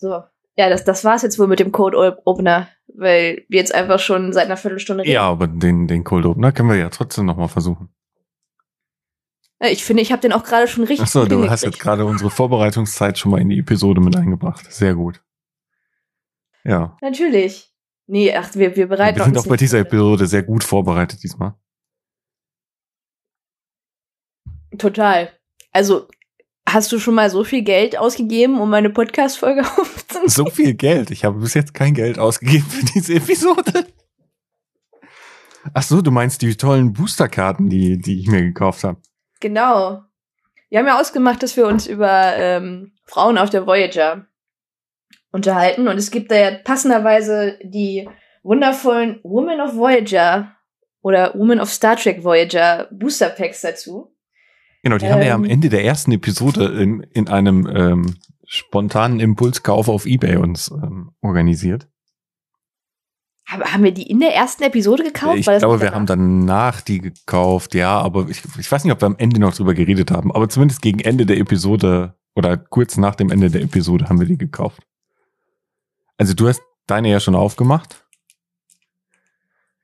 So. Ja, das, das war's jetzt wohl mit dem Code Opener, weil wir jetzt einfach schon seit einer Viertelstunde reden. Ja, aber den, den Cold Opener können wir ja trotzdem nochmal versuchen. Ich finde, ich habe den auch gerade schon richtig. Achso, du hast jetzt gerade unsere Vorbereitungszeit schon mal in die Episode mit eingebracht. Sehr gut. Ja. Natürlich. Nee, ach, wir, wir bereiten Wir sind auch bei dieser Episode sehr gut vorbereitet diesmal. Total. Also, hast du schon mal so viel Geld ausgegeben, um meine Podcast-Folge aufzunehmen? So viel Geld? Ich habe bis jetzt kein Geld ausgegeben für diese Episode. Ach so, du meinst die tollen Boosterkarten, die, die ich mir gekauft habe. Genau. Wir haben ja ausgemacht, dass wir uns über ähm, Frauen auf der Voyager unterhalten. Und es gibt da ja passenderweise die wundervollen Women of Voyager oder Women of Star Trek Voyager Booster Packs dazu. Genau, die ähm, haben wir ja am ähm. Ende der ersten Episode in, in einem ähm, spontanen Impulskauf auf Ebay uns ähm, organisiert. Haben wir die in der ersten Episode gekauft? Ich glaube, wir haben danach die gekauft, ja, aber ich, ich weiß nicht, ob wir am Ende noch drüber geredet haben, aber zumindest gegen Ende der Episode oder kurz nach dem Ende der Episode haben wir die gekauft. Also du hast deine ja schon aufgemacht?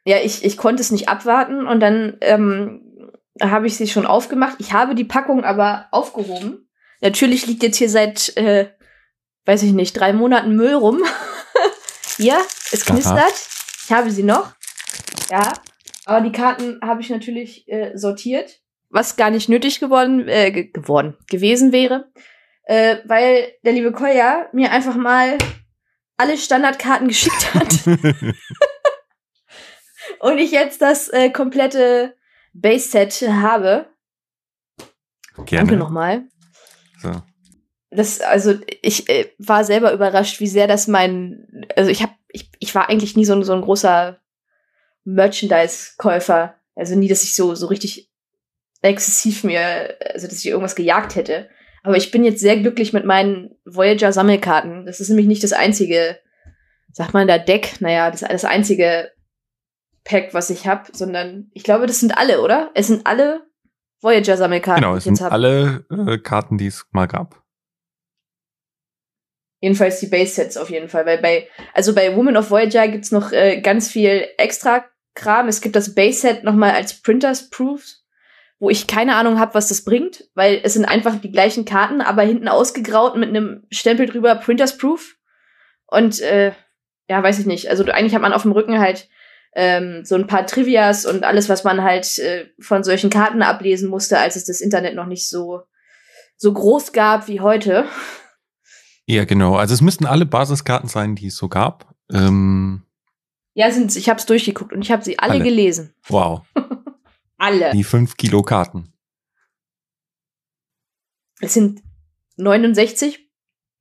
Ja, ich, ich konnte es nicht abwarten und dann ähm, habe ich sie schon aufgemacht. Ich habe die Packung aber aufgehoben. Natürlich liegt jetzt hier seit, äh, weiß ich nicht, drei Monaten Müll rum. ja, es knistert. Aha. Ich habe sie noch. Ja. Aber die Karten habe ich natürlich äh, sortiert, was gar nicht nötig geworden, äh, ge geworden gewesen wäre, äh, weil der liebe Kolja mir einfach mal alle Standardkarten geschickt hat. Und ich jetzt das äh, komplette Base-Set habe. Gerne. Danke nochmal. So. Das, also ich äh, war selber überrascht, wie sehr das mein, also ich habe, ich, ich war eigentlich nie so, ein so ein großer Merchandise-Käufer. Also nie, dass ich so, so richtig exzessiv mir, also dass ich irgendwas gejagt hätte. Aber ich bin jetzt sehr glücklich mit meinen Voyager-Sammelkarten. Das ist nämlich nicht das einzige, sagt man da Deck, naja, das, das einzige Pack, was ich habe, sondern ich glaube, das sind alle, oder? Es sind alle Voyager-Sammelkarten. Genau, es sind alle äh, Karten, die es mal gab. Jedenfalls die Base-Sets auf jeden Fall, weil bei, also bei Woman of Voyager gibt's noch äh, ganz viel extra Kram. Es gibt das Base-Set nochmal als Printers Proofs wo ich keine Ahnung habe, was das bringt, weil es sind einfach die gleichen Karten, aber hinten ausgegraut mit einem Stempel drüber Printers Proof. Und äh, ja, weiß ich nicht. Also eigentlich hat man auf dem Rücken halt ähm, so ein paar Trivias und alles, was man halt äh, von solchen Karten ablesen musste, als es das Internet noch nicht so so groß gab wie heute. Ja, genau. Also es müssten alle Basiskarten sein, die es so gab. Ähm ja, sind Ich habe es durchgeguckt und ich habe sie alle, alle gelesen. Wow. Alle. Die fünf Kilo Karten. Es sind 69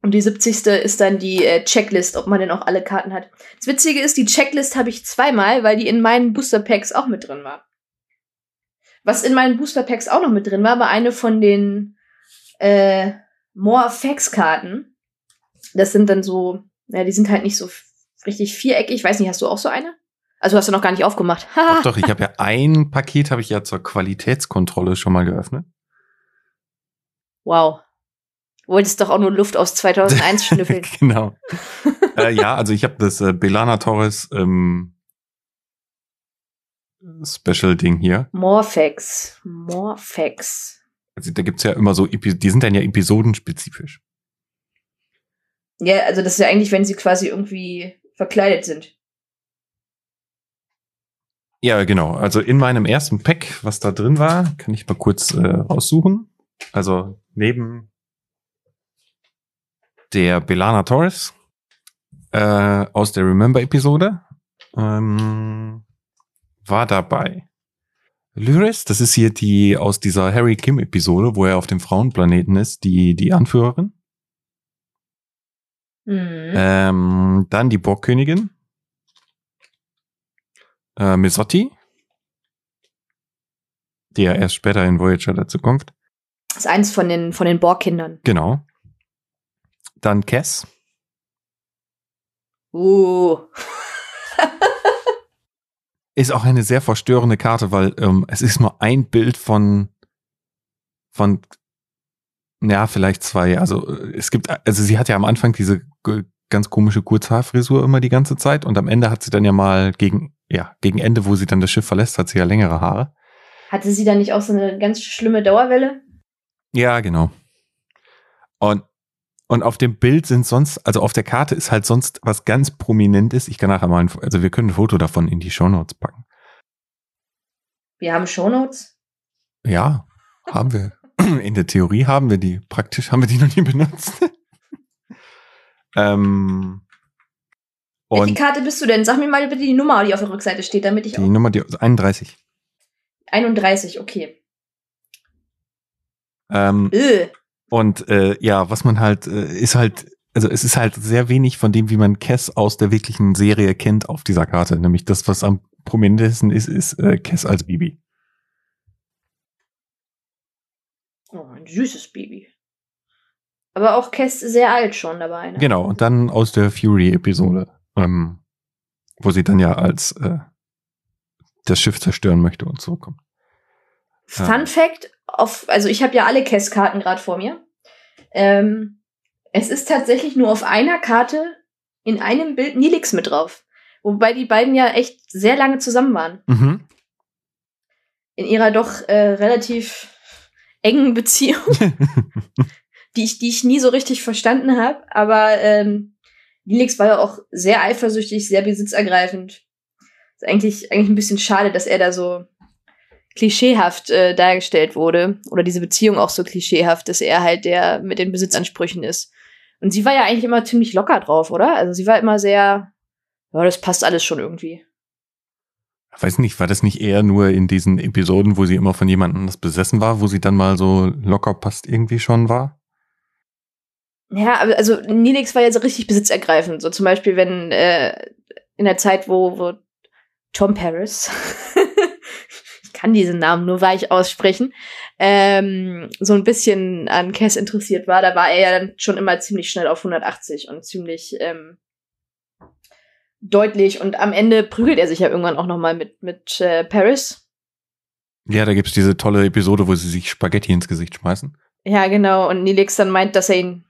und die 70. ist dann die äh, Checklist, ob man denn auch alle Karten hat. Das Witzige ist, die Checklist habe ich zweimal, weil die in meinen Booster Packs auch mit drin war. Was in meinen Booster Packs auch noch mit drin war, war eine von den äh, More Facts Karten. Das sind dann so, ja, die sind halt nicht so richtig viereckig. Ich weiß nicht, hast du auch so eine? Also hast du noch gar nicht aufgemacht. doch, doch, ich habe ja ein Paket habe ich ja zur Qualitätskontrolle schon mal geöffnet. Wow. Wolltest doch auch nur Luft aus 2001 schnüffeln. genau. äh, ja, also ich habe das äh, Belana Torres ähm, Special-Ding hier. Morphex. Morphex. Also da gibt's ja immer so, die sind dann ja episodenspezifisch. Ja, also das ist ja eigentlich, wenn sie quasi irgendwie verkleidet sind. Ja, genau. Also in meinem ersten Pack, was da drin war, kann ich mal kurz äh, raussuchen. Also neben der Belana Torres äh, aus der Remember-Episode ähm, war dabei Lyris, das ist hier die aus dieser Harry Kim-Episode, wo er auf dem Frauenplaneten ist, die, die Anführerin. Mhm. Ähm, dann die Borgkönigin äh, Misotti, die ja erst später in Voyager dazu kommt. Das ist eins von den, von den Borg-Kindern. Genau. Dann Cass. Uh. ist auch eine sehr verstörende Karte, weil ähm, es ist nur ein Bild von von ja, vielleicht zwei. Also es gibt, also sie hat ja am Anfang diese ganz komische Kurzhaarfrisur immer die ganze Zeit und am Ende hat sie dann ja mal gegen, ja, gegen Ende, wo sie dann das Schiff verlässt, hat sie ja längere Haare. Hatte sie dann nicht auch so eine ganz schlimme Dauerwelle? Ja, genau. Und, und auf dem Bild sind sonst, also auf der Karte ist halt sonst was ganz Prominentes. Ich kann nachher mal, ein, also wir können ein Foto davon in die Shownotes packen. Wir haben Shownotes? Ja, haben wir. In der Theorie haben wir die. Praktisch haben wir die noch nie benutzt. ähm, Welche Karte bist du denn? Sag mir mal bitte die Nummer, die auf der Rückseite steht, damit ich Die auch Nummer, die 31. 31, okay. Ähm, Öh. Und äh, ja, was man halt, äh, ist halt, also es ist halt sehr wenig von dem, wie man Kess aus der wirklichen Serie kennt auf dieser Karte. Nämlich das, was am prominentesten ist, ist äh, Kess als Bibi. Oh, ein süßes Baby. Aber auch Kess sehr alt schon dabei. Ne? Genau, und dann aus der Fury-Episode, ähm, wo sie dann ja als äh, das Schiff zerstören möchte und zurückkommt. Fun ja. Fact, auf, also ich habe ja alle Kess-Karten gerade vor mir. Ähm, es ist tatsächlich nur auf einer Karte in einem Bild Nilix mit drauf. Wobei die beiden ja echt sehr lange zusammen waren. Mhm. In ihrer doch äh, relativ engen Beziehung, die, ich, die ich nie so richtig verstanden habe. Aber ähm, Nilix war ja auch sehr eifersüchtig, sehr besitzergreifend. Ist eigentlich, eigentlich ein bisschen schade, dass er da so klischeehaft äh, dargestellt wurde oder diese Beziehung auch so klischeehaft, dass er halt der mit den Besitzansprüchen ist. Und sie war ja eigentlich immer ziemlich locker drauf, oder? Also sie war immer sehr, ja, das passt alles schon irgendwie. Ich weiß nicht, war das nicht eher nur in diesen Episoden, wo sie immer von jemandem anders besessen war, wo sie dann mal so locker passt irgendwie schon war? Ja, also Nilix war ja so richtig besitzergreifend. So zum Beispiel, wenn äh, in der Zeit, wo, wo Tom Paris kann diesen Namen nur weich aussprechen, ähm, so ein bisschen an Cass interessiert war, da war er ja dann schon immer ziemlich schnell auf 180 und ziemlich ähm, deutlich. Und am Ende prügelt er sich ja irgendwann auch noch mal mit, mit äh, Paris. Ja, da gibt's diese tolle Episode, wo sie sich Spaghetti ins Gesicht schmeißen. Ja, genau. Und Nilix dann meint, dass er ihn,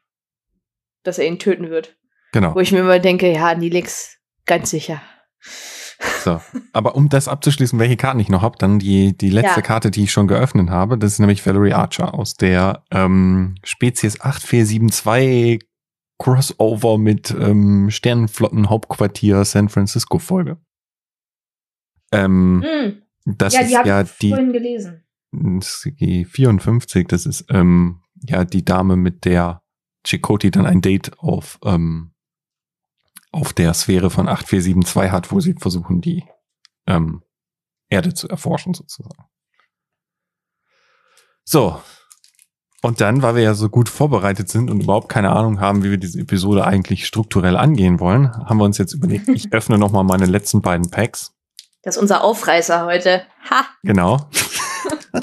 dass er ihn töten wird. Genau. Wo ich mir immer denke, ja, Nilix, ganz sicher. So, aber um das abzuschließen, welche Karten ich noch habe, dann die, die letzte ja. Karte, die ich schon geöffnet habe, das ist nämlich Valerie Archer aus der ähm, Spezies 8472 Crossover mit ähm, Sternenflotten Hauptquartier San Francisco Folge. Ähm, mm. Das ja, die ist ja die, vorhin gelesen. die 54, das ist ähm, ja die Dame, mit der Chakoti dann ein Date auf ähm, auf der Sphäre von 8472 hat, wo sie versuchen, die ähm, Erde zu erforschen, sozusagen. So. Und dann, weil wir ja so gut vorbereitet sind und überhaupt keine Ahnung haben, wie wir diese Episode eigentlich strukturell angehen wollen, haben wir uns jetzt überlegt, ich öffne nochmal meine letzten beiden Packs. Das ist unser Aufreißer heute. Ha! Genau.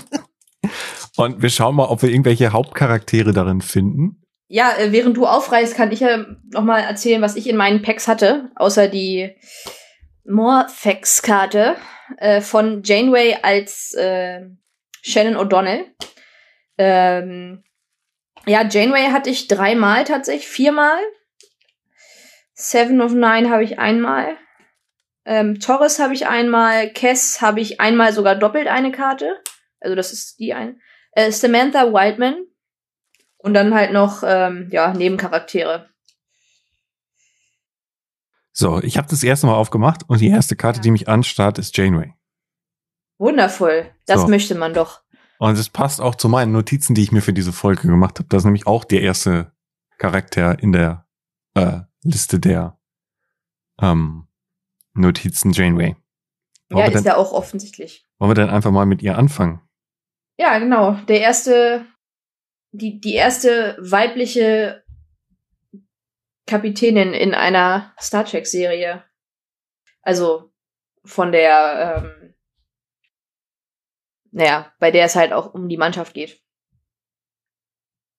und wir schauen mal, ob wir irgendwelche Hauptcharaktere darin finden ja, äh, während du aufreißt, kann ich ja noch mal erzählen, was ich in meinen Packs hatte, außer die Morphex-Karte äh, von Janeway als äh, Shannon O'Donnell. Ähm, ja, Janeway hatte ich dreimal tatsächlich, viermal. Seven of Nine habe ich einmal. Ähm, Torres habe ich einmal. Kess habe ich einmal sogar doppelt eine Karte. Also das ist die ein. Äh, Samantha Wildman und dann halt noch, ähm, ja, Nebencharaktere. So, ich habe das erste Mal aufgemacht und die erste Karte, ja. die mich anstarrt, ist Janeway. Wundervoll. Das so. möchte man doch. Und es passt auch zu meinen Notizen, die ich mir für diese Folge gemacht habe. Das ist nämlich auch der erste Charakter in der äh, Liste der ähm, Notizen Janeway. Wollen ja, ist ja auch offensichtlich. Wollen wir dann einfach mal mit ihr anfangen? Ja, genau. Der erste die, die erste weibliche Kapitänin in einer Star Trek-Serie. Also von der, ähm, naja, bei der es halt auch um die Mannschaft geht.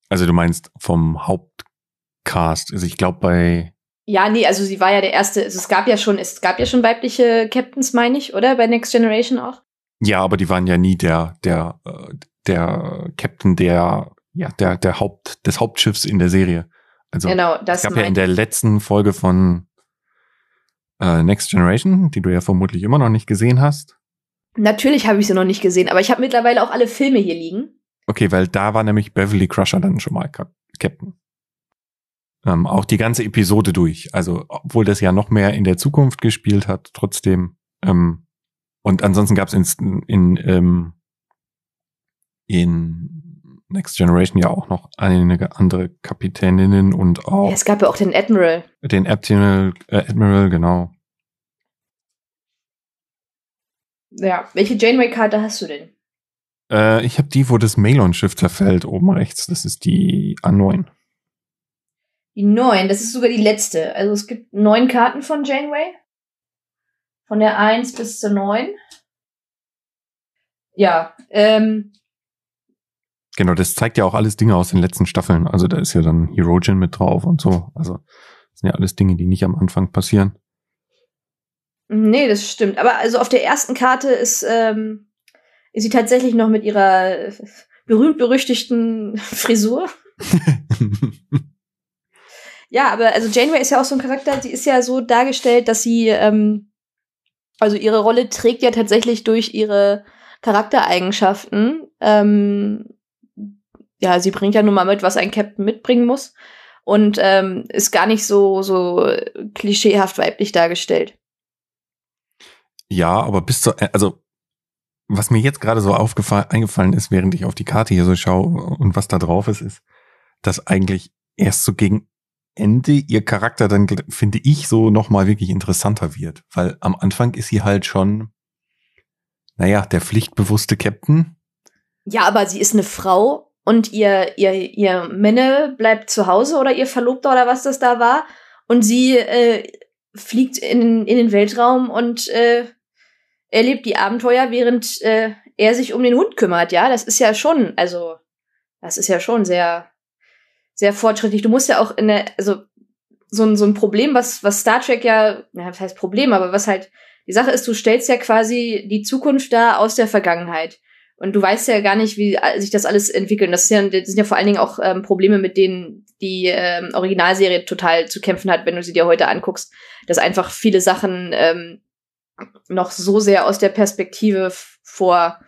Also du meinst vom Hauptcast. Also ich glaube bei. Ja, nee, also sie war ja der erste, also es gab ja schon, es gab ja schon weibliche Captains, meine ich, oder? Bei Next Generation auch? Ja, aber die waren ja nie der, der, äh, der Captain, der ja, der, der Haupt, des Hauptschiffs in der Serie. Also genau, das es gab ja in der letzten Folge von äh, Next Generation, die du ja vermutlich immer noch nicht gesehen hast. Natürlich habe ich sie noch nicht gesehen, aber ich habe mittlerweile auch alle Filme hier liegen. Okay, weil da war nämlich Beverly Crusher dann schon mal Captain. Ähm, auch die ganze Episode durch. Also, obwohl das ja noch mehr in der Zukunft gespielt hat, trotzdem. Ähm, und ansonsten gab es in, in, ähm, in Next Generation ja auch noch einige andere Kapitäninnen und auch. Ja, es gab ja auch den Admiral. Den Admiral, äh, Admiral, genau. Ja, welche Janeway-Karte hast du denn? Äh, ich habe die, wo das Malon-Schiff zerfällt, oben rechts. Das ist die A9. Die 9, das ist sogar die letzte. Also es gibt neun Karten von Janeway. Von der 1 bis zur 9. Ja, ähm. Genau, das zeigt ja auch alles Dinge aus den letzten Staffeln. Also da ist ja dann Herogen mit drauf und so. Also das sind ja alles Dinge, die nicht am Anfang passieren. Nee, das stimmt. Aber also auf der ersten Karte ist, ähm, ist sie tatsächlich noch mit ihrer berühmt-berüchtigten Frisur. ja, aber also Janeway ist ja auch so ein Charakter, sie ist ja so dargestellt, dass sie, ähm, also ihre Rolle trägt ja tatsächlich durch ihre Charaktereigenschaften. Ähm, ja, sie bringt ja nun mal mit, was ein Captain mitbringen muss. Und ähm, ist gar nicht so, so klischeehaft weiblich dargestellt. Ja, aber bis zur, also was mir jetzt gerade so aufgefallen, eingefallen ist, während ich auf die Karte hier so schaue und was da drauf ist, ist, dass eigentlich erst so gegen Ende ihr Charakter dann, finde ich, so nochmal wirklich interessanter wird. Weil am Anfang ist sie halt schon, naja, der pflichtbewusste Captain. Ja, aber sie ist eine Frau und ihr, ihr, ihr Männer bleibt zu Hause oder ihr Verlobter oder was das da war. Und sie äh, fliegt in, in den Weltraum und äh, erlebt die Abenteuer, während äh, er sich um den Hund kümmert, ja. Das ist ja schon, also, das ist ja schon sehr, sehr fortschrittlich. Du musst ja auch in der, also, so ein, so ein Problem, was, was Star Trek ja, ja, was heißt Problem, aber was halt, die Sache ist, du stellst ja quasi die Zukunft da aus der Vergangenheit. Und du weißt ja gar nicht, wie sich das alles entwickelt. Das, ja, das sind ja vor allen Dingen auch ähm, Probleme, mit denen die ähm, Originalserie total zu kämpfen hat, wenn du sie dir heute anguckst. Dass einfach viele Sachen ähm, noch so sehr aus der Perspektive vor,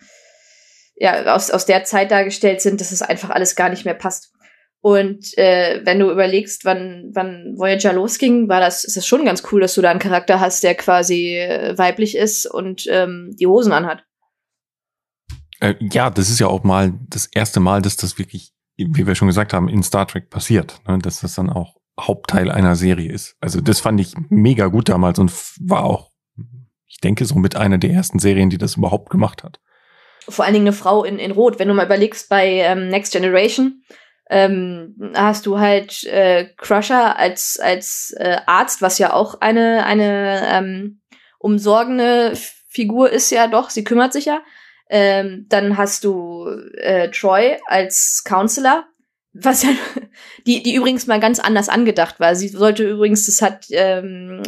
ja, aus, aus der Zeit dargestellt sind, dass es einfach alles gar nicht mehr passt. Und äh, wenn du überlegst, wann, wann Voyager losging, war das, ist das schon ganz cool, dass du da einen Charakter hast, der quasi äh, weiblich ist und ähm, die Hosen anhat. Äh, ja, das ist ja auch mal das erste Mal, dass das wirklich, wie wir schon gesagt haben, in Star Trek passiert. Ne? Dass das dann auch Hauptteil einer Serie ist. Also das fand ich mega gut damals und war auch ich denke, so mit einer der ersten Serien, die das überhaupt gemacht hat. Vor allen Dingen eine Frau in, in Rot. Wenn du mal überlegst, bei ähm, Next Generation ähm, hast du halt äh, Crusher als, als äh, Arzt, was ja auch eine, eine ähm, umsorgende Figur ist, ja doch, sie kümmert sich ja. Ähm, dann hast du äh, Troy als Counselor, was ja, die, die übrigens mal ganz anders angedacht war. Sie sollte übrigens, das hat ähm,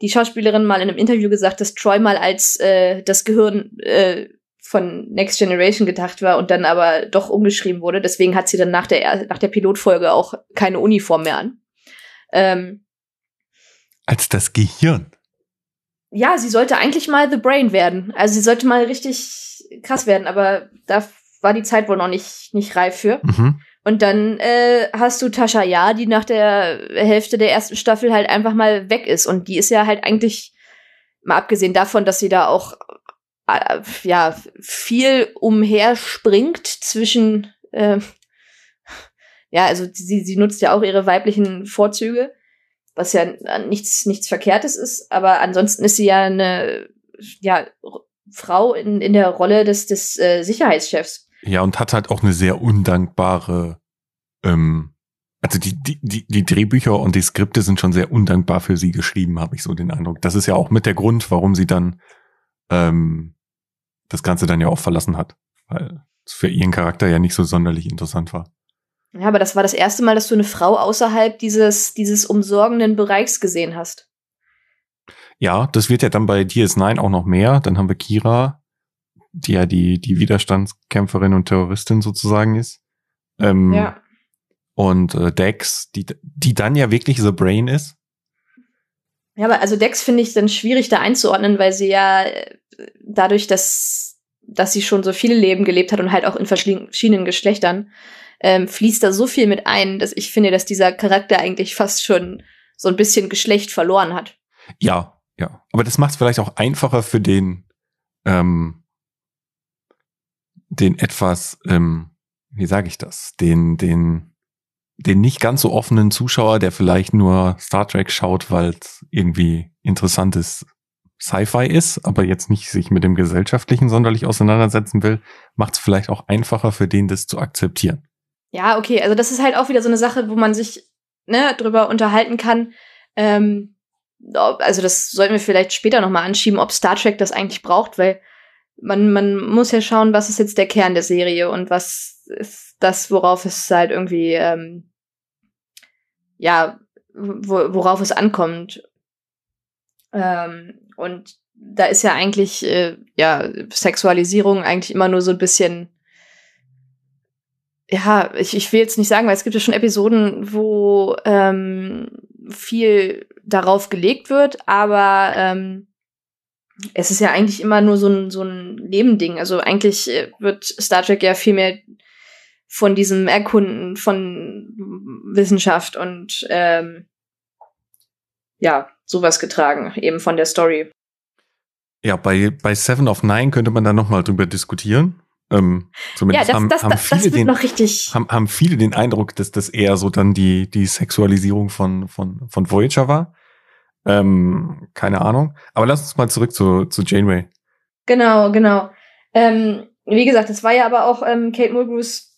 die Schauspielerin mal in einem Interview gesagt, dass Troy mal als äh, das Gehirn äh, von Next Generation gedacht war und dann aber doch umgeschrieben wurde. Deswegen hat sie dann nach der, nach der Pilotfolge auch keine Uniform mehr an. Ähm, als das Gehirn? Ja, sie sollte eigentlich mal The Brain werden. Also sie sollte mal richtig krass werden, aber da war die Zeit wohl noch nicht, nicht reif für. Mhm. Und dann äh, hast du Tascha Ja, die nach der Hälfte der ersten Staffel halt einfach mal weg ist. Und die ist ja halt eigentlich, mal abgesehen davon, dass sie da auch äh, ja viel umherspringt zwischen äh, ja, also sie, sie nutzt ja auch ihre weiblichen Vorzüge, was ja nichts, nichts Verkehrtes ist, aber ansonsten ist sie ja eine ja, Frau in, in der Rolle des, des äh, Sicherheitschefs. Ja, und hat halt auch eine sehr undankbare, ähm, also die, die, die, die Drehbücher und die Skripte sind schon sehr undankbar für sie geschrieben, habe ich so den Eindruck. Das ist ja auch mit der Grund, warum sie dann ähm, das Ganze dann ja auch verlassen hat. Weil es für ihren Charakter ja nicht so sonderlich interessant war. Ja, aber das war das erste Mal, dass du eine Frau außerhalb dieses, dieses umsorgenden Bereichs gesehen hast. Ja, das wird ja dann bei DS9 auch noch mehr. Dann haben wir Kira, die ja die, die Widerstandskämpferin und Terroristin sozusagen ist. Ähm, ja. und äh, Dex, die, die dann ja wirklich The Brain ist. Ja, aber also Dex finde ich dann schwierig da einzuordnen, weil sie ja äh, dadurch, dass, dass sie schon so viele Leben gelebt hat und halt auch in verschiedenen Geschlechtern, ähm, fließt da so viel mit ein, dass ich finde, dass dieser Charakter eigentlich fast schon so ein bisschen Geschlecht verloren hat. Ja, ja. Aber das macht es vielleicht auch einfacher für den, ähm, den etwas, ähm, wie sage ich das, den, den, den nicht ganz so offenen Zuschauer, der vielleicht nur Star Trek schaut, weil es irgendwie interessantes Sci-Fi ist, aber jetzt nicht sich mit dem Gesellschaftlichen sonderlich auseinandersetzen will, macht es vielleicht auch einfacher für den, das zu akzeptieren. Ja, okay, also das ist halt auch wieder so eine Sache, wo man sich ne, drüber unterhalten kann. Ähm, also das sollten wir vielleicht später nochmal anschieben, ob Star Trek das eigentlich braucht, weil man, man muss ja schauen, was ist jetzt der Kern der Serie und was ist das, worauf es halt irgendwie, ähm, ja, wo, worauf es ankommt. Ähm, und da ist ja eigentlich, äh, ja, Sexualisierung eigentlich immer nur so ein bisschen, ja, ich, ich will jetzt nicht sagen, weil es gibt ja schon Episoden, wo ähm, viel darauf gelegt wird, aber ähm, es ist ja eigentlich immer nur so ein, so ein Nebending. Also eigentlich äh, wird Star Trek ja viel mehr von diesem Erkunden von Wissenschaft und ähm, ja, sowas getragen, eben von der Story. Ja, bei, bei Seven of Nine könnte man da nochmal drüber diskutieren. Ähm, zumindest ja, das, haben, das, haben das, viele den, noch richtig. Haben, haben viele den Eindruck, dass das eher so dann die, die Sexualisierung von, von, von Voyager war. Ähm, keine Ahnung. Aber lass uns mal zurück zu, zu Janeway. Genau, genau. Ähm, wie gesagt, es war ja aber auch ähm, Kate Mulgrews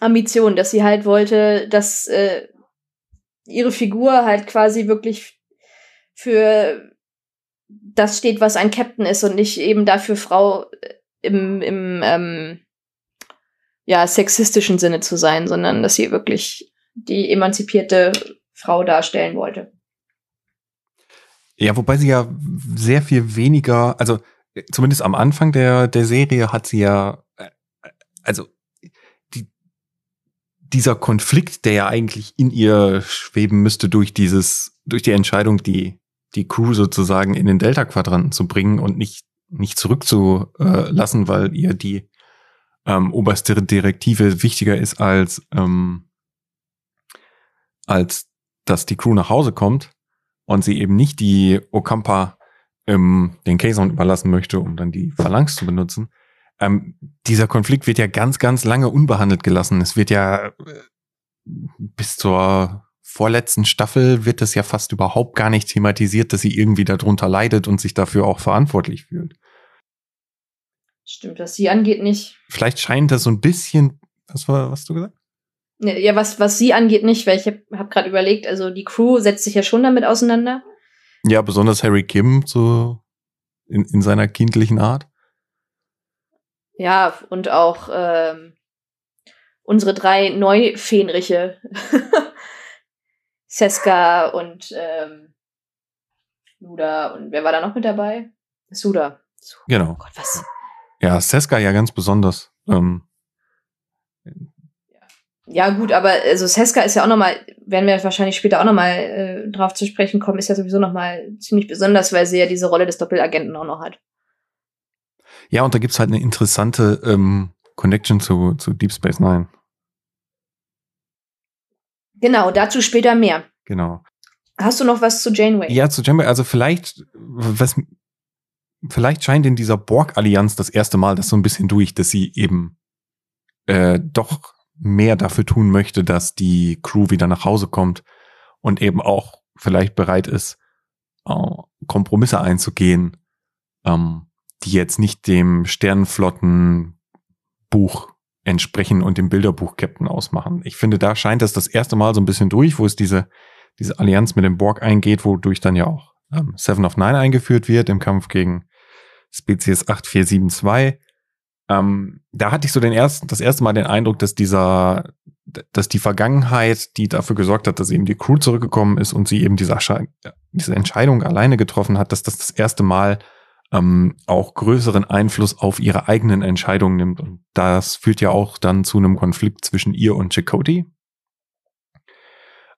Ambition, dass sie halt wollte, dass äh, ihre Figur halt quasi wirklich für das steht, was ein Captain ist und nicht eben dafür Frau im, im ähm, ja, sexistischen Sinne zu sein, sondern dass sie wirklich die emanzipierte Frau darstellen wollte. Ja, wobei sie ja sehr viel weniger, also zumindest am Anfang der, der Serie hat sie ja, äh, also die, dieser Konflikt, der ja eigentlich in ihr schweben müsste durch dieses, durch die Entscheidung, die, die Crew sozusagen in den Delta-Quadranten zu bringen und nicht, nicht zurückzulassen, weil ihr die ähm, oberste Direktive wichtiger ist als, ähm, als dass die Crew nach Hause kommt und sie eben nicht die Okampa ähm, den Kazon überlassen möchte, um dann die Phalanx zu benutzen. Ähm, dieser Konflikt wird ja ganz, ganz lange unbehandelt gelassen. Es wird ja äh, bis zur vorletzten Staffel wird es ja fast überhaupt gar nicht thematisiert, dass sie irgendwie darunter leidet und sich dafür auch verantwortlich fühlt. Stimmt, was sie angeht, nicht. Vielleicht scheint das so ein bisschen, was war, was du gesagt? Ja, was, was sie angeht, nicht, weil ich habe hab, hab gerade überlegt, also die Crew setzt sich ja schon damit auseinander. Ja, besonders Harry Kim, so in, in seiner kindlichen Art. Ja, und auch ähm, unsere drei Neufähnriche. Seska und ähm, Luda und wer war da noch mit dabei? Suda. Genau. Oh Gott, was? Ja, Seska ja ganz besonders. Ähm, ja, gut, aber also Seska ist ja auch nochmal, werden wir wahrscheinlich später auch nochmal äh, drauf zu sprechen kommen, ist ja sowieso nochmal ziemlich besonders, weil sie ja diese Rolle des Doppelagenten auch noch hat. Ja, und da gibt's halt eine interessante ähm, Connection zu, zu Deep Space Nine. Genau, dazu später mehr. Genau. Hast du noch was zu Janeway? Ja, zu Janeway, also vielleicht, was, vielleicht scheint in dieser Borg-Allianz das erste Mal das so ein bisschen durch, dass sie eben äh, doch mehr dafür tun möchte, dass die Crew wieder nach Hause kommt und eben auch vielleicht bereit ist, äh, Kompromisse einzugehen, ähm, die jetzt nicht dem Sternenflottenbuch entsprechen und dem Bilderbuch-Captain ausmachen. Ich finde, da scheint es das erste Mal so ein bisschen durch, wo es diese, diese Allianz mit dem Borg eingeht, wodurch dann ja auch ähm, Seven of Nine eingeführt wird im Kampf gegen Spezies 8472 ähm, da hatte ich so den ersten, das erste Mal den Eindruck, dass dieser, dass die Vergangenheit, die dafür gesorgt hat, dass eben die Crew zurückgekommen ist und sie eben diese, diese Entscheidung alleine getroffen hat, dass das das erste Mal ähm, auch größeren Einfluss auf ihre eigenen Entscheidungen nimmt. Und das führt ja auch dann zu einem Konflikt zwischen ihr und Chakotay.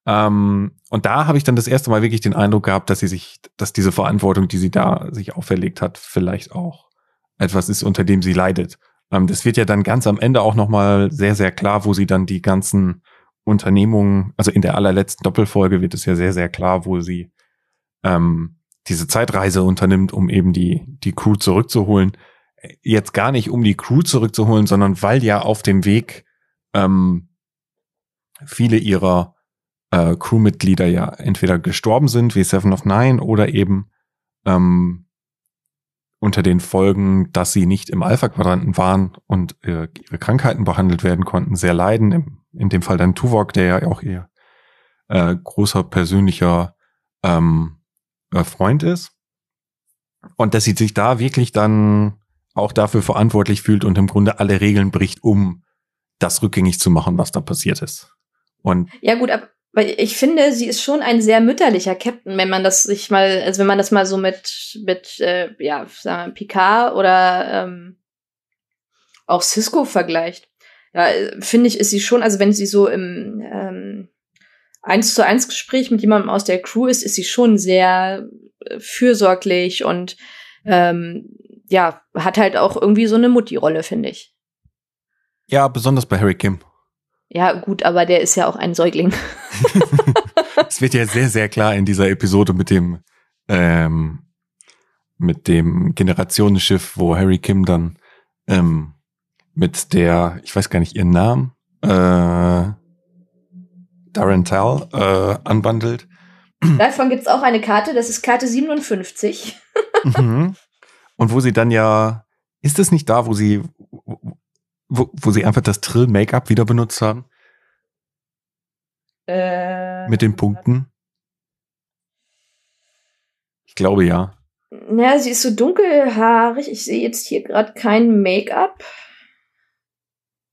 Ähm, und da habe ich dann das erste Mal wirklich den Eindruck gehabt, dass sie sich, dass diese Verantwortung, die sie da sich auferlegt hat, vielleicht auch etwas ist, unter dem sie leidet. Ähm, das wird ja dann ganz am Ende auch nochmal sehr, sehr klar, wo sie dann die ganzen Unternehmungen, also in der allerletzten Doppelfolge wird es ja sehr, sehr klar, wo sie ähm, diese Zeitreise unternimmt, um eben die, die Crew zurückzuholen. Jetzt gar nicht, um die Crew zurückzuholen, sondern weil ja auf dem Weg ähm, viele ihrer äh, Crewmitglieder ja entweder gestorben sind, wie Seven of Nine, oder eben ähm, unter den Folgen, dass sie nicht im Alpha-Quadranten waren und äh, ihre Krankheiten behandelt werden konnten, sehr leiden. Im, in dem Fall dann Tuvok, der ja auch ihr äh, großer persönlicher ähm, äh, Freund ist. Und dass sie sich da wirklich dann auch dafür verantwortlich fühlt und im Grunde alle Regeln bricht, um das rückgängig zu machen, was da passiert ist. Und ja gut, aber ich finde, sie ist schon ein sehr mütterlicher Captain, wenn man das sich mal, also wenn man das mal so mit mit äh, ja sagen wir, Picard oder ähm, auch Cisco vergleicht. Ja, finde ich, ist sie schon, also wenn sie so im ähm, eins zu eins Gespräch mit jemandem aus der Crew ist, ist sie schon sehr äh, fürsorglich und ähm, ja, hat halt auch irgendwie so eine Mutti-Rolle, finde ich. Ja, besonders bei Harry Kim. Ja, gut, aber der ist ja auch ein Säugling. Es wird ja sehr, sehr klar in dieser Episode mit dem, ähm, mit dem Generationenschiff, wo Harry Kim dann ähm, mit der, ich weiß gar nicht ihren Namen, äh, Darental äh, anwandelt. Davon gibt's auch eine Karte, das ist Karte 57. mhm. Und wo sie dann ja, ist es nicht da, wo sie, wo, wo sie einfach das Trill-Make-up wieder benutzt haben? Äh, Mit den Punkten? Ich glaube ja. Ja, sie ist so dunkelhaarig. Ich sehe jetzt hier gerade kein Make-up.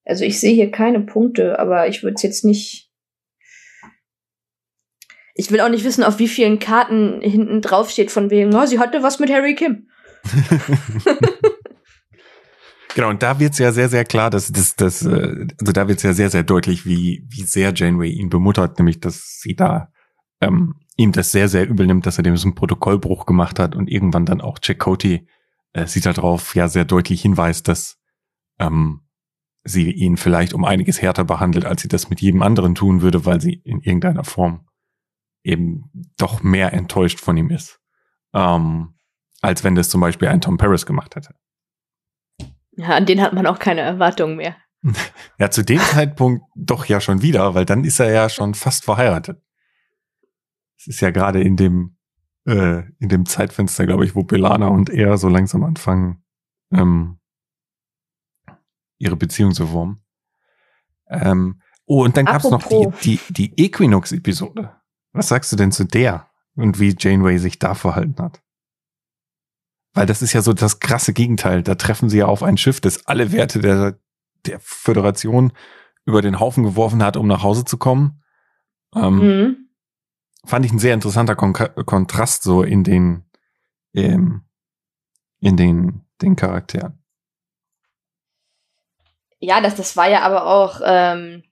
Also ich sehe hier keine Punkte, aber ich würde es jetzt nicht. Ich will auch nicht wissen, auf wie vielen Karten hinten drauf steht, von wegen, oh, sie hatte was mit Harry Kim. Genau, und da wird's ja sehr, sehr klar, dass das, das, äh, also da wird's ja sehr, sehr deutlich, wie, wie sehr Janeway ihn bemuttert, nämlich dass sie da ähm, ihm das sehr, sehr übel nimmt, dass er dem so einen Protokollbruch gemacht hat und irgendwann dann auch Chakotay äh, sie darauf ja sehr deutlich hinweist, dass ähm, sie ihn vielleicht um einiges härter behandelt, als sie das mit jedem anderen tun würde, weil sie in irgendeiner Form eben doch mehr enttäuscht von ihm ist, ähm, als wenn das zum Beispiel ein Tom Paris gemacht hätte. Ja, an den hat man auch keine Erwartungen mehr. Ja, zu dem Zeitpunkt doch ja schon wieder, weil dann ist er ja schon fast verheiratet. Es ist ja gerade in dem äh, in dem Zeitfenster, glaube ich, wo Belana und er so langsam anfangen, ähm, ihre Beziehung zu formen. Ähm, oh, und dann gab's noch die, die, die Equinox-Episode. Was sagst du denn zu der und wie Janeway sich da verhalten hat? Weil das ist ja so das krasse Gegenteil. Da treffen sie ja auf ein Schiff, das alle Werte der, der Föderation über den Haufen geworfen hat, um nach Hause zu kommen. Ähm, mhm. Fand ich ein sehr interessanter Kon Kontrast so in den, ähm, in den, den Charakteren. Ja, das, das war ja aber auch, ähm,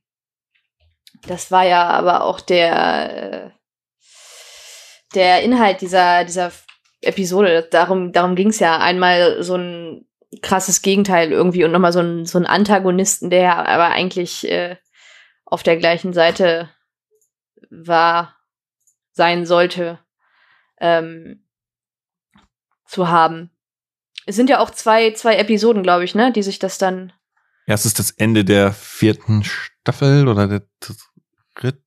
das war ja aber auch der, äh, der Inhalt dieser, dieser Episode. Darum, darum ging es ja. Einmal so ein krasses Gegenteil irgendwie und nochmal so ein, so ein Antagonisten, der aber eigentlich äh, auf der gleichen Seite war, sein sollte, ähm, zu haben. Es sind ja auch zwei, zwei Episoden, glaube ich, ne, die sich das dann. Ja, es ist das Ende der vierten Staffel oder der dritten.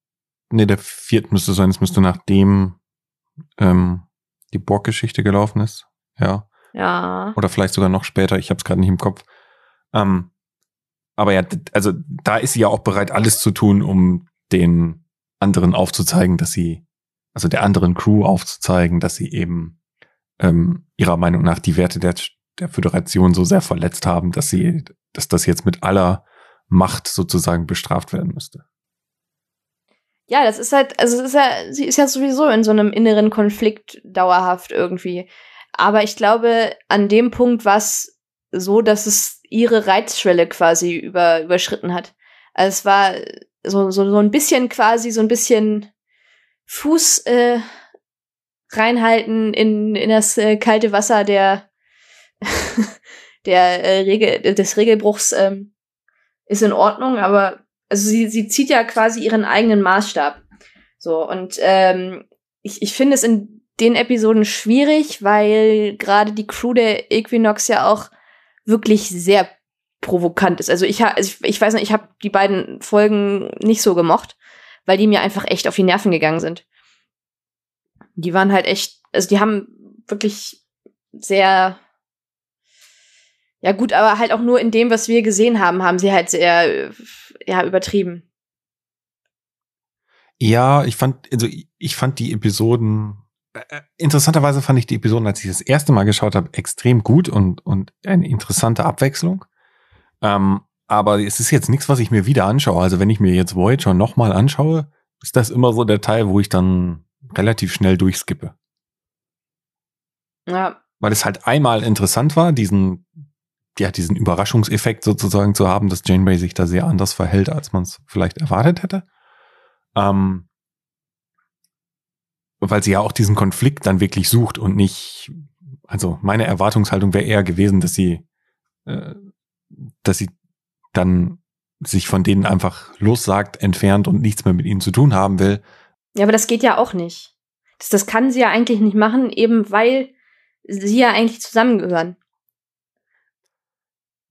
Nee, der vierten müsste sein. Es müsste nach dem ähm, die Borg-Geschichte gelaufen ist. Ja. Ja. Oder vielleicht sogar noch später, ich habe es gerade nicht im Kopf. Ähm, aber ja, also da ist sie ja auch bereit, alles zu tun, um den anderen aufzuzeigen, dass sie, also der anderen Crew aufzuzeigen, dass sie eben ähm, ihrer Meinung nach die Werte der, der Föderation so sehr verletzt haben, dass sie, dass das jetzt mit aller Macht sozusagen bestraft werden müsste. Ja, das ist halt, also ist ja, sie ist ja sowieso in so einem inneren Konflikt dauerhaft irgendwie. Aber ich glaube, an dem Punkt war es so, dass es ihre Reizschwelle quasi über, überschritten hat. Also es war so, so, so ein bisschen quasi, so ein bisschen Fuß äh, reinhalten in, in das äh, kalte Wasser der, der äh, Regel, des Regelbruchs ähm, ist in Ordnung, aber also sie, sie zieht ja quasi ihren eigenen Maßstab. So, und ähm, ich, ich finde es in den Episoden schwierig, weil gerade die Crew der Equinox ja auch wirklich sehr provokant ist. Also ich, also ich, ich weiß nicht, ich habe die beiden Folgen nicht so gemocht, weil die mir einfach echt auf die Nerven gegangen sind. Die waren halt echt, also die haben wirklich sehr, ja gut, aber halt auch nur in dem, was wir gesehen haben, haben sie halt sehr, ja, übertrieben. Ja, ich fand, also ich fand die Episoden, äh, interessanterweise fand ich die Episoden, als ich das erste Mal geschaut habe, extrem gut und, und eine interessante Abwechslung. Ähm, aber es ist jetzt nichts, was ich mir wieder anschaue. Also wenn ich mir jetzt Voyager nochmal anschaue, ist das immer so der Teil, wo ich dann relativ schnell durchskippe. Ja. Weil es halt einmal interessant war, diesen, ja, diesen Überraschungseffekt sozusagen zu haben, dass Janeway sich da sehr anders verhält, als man es vielleicht erwartet hätte. Ähm, weil sie ja auch diesen Konflikt dann wirklich sucht und nicht, also meine Erwartungshaltung wäre eher gewesen, dass sie, äh, dass sie dann sich von denen einfach lossagt, entfernt und nichts mehr mit ihnen zu tun haben will. Ja, aber das geht ja auch nicht. Das, das kann sie ja eigentlich nicht machen, eben weil sie ja eigentlich zusammengehören.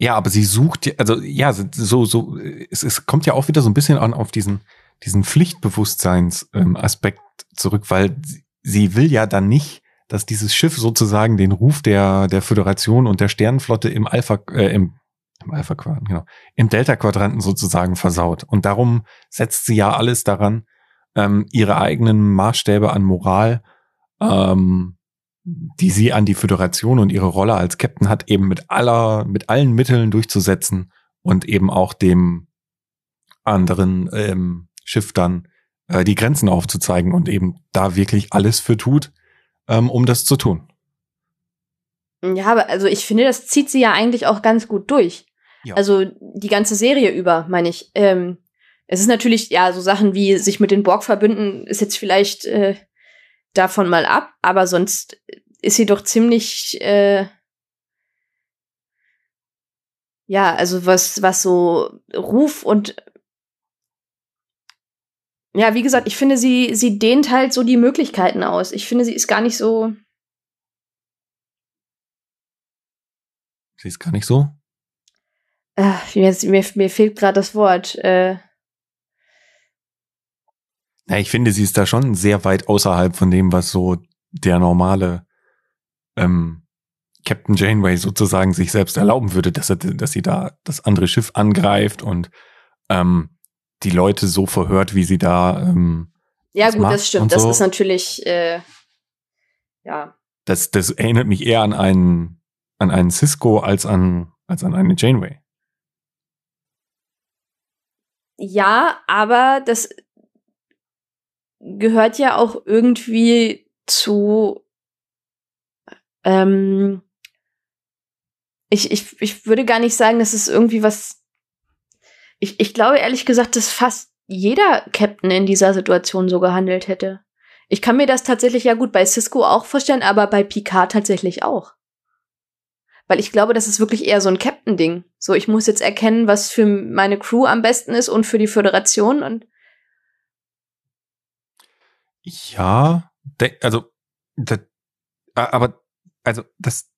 Ja, aber sie sucht, also ja, so, so, es, es kommt ja auch wieder so ein bisschen an auf diesen, diesen Pflichtbewusstseinsaspekt ähm, zurück, weil sie will ja dann nicht, dass dieses Schiff sozusagen den Ruf der, der Föderation und der Sternenflotte im Alpha, äh, im, im Alpha-Quadranten, genau, im Delta-Quadranten sozusagen versaut. Und darum setzt sie ja alles daran, ähm, ihre eigenen Maßstäbe an Moral, ähm, die sie an die Föderation und ihre Rolle als Captain hat, eben mit aller, mit allen Mitteln durchzusetzen und eben auch dem anderen ähm, Schiff dann äh, die Grenzen aufzuzeigen und eben da wirklich alles für tut, ähm, um das zu tun. Ja, aber also ich finde, das zieht sie ja eigentlich auch ganz gut durch. Ja. Also die ganze Serie über, meine ich. Ähm, es ist natürlich, ja, so Sachen wie sich mit den Borg verbünden, ist jetzt vielleicht äh, davon mal ab, aber sonst ist sie doch ziemlich, äh, ja, also was, was so Ruf und ja, wie gesagt, ich finde, sie, sie dehnt halt so die Möglichkeiten aus. Ich finde, sie ist gar nicht so. Sie ist gar nicht so? Äh, mir, mir, mir fehlt gerade das Wort. Äh, ja, ich finde, sie ist da schon sehr weit außerhalb von dem, was so der normale ähm, Captain Janeway sozusagen sich selbst erlauben würde, dass er, dass sie da das andere Schiff angreift und ähm, die Leute so verhört, wie sie da. Ähm, ja, gut, das stimmt. So. Das ist natürlich, äh, ja. Das, das erinnert mich eher an einen, an einen Cisco als an, als an eine Janeway. Ja, aber das gehört ja auch irgendwie zu ähm, ich, ich, ich würde gar nicht sagen, dass es irgendwie was. Ich, ich glaube ehrlich gesagt, dass fast jeder Captain in dieser Situation so gehandelt hätte. Ich kann mir das tatsächlich ja gut bei Cisco auch vorstellen, aber bei Picard tatsächlich auch. Weil ich glaube, das ist wirklich eher so ein Captain-Ding. So, ich muss jetzt erkennen, was für meine Crew am besten ist und für die Föderation und ja, also, das, aber, also, das,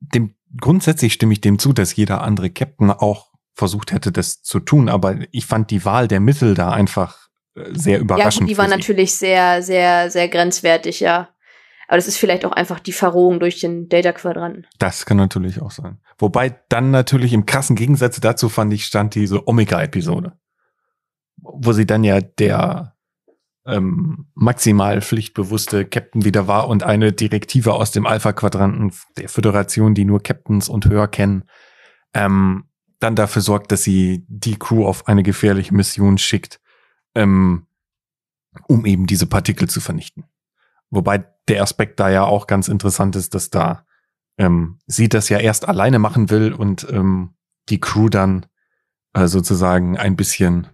dem, grundsätzlich stimme ich dem zu, dass jeder andere Captain auch versucht hätte, das zu tun, aber ich fand die Wahl der Mittel da einfach äh, sehr überraschend. Ja, gut, die war natürlich sehr, sehr, sehr grenzwertig, ja. Aber das ist vielleicht auch einfach die Verrohung durch den Data-Quadranten. Das kann natürlich auch sein. Wobei dann natürlich im krassen Gegensatz dazu fand ich, stand diese Omega-Episode. Wo sie dann ja der ähm, maximal pflichtbewusste Captain wieder war und eine Direktive aus dem Alpha-Quadranten der Föderation, die nur Captains und Höher kennen, ähm, dann dafür sorgt, dass sie die Crew auf eine gefährliche Mission schickt, ähm, um eben diese Partikel zu vernichten. Wobei der Aspekt da ja auch ganz interessant ist, dass da ähm, sie das ja erst alleine machen will und ähm, die Crew dann äh, sozusagen ein bisschen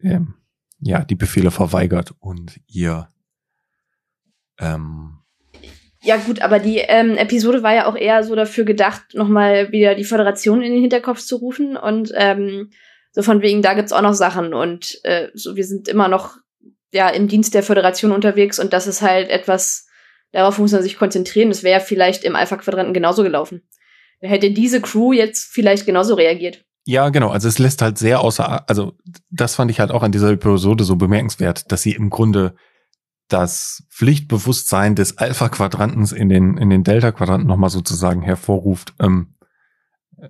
ähm, ja, die Befehle verweigert und ihr Ähm, ja gut, aber die ähm, Episode war ja auch eher so dafür gedacht, nochmal wieder die Föderation in den Hinterkopf zu rufen und ähm, so von wegen, da gibt's auch noch Sachen und äh, so wir sind immer noch ja im Dienst der Föderation unterwegs und das ist halt etwas, darauf muss man sich konzentrieren. Das wäre vielleicht im Alpha-Quadranten genauso gelaufen. Da hätte diese Crew jetzt vielleicht genauso reagiert. Ja, genau. Also es lässt halt sehr außer, also das fand ich halt auch an dieser Episode so bemerkenswert, dass sie im Grunde das Pflichtbewusstsein des Alpha-Quadrantens in den, in den Delta-Quadranten nochmal sozusagen hervorruft. Ähm, äh,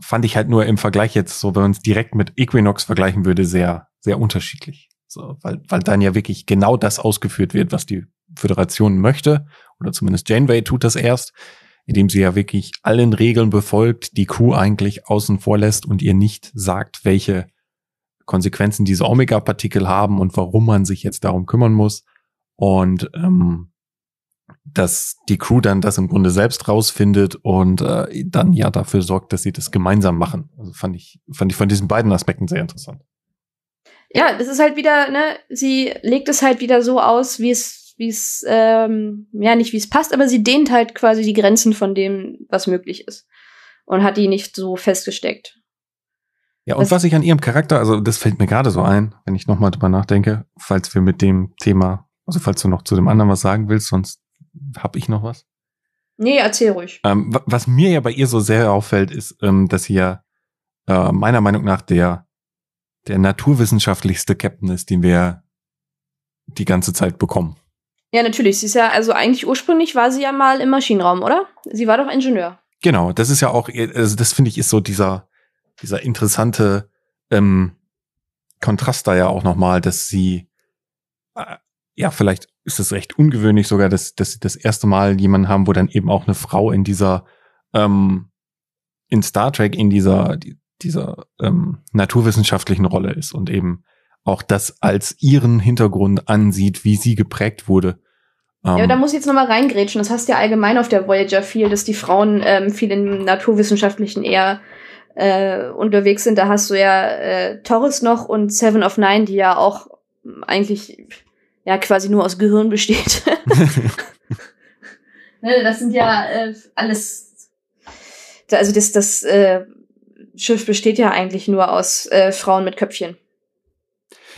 fand ich halt nur im Vergleich jetzt so, wenn man es direkt mit Equinox vergleichen würde, sehr, sehr unterschiedlich. So, weil, weil dann ja wirklich genau das ausgeführt wird, was die Föderation möchte, oder zumindest Janeway tut das erst indem sie ja wirklich allen Regeln befolgt, die Crew eigentlich außen vor lässt und ihr nicht sagt, welche Konsequenzen diese Omega-Partikel haben und warum man sich jetzt darum kümmern muss. Und ähm, dass die Crew dann das im Grunde selbst rausfindet und äh, dann ja dafür sorgt, dass sie das gemeinsam machen. Also fand ich, fand ich von diesen beiden Aspekten sehr interessant. Ja, das ist halt wieder, ne, sie legt es halt wieder so aus, wie es wie es, ähm, ja, nicht wie es passt, aber sie dehnt halt quasi die Grenzen von dem, was möglich ist. Und hat die nicht so festgesteckt. Ja, und was, was ich an ihrem Charakter, also das fällt mir gerade so ein, wenn ich nochmal drüber nachdenke, falls wir mit dem Thema, also falls du noch zu dem anderen was sagen willst, sonst habe ich noch was. Nee, erzähl ruhig. Ähm, was mir ja bei ihr so sehr auffällt, ist, ähm, dass sie ja äh, meiner Meinung nach der, der naturwissenschaftlichste Captain ist, den wir die ganze Zeit bekommen. Ja, natürlich. Sie ist ja, also eigentlich ursprünglich war sie ja mal im Maschinenraum, oder? Sie war doch Ingenieur. Genau, das ist ja auch, also das finde ich ist so dieser, dieser interessante ähm, Kontrast da ja auch nochmal, dass sie, äh, ja, vielleicht ist es recht ungewöhnlich sogar, dass, dass sie das erste Mal jemanden haben, wo dann eben auch eine Frau in dieser, ähm, in Star Trek in dieser, dieser ähm, naturwissenschaftlichen Rolle ist und eben auch das als ihren Hintergrund ansieht, wie sie geprägt wurde. ja, ähm, da muss ich jetzt nochmal reingrätschen. Das heißt ja allgemein auf der Voyager viel, dass die Frauen ähm, viel im Naturwissenschaftlichen eher äh, unterwegs sind. Da hast du ja äh, Torres noch und Seven of Nine, die ja auch eigentlich ja quasi nur aus Gehirn besteht. ne, das sind ja äh, alles, also das, das äh, Schiff besteht ja eigentlich nur aus äh, Frauen mit Köpfchen.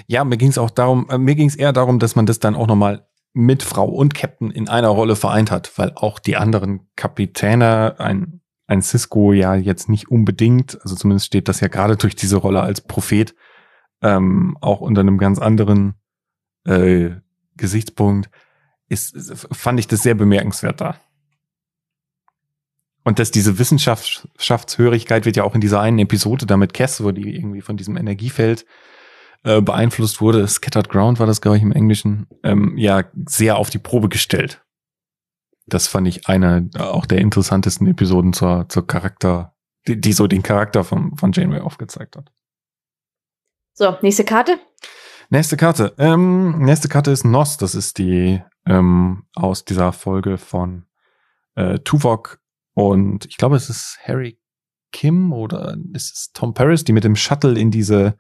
Ja, mir ging es auch darum, äh, mir ging es eher darum, dass man das dann auch nochmal mit Frau und Captain in einer Rolle vereint hat, weil auch die anderen Kapitäne, ein, ein Cisco ja jetzt nicht unbedingt, also zumindest steht das ja gerade durch diese Rolle als Prophet, ähm, auch unter einem ganz anderen äh, Gesichtspunkt, ist, fand ich das sehr bemerkenswert da. Und dass diese Wissenschaftshörigkeit wird ja auch in dieser einen Episode damit Cass, wo die irgendwie von diesem Energiefeld äh, beeinflusst wurde, Scattered Ground war das, glaube ich, im Englischen, ähm, ja, sehr auf die Probe gestellt. Das fand ich eine äh, auch der interessantesten Episoden zur, zur Charakter, die, die so den Charakter von, von Janeway aufgezeigt hat. So, nächste Karte. Nächste Karte. Ähm, nächste Karte ist Nos. Das ist die ähm, aus dieser Folge von äh, Tuvok und ich glaube, es ist Harry Kim oder ist es Tom Paris, die mit dem Shuttle in diese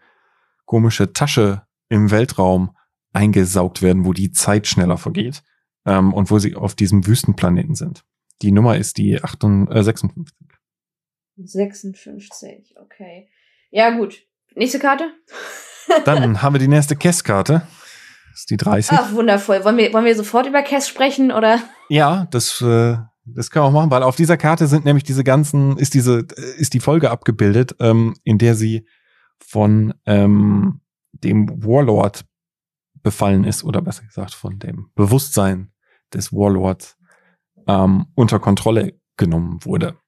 komische Tasche im Weltraum eingesaugt werden, wo die Zeit schneller vergeht ähm, und wo sie auf diesem Wüstenplaneten sind. Die Nummer ist die 58, äh, 56. 56, okay. Ja, gut. Nächste Karte. Dann haben wir die nächste Kess-Karte. Das ist die 30. Ach, wundervoll. Wollen wir, wollen wir sofort über Kess sprechen, oder? Ja, das, äh, das können wir auch machen, weil auf dieser Karte sind nämlich diese ganzen, ist diese, ist die Folge abgebildet, ähm, in der sie von ähm, dem Warlord befallen ist, oder besser gesagt von dem Bewusstsein des Warlords ähm, unter Kontrolle genommen wurde.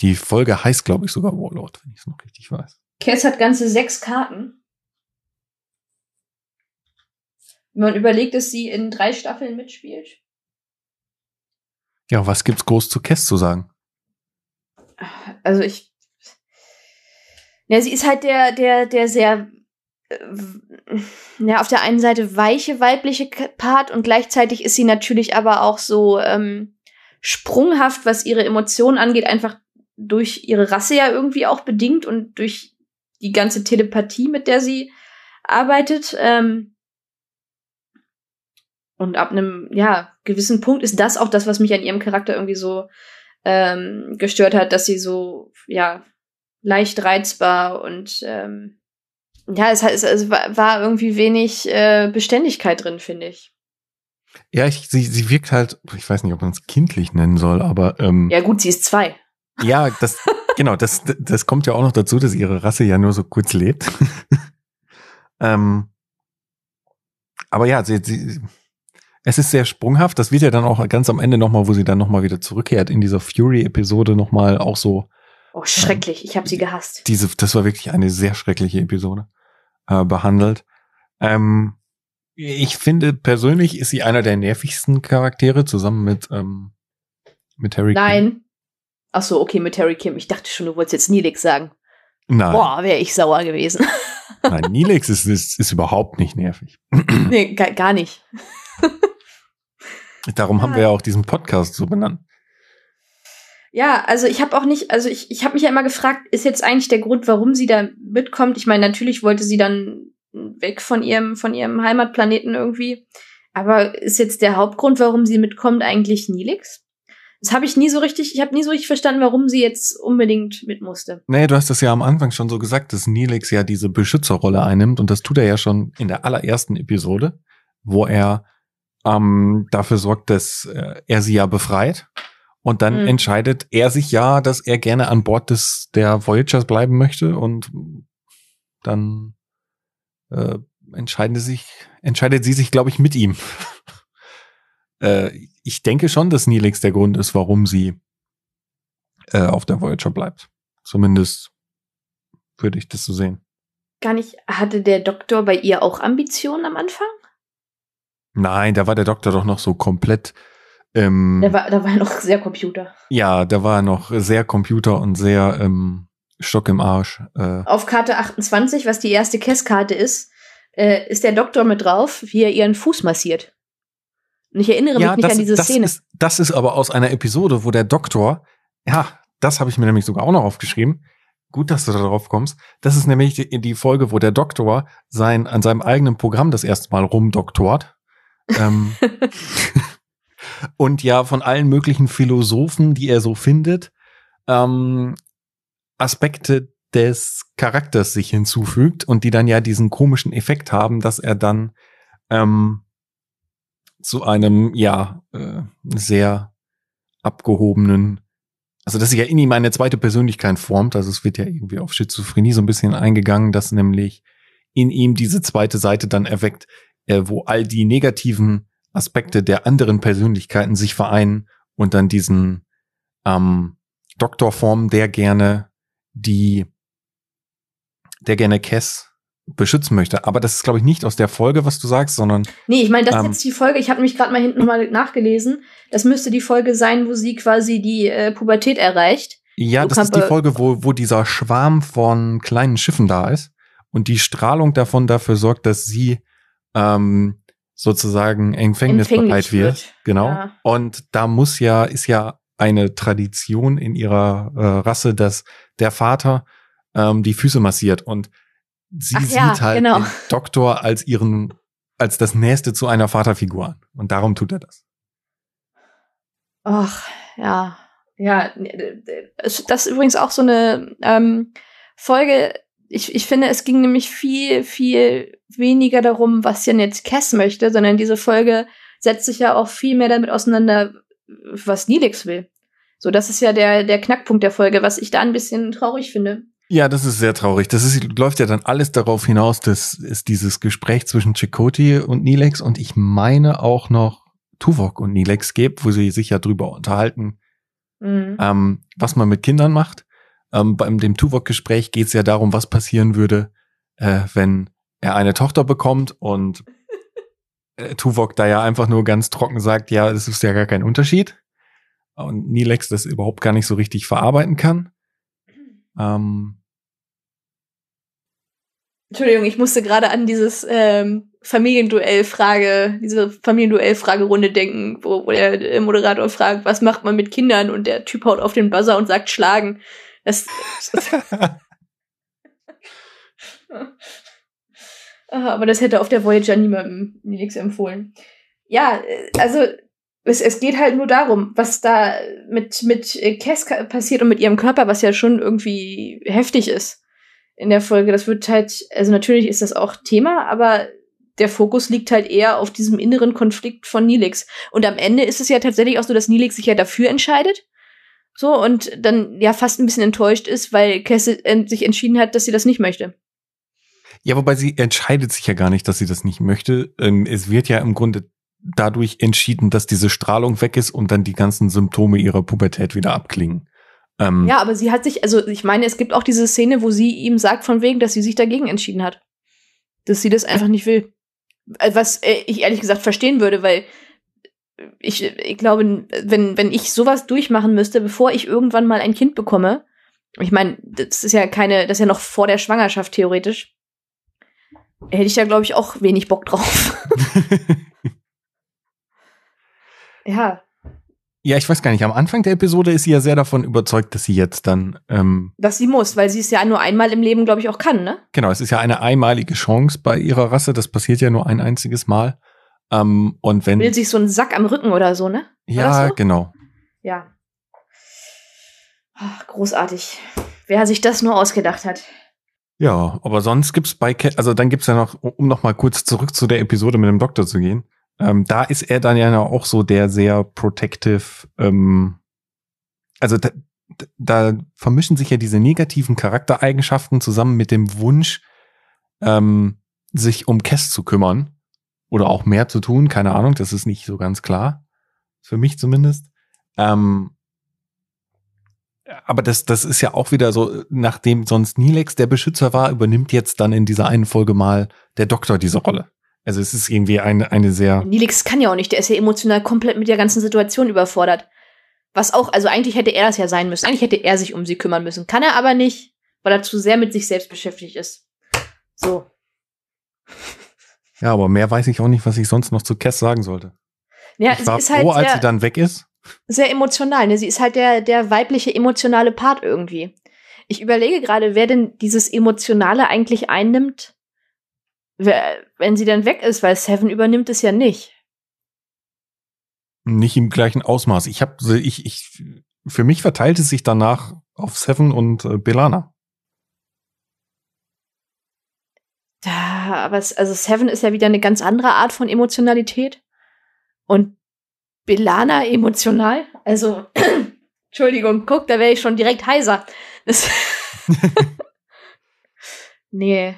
Die Folge heißt, glaube ich, sogar Warlord, wenn ich es noch richtig weiß. Cass hat ganze sechs Karten. Wenn man überlegt, dass sie in drei Staffeln mitspielt. Ja, was gibt's groß zu Cass zu sagen? Also ich, ja, sie ist halt der, der, der sehr, äh, ja, auf der einen Seite weiche weibliche Part und gleichzeitig ist sie natürlich aber auch so ähm, sprunghaft, was ihre Emotionen angeht, einfach durch ihre Rasse ja irgendwie auch bedingt und durch die ganze Telepathie, mit der sie arbeitet. Ähm, Und ab einem, ja, gewissen Punkt ist das auch das, was mich an ihrem Charakter irgendwie so ähm, gestört hat, dass sie so, ja, leicht reizbar und ähm, ja, es, es, es war irgendwie wenig äh, Beständigkeit drin, finde ich. Ja, ich, sie, sie wirkt halt, ich weiß nicht, ob man es kindlich nennen soll, aber ähm, Ja gut, sie ist zwei. Ja, das, genau, das, das kommt ja auch noch dazu, dass ihre Rasse ja nur so kurz lebt. ähm, aber ja, sie, sie, es ist sehr sprunghaft. Das wird ja dann auch ganz am Ende nochmal, wo sie dann nochmal wieder zurückkehrt in dieser Fury-Episode nochmal auch so. Oh, schrecklich. Ähm, ich habe sie gehasst. Diese, das war wirklich eine sehr schreckliche Episode äh, behandelt. Ähm, ich finde persönlich ist sie einer der nervigsten Charaktere zusammen mit ähm, mit Harry. Nein. Kim. Ach so, okay, mit Harry Kim. Ich dachte schon, du wolltest jetzt Nilix sagen. Nein. Boah, wäre ich sauer gewesen. Nein, Nilix ist, ist, ist überhaupt nicht nervig. nee, gar, gar nicht. Darum haben wir ja auch diesen Podcast so benannt. Ja, also ich habe auch nicht, also ich, ich habe mich ja immer gefragt, ist jetzt eigentlich der Grund, warum sie da mitkommt? Ich meine, natürlich wollte sie dann weg von ihrem, von ihrem Heimatplaneten irgendwie. Aber ist jetzt der Hauptgrund, warum sie mitkommt, eigentlich Nilix? Das habe ich nie so richtig, ich habe nie so richtig verstanden, warum sie jetzt unbedingt mit musste. Nee, du hast das ja am Anfang schon so gesagt, dass Nilix ja diese Beschützerrolle einnimmt und das tut er ja schon in der allerersten Episode, wo er ähm, dafür sorgt, dass äh, er sie ja befreit. Und dann mhm. entscheidet er sich ja, dass er gerne an Bord des der Voyagers bleiben möchte und dann äh, entscheiden sich, entscheidet sie sich, glaube ich, mit ihm. äh, ich denke schon, dass Nilix der Grund ist, warum sie äh, auf der Voyager bleibt. Zumindest würde ich das so sehen. Gar nicht. Hatte der Doktor bei ihr auch Ambitionen am Anfang? Nein, da war der Doktor doch noch so komplett. Ähm, da, war, da war er noch sehr Computer. Ja, da war er noch sehr Computer und sehr ähm, Stock im Arsch. Äh. Auf Karte 28, was die erste Kesskarte ist, äh, ist der Doktor mit drauf, wie er ihren Fuß massiert. Und ich erinnere ja, mich nicht das, an diese das Szene. Ist, das ist aber aus einer Episode, wo der Doktor, ja, das habe ich mir nämlich sogar auch noch aufgeschrieben. Gut, dass du da drauf kommst. Das ist nämlich die, die Folge, wo der Doktor sein, an seinem eigenen Programm das erste Mal rumdoktort ähm, und ja, von allen möglichen Philosophen, die er so findet, ähm, Aspekte des Charakters sich hinzufügt und die dann ja diesen komischen Effekt haben, dass er dann ähm, zu einem, ja, äh, sehr abgehobenen, also dass sich ja in ihm eine zweite Persönlichkeit formt, also es wird ja irgendwie auf Schizophrenie so ein bisschen eingegangen, dass nämlich in ihm diese zweite Seite dann erweckt, äh, wo all die negativen Aspekte der anderen Persönlichkeiten sich vereinen und dann diesen ähm, Doktor formen, der gerne die, der gerne Cass beschützen möchte. Aber das ist, glaube ich, nicht aus der Folge, was du sagst, sondern. Nee, ich meine, das ähm, ist jetzt die Folge, ich habe mich gerade mal hinten nochmal nachgelesen. Das müsste die Folge sein, wo sie quasi die äh, Pubertät erreicht. Ja, du das ist die Folge, wo, wo dieser Schwarm von kleinen Schiffen da ist und die Strahlung davon dafür sorgt, dass sie ähm, sozusagen empfängnisbereit wird. wird. Genau. Ja. Und da muss ja, ist ja eine Tradition in ihrer äh, Rasse, dass der Vater ähm, die Füße massiert und sie Ach sieht ja, halt genau. den Doktor als ihren, als das Nächste zu einer Vaterfigur an. Und darum tut er das. Ach, ja. Ja, das ist übrigens auch so eine ähm, Folge, ich, ich finde, es ging nämlich viel, viel weniger darum, was Jan jetzt Cass möchte, sondern diese Folge setzt sich ja auch viel mehr damit auseinander, was Nilix will. So, das ist ja der, der Knackpunkt der Folge, was ich da ein bisschen traurig finde. Ja, das ist sehr traurig. Das ist, läuft ja dann alles darauf hinaus, dass es dieses Gespräch zwischen Chakoti und Nilex und ich meine auch noch Tuvok und Nilex gibt, wo sie sich ja drüber unterhalten, mhm. ähm, was man mit Kindern macht. Ähm, beim dem Tuvok-Gespräch geht es ja darum, was passieren würde, äh, wenn er eine Tochter bekommt und äh, Tuvok da ja einfach nur ganz trocken sagt, ja, es ist ja gar kein Unterschied. Und Nilex das überhaupt gar nicht so richtig verarbeiten kann. Ähm, Entschuldigung, ich musste gerade an dieses ähm, Familienduell-Frage, diese Familienduell-Fragerunde denken, wo, wo der Moderator fragt, was macht man mit Kindern und der Typ haut auf den Buzzer und sagt schlagen. Das, aber das hätte auf der Voyager niemandem nichts empfohlen. ja, also es, es geht halt nur darum, was da mit, mit Cass passiert und mit ihrem Körper, was ja schon irgendwie heftig ist in der Folge. Das wird halt, also natürlich ist das auch Thema, aber der Fokus liegt halt eher auf diesem inneren Konflikt von Nilix. Und am Ende ist es ja tatsächlich auch so, dass Nilix sich ja dafür entscheidet. So, und dann ja fast ein bisschen enttäuscht ist, weil Cass sich entschieden hat, dass sie das nicht möchte. Ja, wobei sie entscheidet sich ja gar nicht, dass sie das nicht möchte. Ähm, es wird ja im Grunde dadurch entschieden, dass diese Strahlung weg ist und dann die ganzen Symptome ihrer Pubertät wieder abklingen. Ähm, ja, aber sie hat sich, also ich meine, es gibt auch diese Szene, wo sie ihm sagt von wegen, dass sie sich dagegen entschieden hat. Dass sie das einfach nicht will. Äh, was äh, ich ehrlich gesagt verstehen würde, weil ich, ich glaube, wenn, wenn ich sowas durchmachen müsste, bevor ich irgendwann mal ein Kind bekomme, ich meine, das ist ja keine, das ist ja noch vor der Schwangerschaft theoretisch, hätte ich da, glaube ich, auch wenig Bock drauf. ja. Ja, ich weiß gar nicht. Am Anfang der Episode ist sie ja sehr davon überzeugt, dass sie jetzt dann. Ähm, dass sie muss, weil sie es ja nur einmal im Leben, glaube ich, auch kann, ne? Genau, es ist ja eine einmalige Chance bei ihrer Rasse. Das passiert ja nur ein einziges Mal. Ähm, und wenn. Bildet sich so ein Sack am Rücken oder so, ne? War ja, so? genau. Ja. Ach, großartig. Wer sich das nur ausgedacht hat. Ja, aber sonst gibt's bei, also dann gibt's ja noch, um noch mal kurz zurück zu der Episode mit dem Doktor zu gehen. Ähm, da ist er dann ja auch so der sehr protective, ähm, also da, da vermischen sich ja diese negativen Charaktereigenschaften zusammen mit dem Wunsch, ähm, sich um Kess zu kümmern oder auch mehr zu tun. Keine Ahnung, das ist nicht so ganz klar. Für mich zumindest. Ähm, aber das, das ist ja auch wieder so, nachdem sonst Nilex der Beschützer war, übernimmt jetzt dann in dieser einen Folge mal der Doktor diese Rolle. Also es ist irgendwie eine, eine sehr. Nilix kann ja auch nicht, der ist ja emotional komplett mit der ganzen Situation überfordert. Was auch, also eigentlich hätte er das ja sein müssen. Eigentlich hätte er sich um sie kümmern müssen. Kann er aber nicht, weil er zu sehr mit sich selbst beschäftigt ist. So. Ja, aber mehr weiß ich auch nicht, was ich sonst noch zu Cass sagen sollte. Ja, ich war froh, halt als sie dann weg ist. Sehr emotional, ne? Sie ist halt der, der weibliche emotionale Part irgendwie. Ich überlege gerade, wer denn dieses Emotionale eigentlich einnimmt wenn sie dann weg ist, weil Seven übernimmt es ja nicht. Nicht im gleichen Ausmaß. Ich habe, ich, ich, für mich verteilt es sich danach auf Seven und äh, Belana. Ja, aber es, also Seven ist ja wieder eine ganz andere Art von Emotionalität. Und Belana emotional, also, Entschuldigung, guck, da wäre ich schon direkt heiser. nee.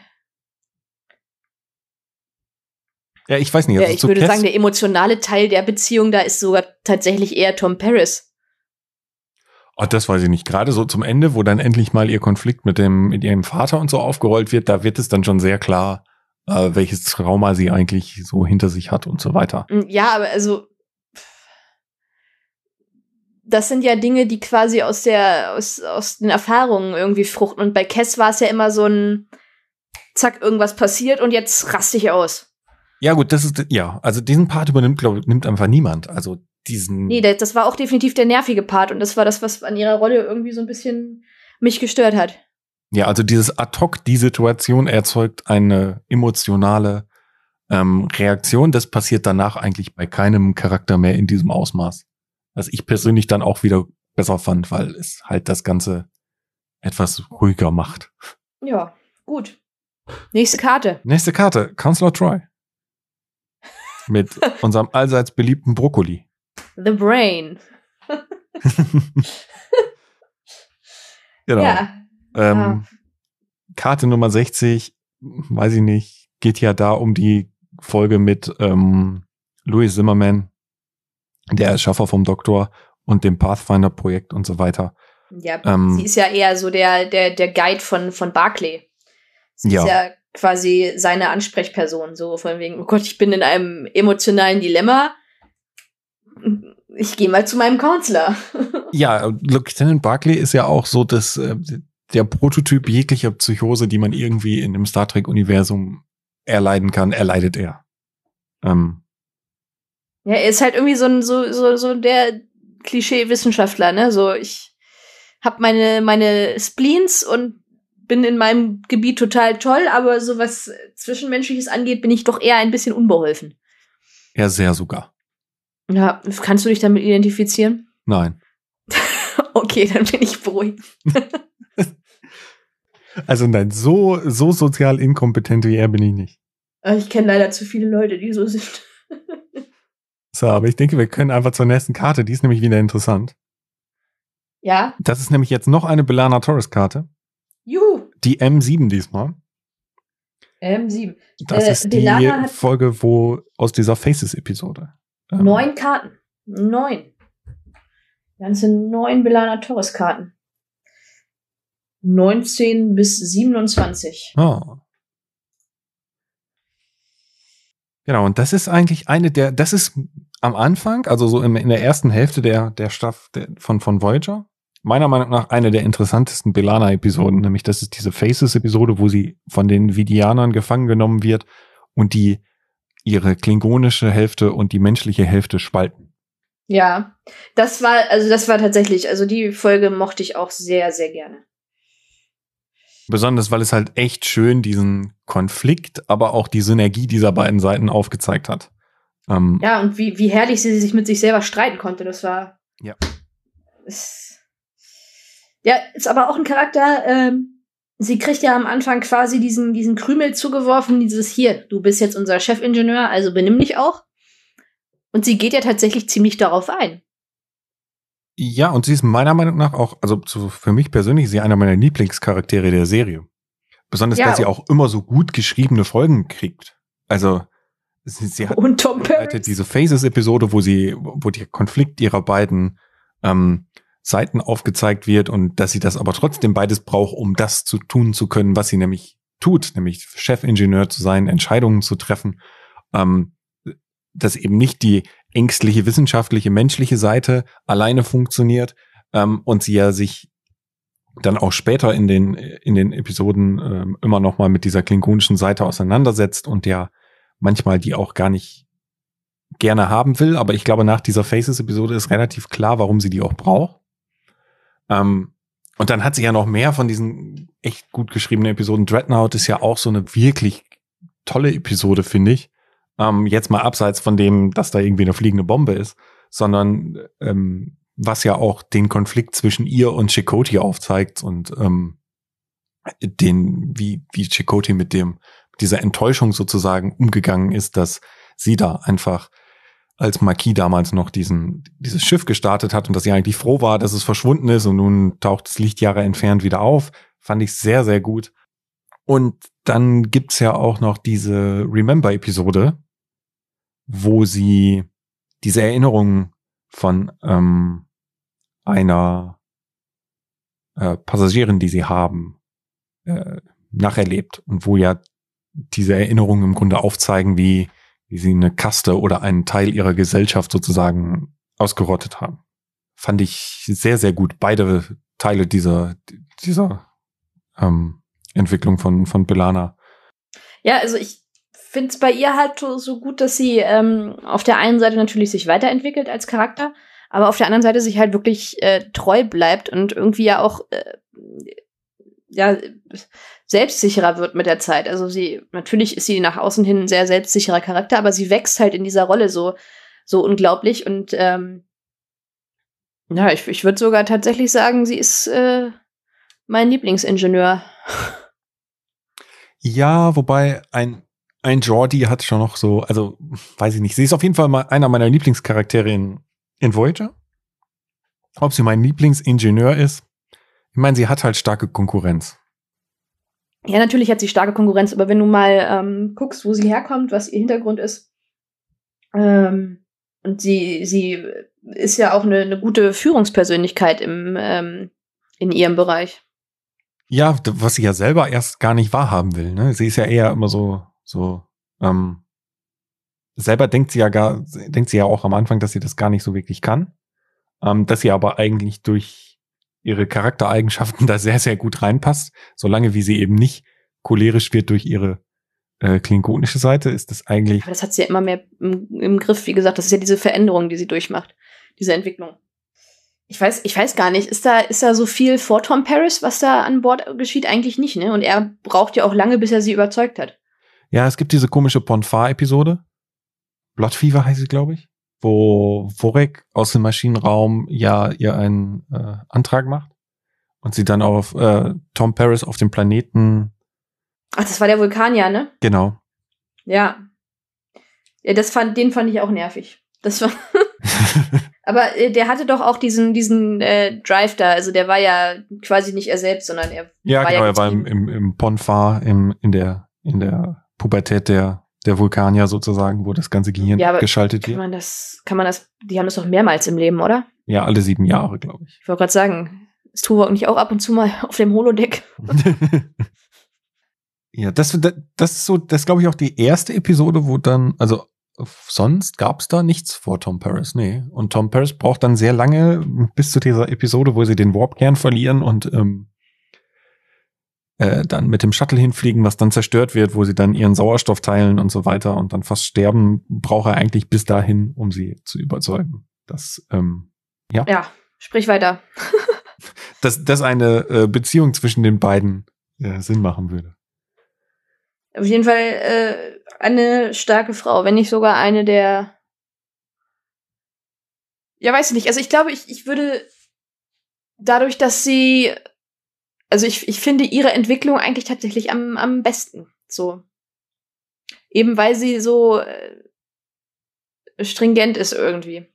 Ja, ich weiß nicht. Also ja, ich würde Cass sagen, der emotionale Teil der Beziehung, da ist sogar tatsächlich eher Tom Paris. Oh, das weiß ich nicht. Gerade so zum Ende, wo dann endlich mal ihr Konflikt mit dem, mit ihrem Vater und so aufgerollt wird, da wird es dann schon sehr klar, äh, welches Trauma sie eigentlich so hinter sich hat und so weiter. Mm, ja, aber also, das sind ja Dinge, die quasi aus der, aus, aus den Erfahrungen irgendwie fruchten. Und bei Cass war es ja immer so ein, zack, irgendwas passiert und jetzt raste ich aus. Ja, gut, das ist, ja, also diesen Part übernimmt, glaube ich, nimmt einfach niemand. Also diesen. Nee, das war auch definitiv der nervige Part und das war das, was an ihrer Rolle irgendwie so ein bisschen mich gestört hat. Ja, also dieses ad hoc, die Situation erzeugt eine emotionale ähm, Reaktion. Das passiert danach eigentlich bei keinem Charakter mehr in diesem Ausmaß. Was ich persönlich dann auch wieder besser fand, weil es halt das Ganze etwas ruhiger macht. Ja, gut. Nächste Karte. Nächste Karte, Counselor Troy mit unserem allseits beliebten Brokkoli. The Brain. genau. Ja. Ähm, ja. Karte Nummer 60, weiß ich nicht, geht ja da um die Folge mit ähm, Louis Zimmerman, der Erschaffer vom Doktor und dem Pathfinder-Projekt und so weiter. Ja, ähm, sie ist ja eher so der, der, der Guide von, von Barclay. Sie ja. ist ja quasi seine Ansprechperson, so von wegen, oh Gott, ich bin in einem emotionalen Dilemma. Ich gehe mal zu meinem Counselor. ja, Lieutenant Barclay ist ja auch so dass äh, der Prototyp jeglicher Psychose, die man irgendwie in dem Star Trek-Universum erleiden kann, erleidet er. Ähm. Ja, er ist halt irgendwie so ein, so, so, so der Klischee-Wissenschaftler, ne? So, ich hab meine, meine Spleens und bin in meinem Gebiet total toll, aber so was Zwischenmenschliches angeht, bin ich doch eher ein bisschen unbeholfen. Ja, sehr sogar. Ja, kannst du dich damit identifizieren? Nein. okay, dann bin ich beruhigt. also nein, so, so sozial inkompetent wie er bin ich nicht. Äh, ich kenne leider zu viele Leute, die so sind. so, aber ich denke, wir können einfach zur nächsten Karte, die ist nämlich wieder interessant. Ja. Das ist nämlich jetzt noch eine Belana Torres Karte. Juhu. Die M7 diesmal. M7. Das äh, ist die Folge, wo aus dieser Faces-Episode. Ähm, neun Karten. Neun. Ganze neun Belana Torres Karten. 19 bis 27. Oh. Genau, und das ist eigentlich eine der, das ist am Anfang, also so in, in der ersten Hälfte der, der Staffel von, von Voyager, meiner Meinung nach eine der interessantesten Belana-Episoden, nämlich das ist diese Faces-Episode, wo sie von den Vidianern gefangen genommen wird und die ihre klingonische Hälfte und die menschliche Hälfte spalten. Ja, das war, also das war tatsächlich, also die Folge mochte ich auch sehr, sehr gerne. Besonders, weil es halt echt schön diesen Konflikt, aber auch die Synergie dieser beiden Seiten aufgezeigt hat. Ähm, ja, und wie, wie herrlich sie sich mit sich selber streiten konnte, das war. Ja. Ist, ja, ist aber auch ein Charakter, ähm, sie kriegt ja am Anfang quasi diesen, diesen Krümel zugeworfen, dieses hier, du bist jetzt unser Chefingenieur, also benimm dich auch. Und sie geht ja tatsächlich ziemlich darauf ein. Ja, und sie ist meiner Meinung nach auch, also für mich persönlich ist sie einer meiner Lieblingscharaktere der Serie. Besonders, ja, dass sie auch immer so gut geschriebene Folgen kriegt. Also, sie, sie hat und Tom diese Phases-Episode, wo sie, wo der Konflikt ihrer beiden ähm, Seiten aufgezeigt wird und dass sie das aber trotzdem beides braucht, um das zu tun zu können, was sie nämlich tut, nämlich Chefingenieur zu sein, Entscheidungen zu treffen. Ähm, dass eben nicht die ängstliche wissenschaftliche menschliche Seite alleine funktioniert ähm, und sie ja sich dann auch später in den in den Episoden ähm, immer noch mal mit dieser klingonischen Seite auseinandersetzt und der manchmal die auch gar nicht gerne haben will, aber ich glaube nach dieser Faces Episode ist relativ klar, warum sie die auch braucht. Ähm, und dann hat sie ja noch mehr von diesen echt gut geschriebenen Episoden. Dreadnought ist ja auch so eine wirklich tolle Episode, finde ich. Ähm, jetzt mal abseits von dem, dass da irgendwie eine fliegende Bombe ist, sondern ähm, was ja auch den Konflikt zwischen ihr und Chakotay aufzeigt und ähm, den, wie, wie Chakotay mit dem, dieser Enttäuschung sozusagen umgegangen ist, dass sie da einfach als Marquis damals noch diesen, dieses Schiff gestartet hat und dass sie eigentlich froh war, dass es verschwunden ist und nun taucht es Lichtjahre entfernt wieder auf. Fand ich sehr, sehr gut. Und dann gibt's ja auch noch diese Remember-Episode, wo sie diese Erinnerungen von ähm, einer äh, Passagierin, die sie haben, äh, nacherlebt und wo ja diese Erinnerungen im Grunde aufzeigen, wie, wie sie eine Kaste oder einen Teil ihrer Gesellschaft sozusagen ausgerottet haben. Fand ich sehr, sehr gut. Beide Teile dieser, dieser ähm, Entwicklung von, von Belana. Ja, also ich finde es bei ihr halt so gut, dass sie ähm, auf der einen Seite natürlich sich weiterentwickelt als Charakter, aber auf der anderen Seite sich halt wirklich äh, treu bleibt und irgendwie ja auch äh, ja selbstsicherer wird mit der Zeit. Also sie natürlich ist sie nach außen hin ein sehr selbstsicherer Charakter, aber sie wächst halt in dieser Rolle so so unglaublich und ähm, ja, ich, ich würde sogar tatsächlich sagen, sie ist äh, mein Lieblingsingenieur. Ja, wobei ein ein Jordi hat schon noch so, also weiß ich nicht. Sie ist auf jeden Fall mal einer meiner Lieblingscharaktere in, in Voyager. Ob sie mein Lieblingsingenieur ist, ich meine, sie hat halt starke Konkurrenz. Ja, natürlich hat sie starke Konkurrenz, aber wenn du mal ähm, guckst, wo sie herkommt, was ihr Hintergrund ist, ähm, und sie, sie ist ja auch eine, eine gute Führungspersönlichkeit im, ähm, in ihrem Bereich. Ja, was sie ja selber erst gar nicht wahrhaben will. Ne? Sie ist ja eher immer so so, ähm, selber denkt sie ja gar, denkt sie ja auch am Anfang, dass sie das gar nicht so wirklich kann. Ähm, dass sie aber eigentlich durch ihre Charaktereigenschaften da sehr, sehr gut reinpasst. Solange wie sie eben nicht cholerisch wird durch ihre äh, klingonische Seite, ist das eigentlich. Aber das hat sie ja immer mehr im, im Griff. Wie gesagt, das ist ja diese Veränderung, die sie durchmacht. Diese Entwicklung. Ich weiß, ich weiß gar nicht, ist da, ist da so viel vor Tom Paris, was da an Bord geschieht? Eigentlich nicht, ne? Und er braucht ja auch lange, bis er sie überzeugt hat. Ja, es gibt diese komische Ponfar-Episode. Blood Fever heißt sie, glaube ich, wo Vorek aus dem Maschinenraum ja ihr einen äh, Antrag macht und sie dann auf äh, Tom Paris auf dem Planeten. Ach, das war der Vulkanier, ne? Genau. Ja. Ja, das fand, den fand ich auch nervig. Das war. Aber äh, der hatte doch auch diesen, diesen äh, Drive da. Also der war ja quasi nicht er selbst, sondern er ja, war genau, ja er war im, im, im Ponfar, im, in der, in der Pubertät der, der Vulkanier sozusagen, wo das ganze Gehirn Ja, geschaltet Kann wird. man das, kann man das, die haben das doch mehrmals im Leben, oder? Ja, alle sieben Jahre, glaube ich. Ich wollte gerade sagen, ist Tuvok nicht auch ab und zu mal auf dem Holodeck? ja, das, das, das ist so, das glaube ich auch die erste Episode, wo dann, also sonst gab es da nichts vor Tom Paris, nee. Und Tom Paris braucht dann sehr lange bis zu dieser Episode, wo sie den Warp-Kern verlieren und ähm, äh, dann mit dem Shuttle hinfliegen, was dann zerstört wird, wo sie dann ihren Sauerstoff teilen und so weiter und dann fast sterben, braucht er eigentlich bis dahin, um sie zu überzeugen. Dass, ähm, Ja, sprich weiter. dass, dass eine äh, Beziehung zwischen den beiden äh, Sinn machen würde. Auf jeden Fall äh, eine starke Frau, wenn nicht sogar eine der. Ja, weiß ich nicht. Also ich glaube, ich, ich würde dadurch, dass sie. Also ich, ich finde ihre Entwicklung eigentlich tatsächlich am, am besten. So. Eben weil sie so äh, stringent ist irgendwie.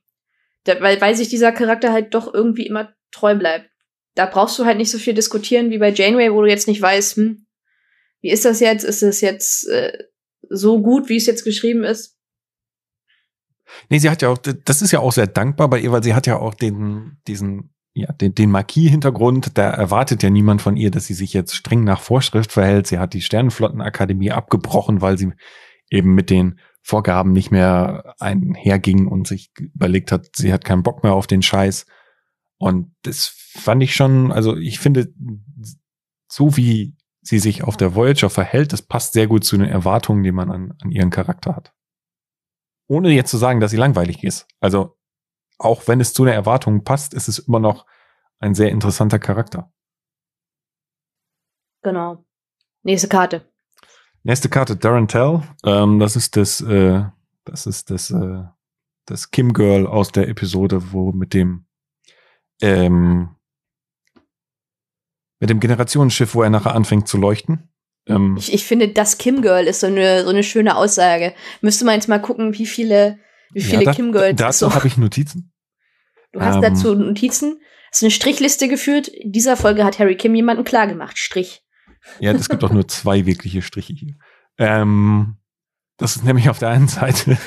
Da, weil, weil sich dieser Charakter halt doch irgendwie immer treu bleibt. Da brauchst du halt nicht so viel diskutieren wie bei Janeway, wo du jetzt nicht weißt, hm, wie ist das jetzt? Ist es jetzt äh, so gut, wie es jetzt geschrieben ist? Nee, sie hat ja auch, das ist ja auch sehr dankbar bei ihr, weil sie hat ja auch den, diesen, ja, den, den Marquis-Hintergrund. Da erwartet ja niemand von ihr, dass sie sich jetzt streng nach Vorschrift verhält. Sie hat die Sternenflottenakademie abgebrochen, weil sie eben mit den Vorgaben nicht mehr einherging und sich überlegt hat, sie hat keinen Bock mehr auf den Scheiß. Und das fand ich schon, also ich finde, so wie sie sich auf der Voyager verhält, das passt sehr gut zu den Erwartungen, die man an, an ihren Charakter hat. Ohne jetzt zu sagen, dass sie langweilig ist. Also, auch wenn es zu den Erwartungen passt, ist es immer noch ein sehr interessanter Charakter. Genau. Nächste Karte. Nächste Karte, Darren Tell. Ähm, das ist das, äh, das ist das, äh, das Kim Girl aus der Episode, wo mit dem, ähm, mit dem Generationsschiff, wo er nachher anfängt zu leuchten. Ähm, Ich, ich finde, das Kim Girl ist so eine, so eine schöne Aussage. Müsste man jetzt mal gucken, wie viele, wie viele ja, da, Kim Girls Dazu so. habe ich Notizen. Du hast ähm, dazu Notizen. Hast eine Strichliste geführt. In dieser Folge hat Harry Kim jemanden klargemacht. Strich. Ja, es gibt auch nur zwei wirkliche Striche hier. Ähm, das ist nämlich auf der einen Seite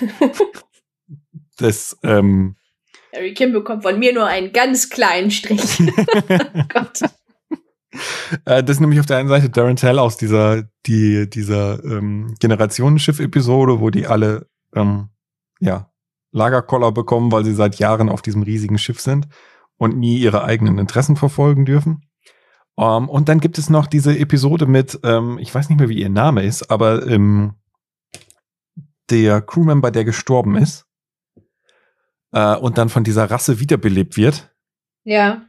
das, ähm, Harry Kim bekommt von mir nur einen ganz kleinen Strich. Gott. Äh, das ist nämlich auf der einen Seite Darren Tell aus dieser, die, dieser ähm, Generationenschiff-Episode, wo die alle ähm, ja, Lagerkoller bekommen, weil sie seit Jahren auf diesem riesigen Schiff sind und nie ihre eigenen Interessen verfolgen dürfen. Um, und dann gibt es noch diese Episode mit, ähm, ich weiß nicht mehr, wie ihr Name ist, aber ähm, der Crewmember, der gestorben ist äh, und dann von dieser Rasse wiederbelebt wird. Ja.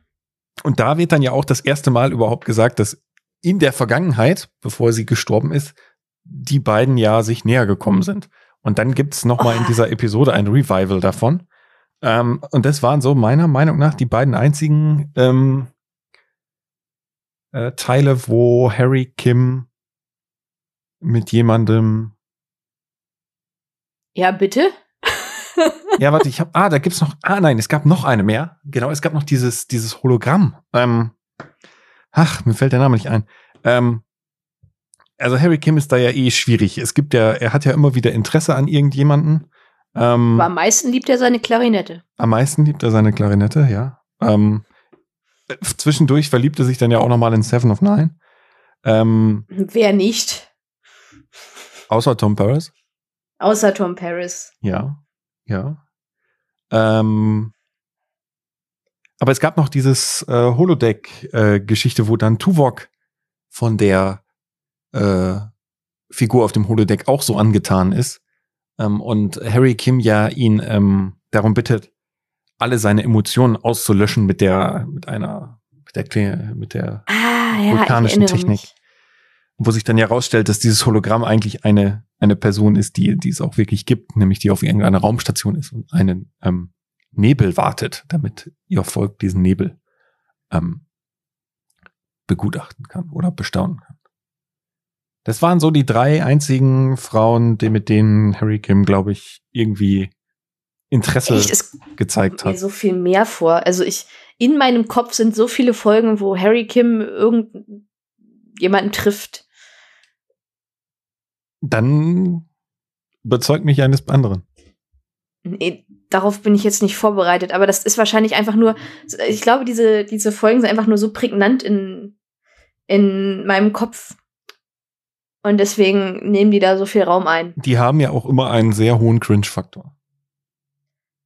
Und da wird dann ja auch das erste Mal überhaupt gesagt, dass in der Vergangenheit, bevor sie gestorben ist, die beiden ja sich näher gekommen sind. Und dann gibt's noch mal in Oh. dieser Episode ein Revival davon. Ähm, und das waren so meiner Meinung nach die beiden einzigen ähm, äh, Teile, wo Harry Kim mit jemandem. Ja, bitte? Ja, warte, ich hab. Ah, da gibt's noch. Ah, nein, es gab noch eine mehr. Genau, es gab noch dieses dieses Hologramm. Ähm, ach, mir fällt der Name nicht ein. Ähm, also Harry Kim ist da ja eh schwierig. Es gibt ja, er hat ja immer wieder Interesse an irgendjemanden. Ähm, Aber am meisten liebt er seine Klarinette. am meisten liebt er seine Klarinette, ja. Ähm, äh, zwischendurch verliebt er sich dann ja auch noch mal in Seven of Nine. Ähm, Wer nicht? außer Tom Paris. Außer Tom Paris. Ja, ja. Ähm, aber es gab noch dieses äh, Holodeck-Geschichte, wo dann Tuvok von der äh, Figur auf dem Holodeck auch so angetan ist. Ähm, und Harry Kim ja ihn ähm, darum bittet, alle seine Emotionen auszulöschen mit der, mit einer, mit der, mit der Ah, ja, Vulkanischen Technik. mich. wo sich dann ja rausstellt, dass dieses Hologramm eigentlich eine, eine Person ist, die, die es auch wirklich gibt, nämlich die auf irgendeiner Raumstation ist und einen ähm, Nebel wartet, damit ihr Volk diesen Nebel ähm, begutachten kann oder bestaunen kann. Das waren so die drei einzigen Frauen, die mit denen Harry Kim, glaube ich, irgendwie Interesse Echt? Gezeigt hat. Mir so viel mehr vor. Also ich, in meinem Kopf sind so viele Folgen, wo Harry Kim irgendjemanden trifft. Dann überzeugt mich eines anderen. Nee, darauf bin ich jetzt nicht vorbereitet, aber das ist wahrscheinlich einfach nur, ich glaube, diese, diese Folgen sind einfach nur so prägnant in, in meinem Kopf. Und deswegen nehmen die da so viel Raum ein. Die haben ja auch immer einen sehr hohen Cringe-Faktor.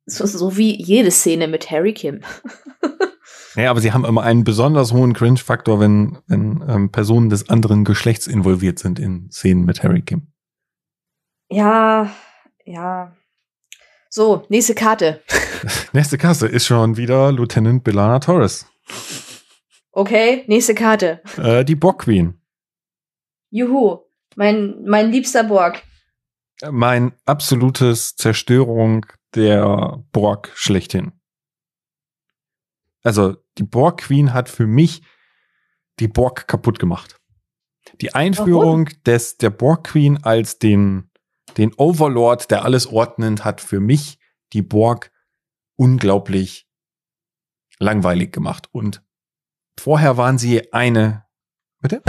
So, so wie jede Szene mit Harry Kim. ja, aber sie haben immer einen besonders hohen Cringe-Faktor, wenn, wenn ähm, Personen des anderen Geschlechts involviert sind in Szenen mit Harry Kim. Ja, ja. So, nächste Karte. nächste Karte ist schon wieder Lieutenant Bellana Torres. Okay, nächste Karte. Äh, die Borg Queen. Juhu, mein, mein liebster Borg. Mein absolutes Zerstörung der Borg schlechthin. Also, die Borg Queen hat für mich die Borg kaputt gemacht. Die Einführung Warum? des, der Borg Queen als den den Overlord, der alles ordnet, hat für mich die Borg unglaublich langweilig gemacht. Und vorher waren sie eine, bitte?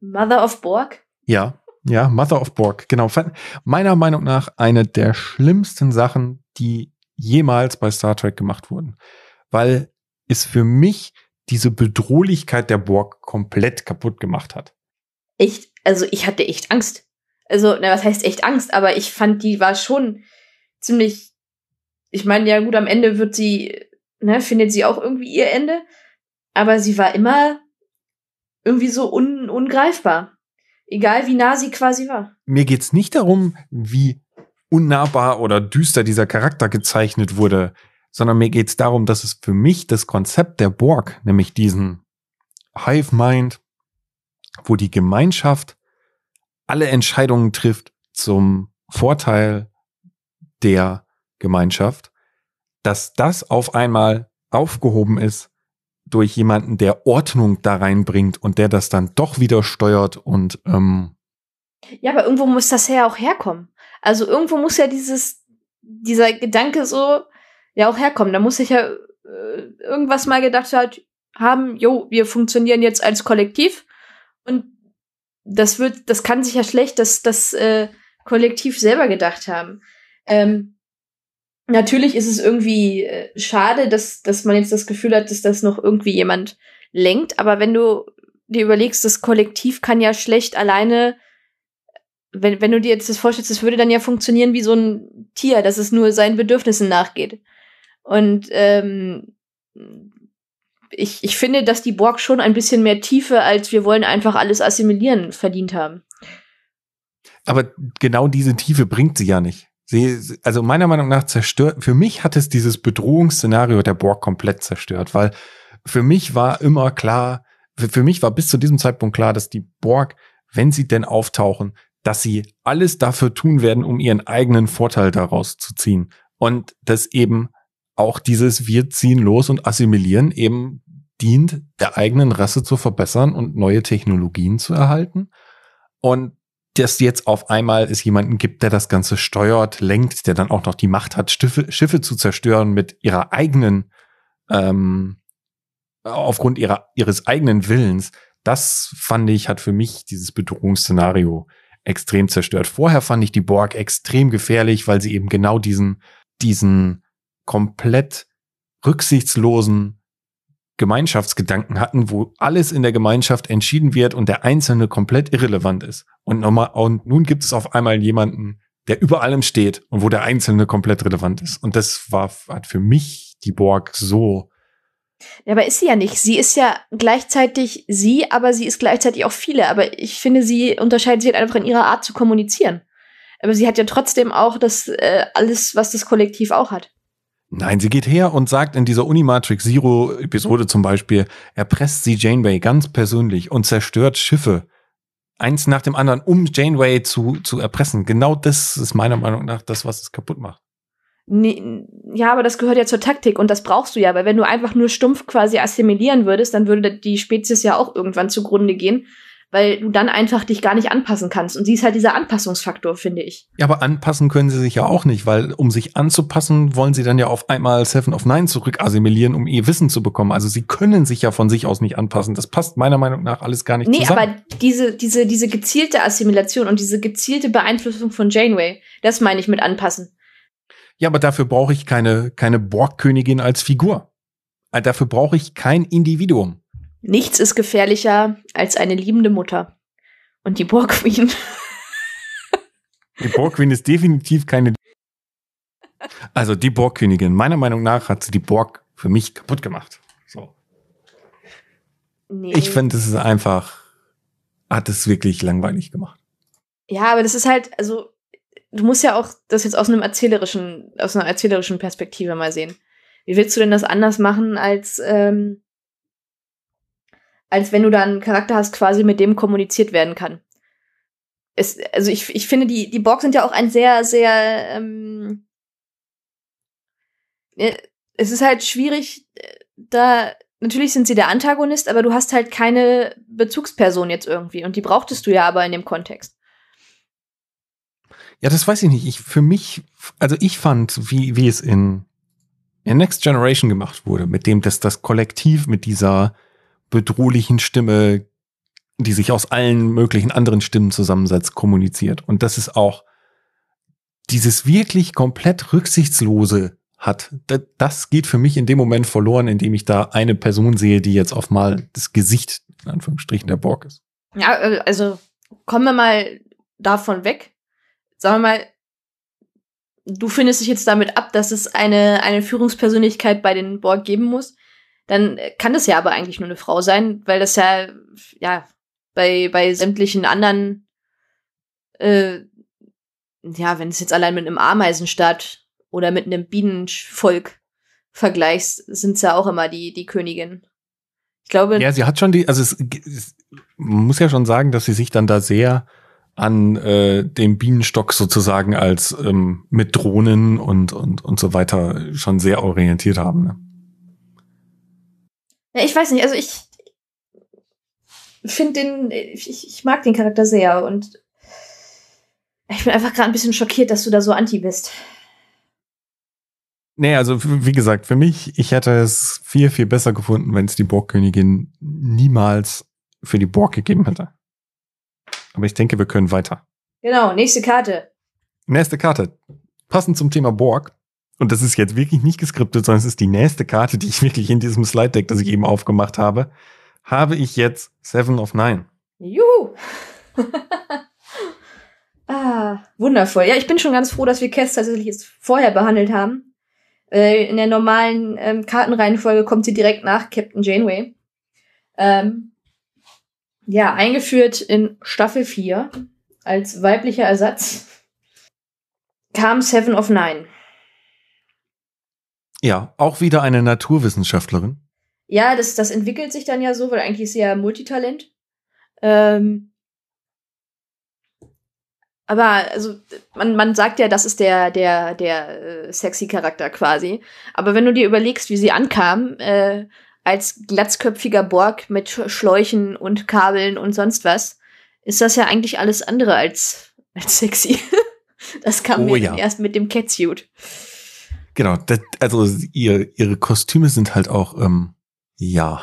Mother of Borg? Ja, ja, Mother of Borg, genau. Meiner Meinung nach eine der schlimmsten Sachen, die jemals bei Star Trek gemacht wurden. Weil es für mich diese Bedrohlichkeit der Borg komplett kaputt gemacht hat. Echt, also ich hatte echt Angst. Also, na, was heißt echt Angst, aber ich fand, die war schon ziemlich. Ich meine, ja gut, am Ende wird sie, ne, findet sie auch irgendwie ihr Ende. Aber sie war immer irgendwie so un ungreifbar. Egal wie nah sie quasi war. Mir geht's nicht darum, wie unnahbar oder düster dieser Charakter gezeichnet wurde, sondern mir geht's darum, dass es für mich das Konzept der Borg, nämlich diesen Hive Mind, wo die Gemeinschaft alle Entscheidungen trifft zum Vorteil der Gemeinschaft, dass das auf einmal aufgehoben ist durch jemanden, der Ordnung da reinbringt und der das dann doch wieder steuert und ähm ja, aber irgendwo muss das ja auch herkommen. Also irgendwo muss ja dieses dieser Gedanke so ja auch herkommen. Da muss sich ja äh, irgendwas mal gedacht hat, haben, jo, wir funktionieren jetzt als Kollektiv und das wird, das kann sich ja schlecht das, das äh, Kollektiv selber gedacht haben. Ähm, natürlich ist es irgendwie äh, schade, dass, dass man jetzt das Gefühl hat, dass das noch irgendwie jemand lenkt, aber wenn du dir überlegst, das Kollektiv kann ja schlecht alleine, wenn, wenn du dir jetzt das vorstellst, das würde dann ja funktionieren wie so ein Tier, dass es nur seinen Bedürfnissen nachgeht. Und ähm, ich, ich finde, dass die Borg schon ein bisschen mehr Tiefe als wir wollen einfach alles assimilieren verdient haben. Aber genau diese Tiefe bringt sie ja nicht. Sie, also meiner Meinung nach zerstört, für mich hat es dieses Bedrohungsszenario der Borg komplett zerstört, weil für mich war immer klar, für, für mich war bis zu diesem Zeitpunkt klar, dass die Borg, wenn sie denn auftauchen, dass sie alles dafür tun werden, um ihren eigenen Vorteil daraus zu ziehen. Und dass eben auch dieses Wir ziehen los und assimilieren eben dient, der eigenen Rasse zu verbessern und neue Technologien zu erhalten. Und dass jetzt auf einmal es jemanden gibt, der das Ganze steuert, lenkt, der dann auch noch die Macht hat, Schiffe, Schiffe zu zerstören mit ihrer eigenen, ähm, aufgrund ihrer, ihres eigenen Willens, das fand ich, hat für mich dieses Bedrohungsszenario extrem zerstört. Vorher fand ich die Borg extrem gefährlich, weil sie eben genau diesen, diesen komplett rücksichtslosen Gemeinschaftsgedanken hatten, wo alles in der Gemeinschaft entschieden wird und der Einzelne komplett irrelevant ist. Und, nochmal, und nun gibt es auf einmal jemanden, der über allem steht und wo der Einzelne komplett relevant ist. Und das war, hat für mich die Borg so. Ja, aber ist sie ja nicht. Sie ist ja gleichzeitig sie, aber sie ist gleichzeitig auch viele. Aber ich finde, sie unterscheidet sich halt einfach in ihrer Art zu kommunizieren. Aber sie hat ja trotzdem auch das äh, alles, was das Kollektiv auch hat. Nein, sie geht her und sagt in dieser Unimatrix Zero Episode zum Beispiel, erpresst sie Janeway ganz persönlich und zerstört Schiffe eins nach dem anderen, um Janeway zu, zu erpressen. Genau das ist meiner Meinung nach das, was es kaputt macht. Nee, ja, aber das gehört ja zur Taktik und das brauchst du ja, weil wenn du einfach nur stumpf quasi assimilieren würdest, dann würde die Spezies ja auch irgendwann zugrunde gehen, weil du dann einfach dich gar nicht anpassen kannst. Und sie ist halt dieser Anpassungsfaktor, finde ich. Ja, aber anpassen können sie sich ja auch nicht, weil um sich anzupassen, wollen sie dann ja auf einmal Seven of Nine zurück assimilieren, um ihr Wissen zu bekommen. Also sie können sich ja von sich aus nicht anpassen. Das passt meiner Meinung nach alles gar nicht nee, zusammen. Nee, aber diese, diese, diese gezielte Assimilation und diese gezielte Beeinflussung von Janeway, das meine ich mit anpassen. Ja, aber dafür brauche ich keine, keine Borgkönigin als Figur. Äh, dafür brauche ich kein Individuum. Nichts ist gefährlicher als eine liebende Mutter. Und die Borg Queen. Die Borg Queen ist definitiv keine. Also die Borgkönigin, meiner Meinung nach hat sie die Borg für mich kaputt gemacht. So. Nee. Ich finde, es ist einfach, hat es wirklich langweilig gemacht. Ja, aber das ist halt, also du musst ja auch das jetzt aus einem erzählerischen, aus einer erzählerischen Perspektive mal sehen. Wie willst du denn das anders machen, als, ähm, als wenn du da einen Charakter hast, quasi mit dem kommuniziert werden kann? Es, also ich, ich finde, die, die Borg sind ja auch ein sehr, sehr, ähm, äh, es ist halt schwierig, äh, da, natürlich sind sie der Antagonist, aber du hast halt keine Bezugsperson jetzt irgendwie und die brauchtest du ja aber in dem Kontext. Ja, das weiß ich nicht. Ich, für mich, also ich fand, wie, wie es in, in Next Generation gemacht wurde, mit dem, dass das Kollektiv mit dieser bedrohlichen Stimme, die sich aus allen möglichen anderen Stimmen zusammensetzt, kommuniziert. Und das ist auch dieses wirklich komplett rücksichtslose hat. Das geht für mich in dem Moment verloren, indem ich da eine Person sehe, die jetzt auf mal das Gesicht, in Anführungsstrichen, der Borg ist. Ja, äh, also kommen wir mal davon weg, sagen wir mal, du findest dich jetzt damit ab, dass es eine, eine Führungspersönlichkeit bei den Borg geben muss, dann kann das ja aber eigentlich nur eine Frau sein, weil das ja, ja, bei, bei sämtlichen anderen, äh, ja, wenn es jetzt allein mit einem Ameisenstaat oder mit einem Bienenvolk vergleichst, sind es ja auch immer die, die Königin. Ich glaube. Ja, sie hat schon die, also es, es, man muss ja schon sagen, dass sie sich dann da sehr an äh, dem Bienenstock sozusagen als ähm, mit Drohnen und, und, und so weiter schon sehr orientiert haben. Ne? Ja, ich weiß nicht, also ich finde den, ich, ich mag den Charakter sehr und ich bin einfach gerade ein bisschen schockiert, dass du da so anti bist. Nee, also wie gesagt, für mich, ich hätte es viel, viel besser gefunden, wenn es die Borgkönigin niemals für die Borg gegeben hätte. Aber ich denke, wir können weiter. Genau, nächste Karte. Nächste Karte. Passend zum Thema Borg. Und das ist jetzt wirklich nicht geskriptet, sondern es ist die nächste Karte, die ich wirklich in diesem Slide Deck, das ich eben aufgemacht habe, habe ich jetzt Seven of Nine. Juhu! ah, wundervoll. Ja, ich bin schon ganz froh, dass wir Cass tatsächlich jetzt vorher behandelt haben. Äh, in der normalen ähm, Kartenreihenfolge kommt sie direkt nach Captain Janeway. Ähm, ja, eingeführt in Staffel 4 als weiblicher Ersatz kam Seven of Nine. Ja, auch wieder eine Naturwissenschaftlerin. Ja, das, das entwickelt sich dann ja so, weil eigentlich ist sie ja Multitalent. Ähm, aber also man, man sagt ja, das ist der der der äh, sexy Charakter quasi. Aber wenn du dir überlegst, wie sie ankam, äh, als glatzköpfiger Borg mit Schläuchen und Kabeln und sonst was, ist das ja eigentlich alles andere als, als sexy. das kam oh, mir ja. erst mit dem Catsuit. Genau, das, also ihr, ihre Kostüme sind halt auch, ähm, ja.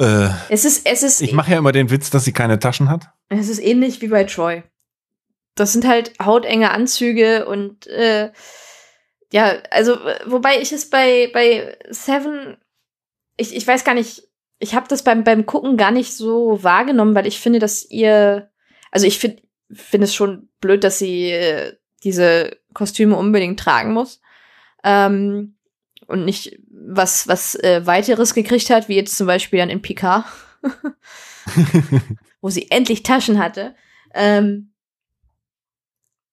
Äh, es ist, es ist. Ich mache ja immer den Witz, dass sie keine Taschen hat. Es ist ähnlich wie bei Troy. Das sind halt hautenge Anzüge und äh, ja, also wobei ich es bei bei Seven ich, ich weiß gar nicht, ich habe das beim, beim Gucken gar nicht so wahrgenommen, weil ich finde, dass ihr, also ich finde finde es schon blöd, dass sie äh, diese Kostüme unbedingt tragen muss. Ähm, und nicht was, was äh, weiteres gekriegt hat, wie jetzt zum Beispiel dann in Picard, wo sie endlich Taschen hatte. Ähm,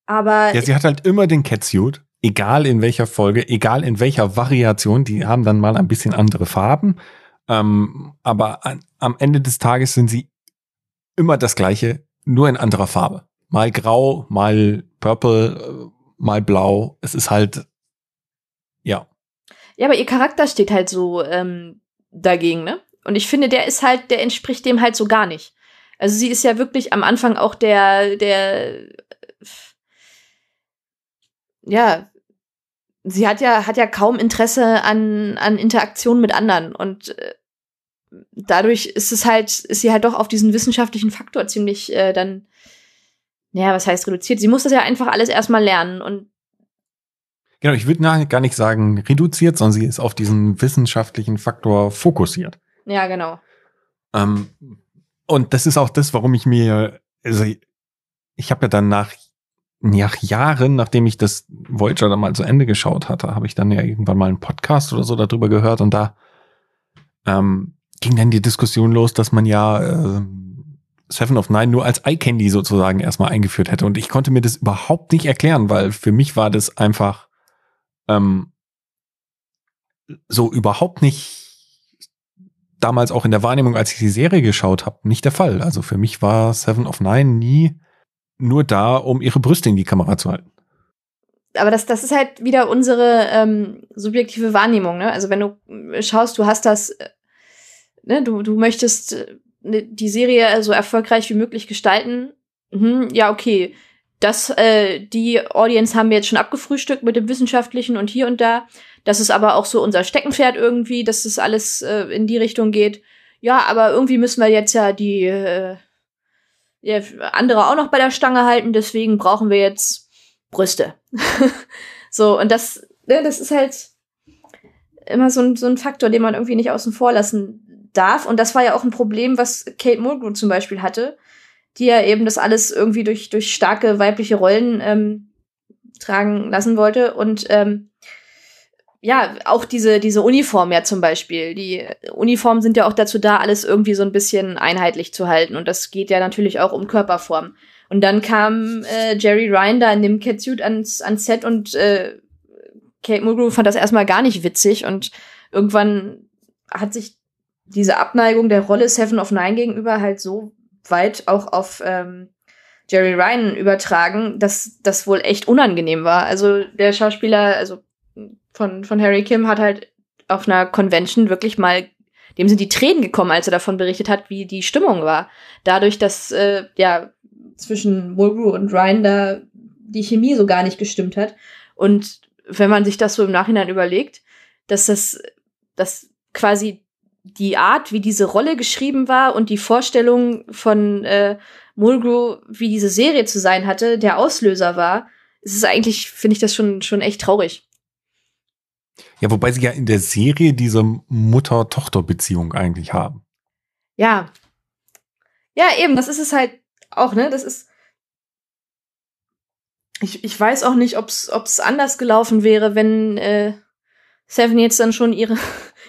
aber. Ja, sie hat halt immer den Catsuit egal in welcher Folge, egal in welcher Variation, die haben dann mal ein bisschen andere Farben. Ähm, aber an, am Ende des Tages sind sie immer das gleiche nur in anderer Farbe. Mal grau, mal purple, äh, mal blau. Es ist halt. Ja, aber ihr Charakter steht halt so ähm, dagegen, ne? Und ich finde, der ist halt, der entspricht dem halt so gar nicht. Also sie ist ja wirklich am Anfang auch der, der, ja, sie hat ja, hat ja kaum Interesse an, an Interaktion mit anderen und äh, dadurch ist es halt, ist sie halt doch auf diesen wissenschaftlichen Faktor ziemlich äh, dann, naja, was heißt reduziert? Sie muss das ja einfach alles erstmal lernen und Genau, ich würde gar nicht sagen reduziert, sondern sie ist auf diesen wissenschaftlichen Faktor fokussiert. Ja, genau. Ähm, und das ist auch das, warum ich mir, also ich, habe ja dann nach, nach Jahren, nachdem ich das Voyager dann mal zu Ende geschaut hatte, habe ich dann ja irgendwann mal einen Podcast oder so darüber gehört und da ähm, ging dann die Diskussion los, dass man ja äh, Seven of Nine nur als Eye Candy sozusagen erstmal eingeführt hätte. Und ich konnte mir das überhaupt nicht erklären, weil für mich war das einfach ähm, so überhaupt nicht damals auch in der Wahrnehmung, als ich die Serie geschaut habe, nicht der Fall. Also für mich war Seven of Nine nie nur da, um ihre Brüste in die Kamera zu halten. Aber das, das ist halt wieder unsere ähm, subjektive Wahrnehmung. Ne? Also wenn du schaust, du hast das, äh, ne, du, du möchtest äh, ne, die Serie so erfolgreich wie möglich gestalten. Mhm, ja, okay. Das, äh, die Audience haben wir jetzt schon abgefrühstückt mit dem Wissenschaftlichen und hier und da. Das ist aber auch so unser Steckenpferd irgendwie, dass das alles äh, in die Richtung geht. Ja, aber irgendwie müssen wir jetzt ja die äh, ja, andere auch noch bei der Stange halten, deswegen brauchen wir jetzt Brüste. so, und das, ne, das ist halt immer so ein, so ein Faktor, den man irgendwie nicht außen vor lassen darf. Und das war ja auch ein Problem, was Kate Mulgrew zum Beispiel hatte, die ja eben das alles irgendwie durch, durch starke weibliche Rollen ähm, tragen lassen wollte. Und ähm, ja, auch diese, diese Uniform ja zum Beispiel. Die Uniformen sind ja auch dazu da, alles irgendwie so ein bisschen einheitlich zu halten. Und das geht ja natürlich auch um Körperform. Und dann kam äh, Jerry Ryan da in dem Catsuit ans, ans Set und äh, Kate Mulgrew fand das erstmal gar nicht witzig. Und irgendwann hat sich diese Abneigung der Rolle Seven of Nine gegenüber halt so weit auch auf ähm, Jerry Ryan übertragen, dass das wohl echt unangenehm war. Also der Schauspieler, also von, von Harry Kim hat halt auf einer Convention wirklich mal, dem sind die Tränen gekommen, als er davon berichtet hat, wie die Stimmung war. Dadurch, dass äh, ja zwischen Mulgrew und Ryan da die Chemie so gar nicht gestimmt hat. Und wenn man sich das so im Nachhinein überlegt, dass das, dass quasi die Art, wie diese Rolle geschrieben war und die Vorstellung von äh, Mulgrew, wie diese Serie zu sein hatte, der Auslöser war, ist es eigentlich, finde ich das schon, schon echt traurig. Ja, wobei sie ja in der Serie diese Mutter-Tochter-Beziehung eigentlich haben. Ja. Ja, eben, das ist es halt auch, ne? Das ist. Ich, ich weiß auch nicht, ob es anders gelaufen wäre, wenn äh, Seven jetzt dann schon ihre,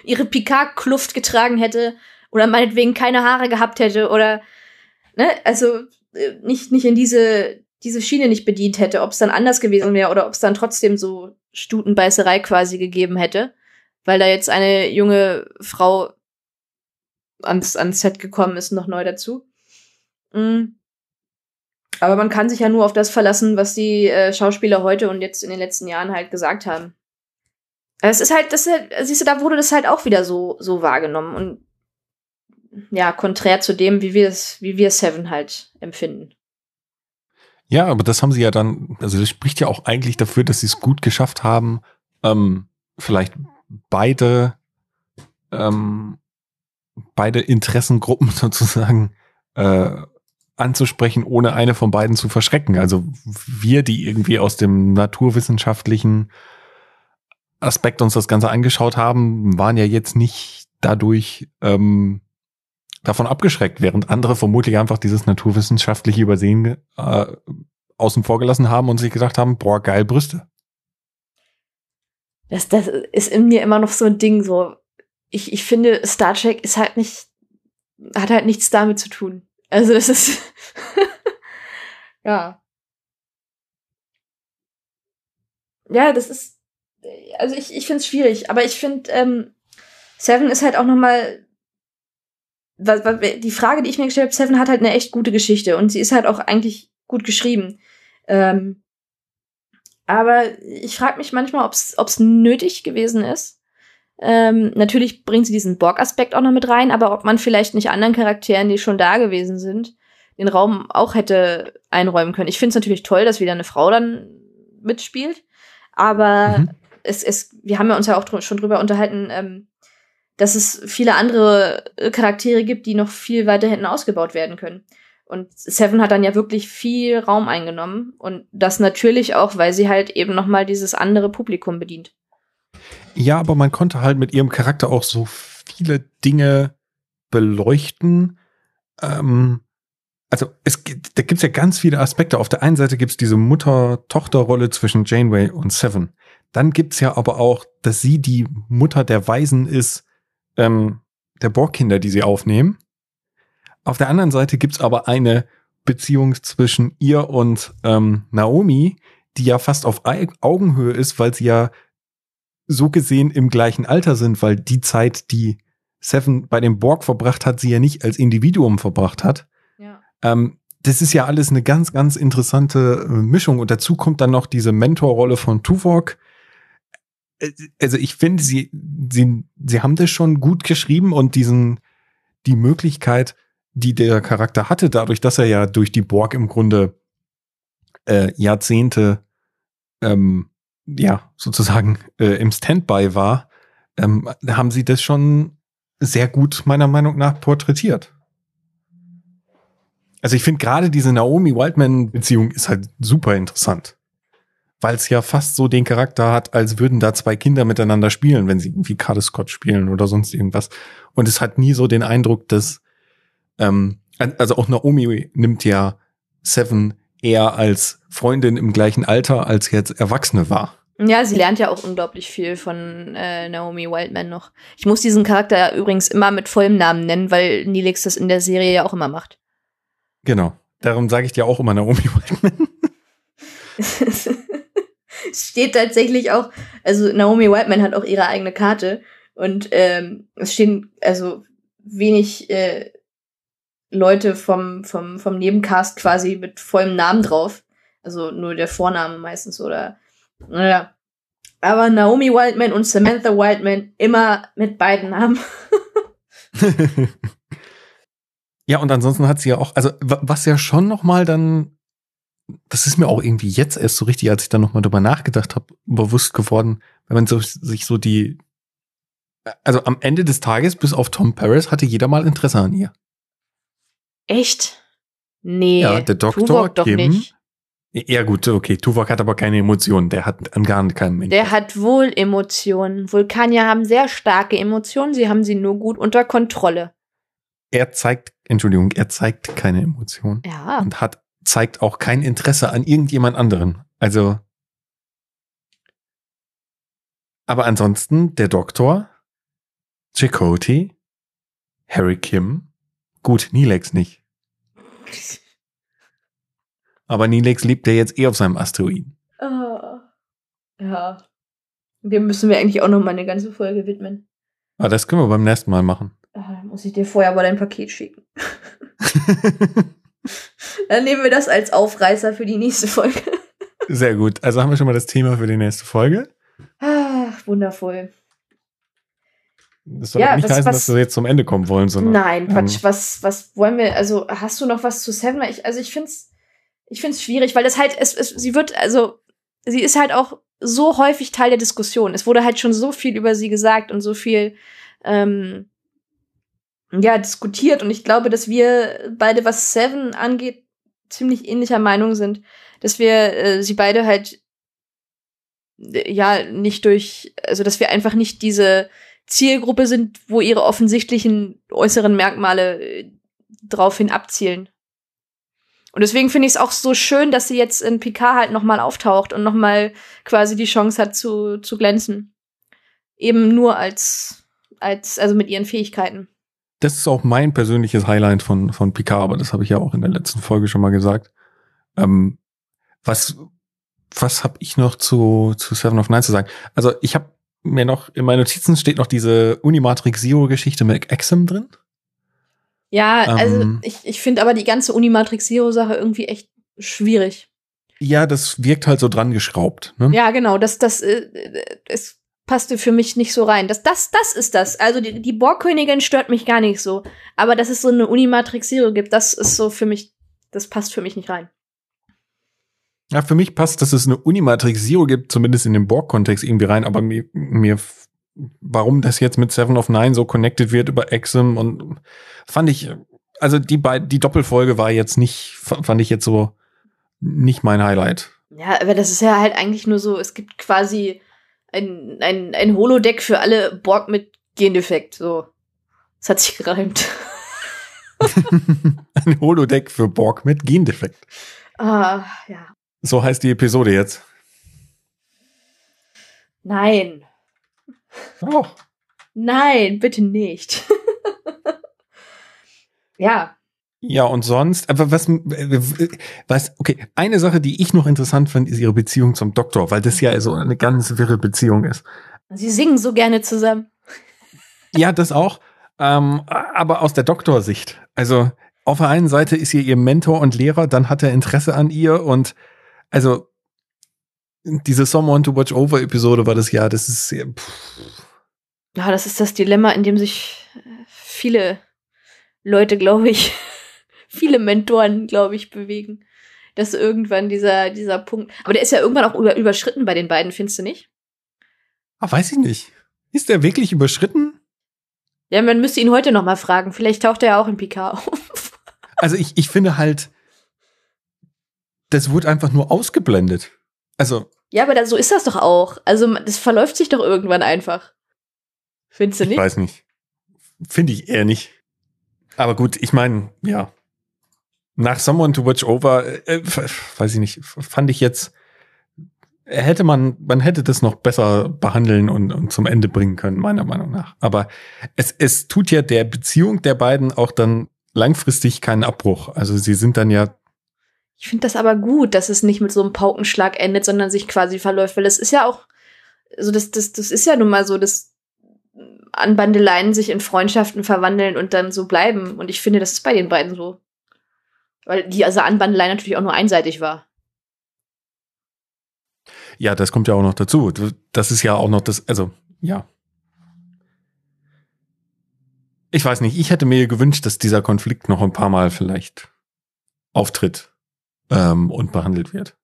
ihre Picard-Kluft getragen hätte oder meinetwegen keine Haare gehabt hätte oder ne, also äh, nicht, nicht in diese, diese Schiene nicht bedient hätte, ob es dann anders gewesen wäre oder ob es dann trotzdem so Stutenbeißerei quasi gegeben hätte, weil da jetzt eine junge Frau ans, ans Set gekommen ist, noch neu dazu. Mhm. Aber man kann sich ja nur auf das verlassen, was die äh, Schauspieler heute und jetzt in den letzten Jahren halt gesagt haben. Es ist halt, das ist halt, siehst du, da wurde das halt auch wieder so, so wahrgenommen und ja, konträr zu dem, wie wir es, wie wir Seven halt empfinden. Ja, aber das haben sie ja dann, also das spricht ja auch eigentlich dafür, dass sie es gut geschafft haben, ähm, vielleicht beide, ähm, beide Interessengruppen sozusagen äh, anzusprechen, ohne eine von beiden zu verschrecken. Also wir, die irgendwie aus dem naturwissenschaftlichen Aspekt uns das Ganze angeschaut haben, waren ja jetzt nicht dadurch ähm, davon abgeschreckt, während andere vermutlich einfach dieses naturwissenschaftliche Übersehen äh, außen vor gelassen haben und sich gedacht haben, boah, geil Brüste. Das, das ist in mir immer noch so ein Ding, so. Ich, ich finde, Star Trek ist halt nicht, hat halt nichts damit zu tun. Also das ist, ja. Ja, das ist, also ich, ich finde es schwierig, aber ich finde, ähm, Seven ist halt auch noch mal was, was, die Frage, die ich mir gestellt habe, Seven hat halt eine echt gute Geschichte und sie ist halt auch eigentlich gut geschrieben. Ähm, aber ich frage mich manchmal, ob es nötig gewesen ist. Ähm, natürlich bringt sie diesen Borg-Aspekt auch noch mit rein, aber ob man vielleicht nicht anderen Charakteren, die schon da gewesen sind, den Raum auch hätte einräumen können. Ich finde es natürlich toll, dass wieder eine Frau dann mitspielt, aber mhm. Es, es, wir haben ja uns ja auch dr schon drüber unterhalten, ähm, dass es viele andere äh, Charaktere gibt, die noch viel weiter hinten ausgebaut werden können. Und Seven hat dann ja wirklich viel Raum eingenommen und das natürlich auch, weil sie halt eben noch mal dieses andere Publikum bedient. Ja, aber man konnte halt mit ihrem Charakter auch so viele Dinge beleuchten. Ähm, also es da gibt's ja ganz viele Aspekte. Auf der einen Seite gibt's diese Mutter-Tochter-Rolle zwischen Janeway und Seven. Dann gibt's ja aber auch, dass sie die Mutter der Weisen ist, ähm, der Borgkinder, die sie aufnehmen. Auf der anderen Seite gibt's aber eine Beziehung zwischen ihr und ähm, Naomi, die ja fast auf Augenhöhe ist, weil sie ja so gesehen im gleichen Alter sind, weil die Zeit, die Seven bei dem Borg verbracht hat, sie ja nicht als Individuum verbracht hat. Ja. Ähm, das ist ja alles eine ganz, ganz interessante äh, Mischung. Und dazu kommt dann noch diese Mentorrolle von Tuvok. Äh, also ich finde, sie, sie, sie haben das schon gut geschrieben und diesen, die Möglichkeit, die der Charakter hatte, dadurch, dass er ja durch die Borg im Grunde äh, Jahrzehnte ähm, ja sozusagen äh, im Standby war, ähm, haben sie das schon sehr gut meiner Meinung nach porträtiert. Also ich finde gerade diese Naomi Wildman Beziehung ist halt super interessant, weil es ja fast so den Charakter hat, als würden da zwei Kinder miteinander spielen, wenn sie irgendwie Cardescott spielen oder sonst irgendwas. Und es hat nie so den Eindruck, dass ähm, also auch Naomi nimmt ja Seven eher als Freundin im gleichen Alter als jetzt Erwachsene war. Ja, sie lernt ja auch unglaublich viel von äh, Naomi Wildman noch. Ich muss diesen Charakter übrigens immer mit vollem Namen nennen, weil Nilix das in der Serie ja auch immer macht. Genau. Darum sage ich dir auch immer Naomi Wildman. es steht tatsächlich auch, also Naomi Wildman hat auch ihre eigene Karte und ähm, es stehen also wenig äh, Leute vom, vom, vom Nebencast quasi mit vollem Namen drauf. Also nur der Vorname meistens oder, naja. Aber Naomi Wildman und Samantha Wildman immer mit beiden Namen. ja, und ansonsten hat sie ja auch, also was ja schon noch mal dann, das ist mir auch irgendwie jetzt erst so richtig, als ich dann noch mal drüber nachgedacht habe, bewusst geworden, wenn man so, sich so die, also am Ende des Tages, bis auf Tom Paris, hatte jeder mal Interesse an ihr. Echt? Nee. Ja, der Doktor Tuvok doch Kim, nicht. Ja gut, okay. Tuvok hat aber keine Emotionen. Der hat an gar keinem Mensch. Der hat wohl Emotionen. Vulkanier haben sehr starke Emotionen. Sie haben sie nur gut unter Kontrolle. Er zeigt, Entschuldigung, er zeigt keine Emotionen. Ja. Und hat, zeigt auch kein Interesse an irgendjemand anderen. Also. Aber ansonsten, der Doktor, Chakotay, Harry Kim, Gut, Nilex nicht. Aber Nilex lebt ja jetzt eh auf seinem Asteroiden. Oh. Ja. Dem müssen wir eigentlich auch noch mal eine ganze Folge widmen. Ah, das können wir beim nächsten Mal machen. Ah, muss ich dir vorher aber dein Paket schicken. Dann nehmen wir das als Aufreißer für die nächste Folge. Sehr gut. Also haben wir schon mal das Thema für die nächste Folge. Ach, wundervoll. Das soll ja, nicht was, heißen, was, dass wir jetzt zum Ende kommen wollen, sondern. Nein, Quatsch. Ähm, was, was wollen wir, also hast du noch was zu Seven? Ich, also ich find's, ich find's schwierig, weil das halt, es, es, sie wird, also, sie ist halt auch so häufig Teil der Diskussion. Es wurde halt schon so viel über sie gesagt und so viel, ähm, ja, diskutiert. Und ich glaube, dass wir beide, was Seven angeht, ziemlich ähnlicher Meinung sind, dass wir äh, sie beide halt, äh, ja, nicht durch, also dass wir einfach nicht diese, Zielgruppe sind, wo ihre offensichtlichen äußeren Merkmale äh, draufhin abzielen. Und deswegen finde ich es auch so schön, dass sie jetzt in Picard halt nochmal auftaucht und nochmal quasi die Chance hat zu, zu glänzen. Eben nur als, als, also mit ihren Fähigkeiten. Das ist auch mein persönliches Highlight von, von Picard, aber das habe ich ja auch in der letzten Folge schon mal gesagt. Ähm, was, was habe ich noch zu, zu Seven of Nine zu sagen? Also ich habe mir noch, in meinen Notizen steht noch diese Unimatrix Zero Geschichte mit Exum drin. Ja, also ähm, ich, ich finde aber die ganze Unimatrix Zero-Sache irgendwie echt schwierig. Ja, das wirkt halt so dran geschraubt. Ne? Ja, genau. Das, das, äh, es passte für mich nicht so rein. Das, das, das ist das. Also die, die Borgkönigin stört mich gar nicht so. Aber dass es so eine Unimatrix Zero gibt, das ist so für mich, das passt für mich nicht rein. Ja, für mich passt, dass es eine Unimatrix Zero gibt, zumindest in dem Borg-Kontext irgendwie rein, aber mir, mir, warum das jetzt mit Seven of Nine so connected wird über Exim und fand ich, also die beiden, die Doppelfolge war jetzt nicht, fand ich jetzt so nicht mein Highlight. Ja, aber das ist ja halt eigentlich nur so, es gibt quasi ein, ein, ein Holodeck für alle Borg mit Gendefekt, so. Das hat sich gereimt. ein Holodeck für Borg mit Gendefekt. Ah, ja. So heißt die Episode jetzt. Nein. Oh. Nein, bitte nicht. ja. Ja, und sonst, aber was, was, okay, eine Sache, die ich noch interessant fand, ist ihre Beziehung zum Doktor, weil das ja so eine ganz wirre Beziehung ist. Sie singen so gerne zusammen. Ja, das auch. Ähm, aber aus der Doktorsicht. Also, auf der einen Seite ist sie ihr Mentor und Lehrer, dann hat er Interesse an ihr und, also, diese Someone to Watch Over Episode war das ja, das ist sehr, pff. Ja, das ist das Dilemma, in dem sich viele Leute, glaube ich, viele Mentoren, glaube ich, bewegen. Dass irgendwann dieser, dieser Punkt. Aber der ist ja irgendwann auch über, überschritten bei den beiden, findest du nicht? Ah, weiß ich nicht. Ist der wirklich überschritten? Ja, man müsste ihn heute noch mal fragen. Vielleicht taucht er ja auch in Picard auf. Also ich, ich finde halt, das wurde einfach nur ausgeblendet. Also. Ja, aber da, so ist das doch auch. Also das verläuft sich doch irgendwann einfach. Findest du nicht? Ich weiß nicht. Finde ich eher nicht. Aber gut, ich meine, ja. Nach Someone to Watch Over, äh, weiß ich nicht, fand ich jetzt, hätte man, man hätte das noch besser behandeln und, und zum Ende bringen können, meiner Meinung nach. Aber es, es tut ja der Beziehung der beiden auch dann langfristig keinen Abbruch. Also sie sind dann ja. Ich finde das aber gut, dass es nicht mit so einem Paukenschlag endet, sondern sich quasi verläuft, weil es ist ja auch, also das, das, das ist ja nun mal so, dass Anbandeleien sich in Freundschaften verwandeln und dann so bleiben. Und ich finde, das ist bei den beiden so. Weil die also Anbandelei natürlich auch nur einseitig war. Ja, das kommt ja auch noch dazu. Das ist ja auch noch das, also, ja. Ich weiß nicht, ich hätte mir gewünscht, dass dieser Konflikt noch ein paar Mal vielleicht auftritt ähm, und behandelt wird.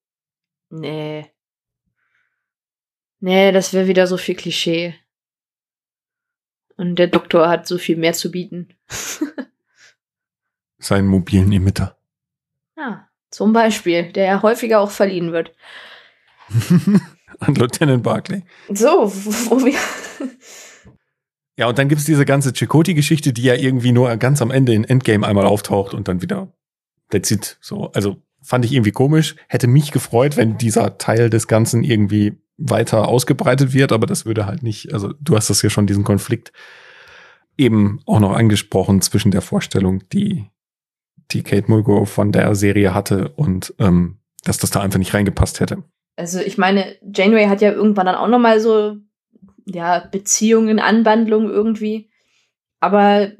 Nee. Nee, das wäre wieder so viel Klischee. Und der Doktor hat so viel mehr zu bieten. Seinen mobilen Emitter. Ja, zum Beispiel, der ja häufiger auch verliehen wird. An Lieutenant Barclay. So, wo wir. ja, und dann gibt's diese ganze Chakoti-Geschichte, die ja irgendwie nur ganz am Ende in Endgame einmal auftaucht und dann wieder that's it. So, also fand ich irgendwie komisch. Hätte mich gefreut, wenn dieser Teil des Ganzen irgendwie weiter ausgebreitet wird, aber das würde halt nicht, also du hast das ja schon, diesen Konflikt eben auch noch angesprochen zwischen der Vorstellung, die die Kate Mulgrew von der Serie hatte und ähm, dass das da einfach nicht reingepasst hätte. Also ich meine, Janeway hat ja irgendwann dann auch noch mal so ja Beziehungen, Anwandlungen irgendwie, aber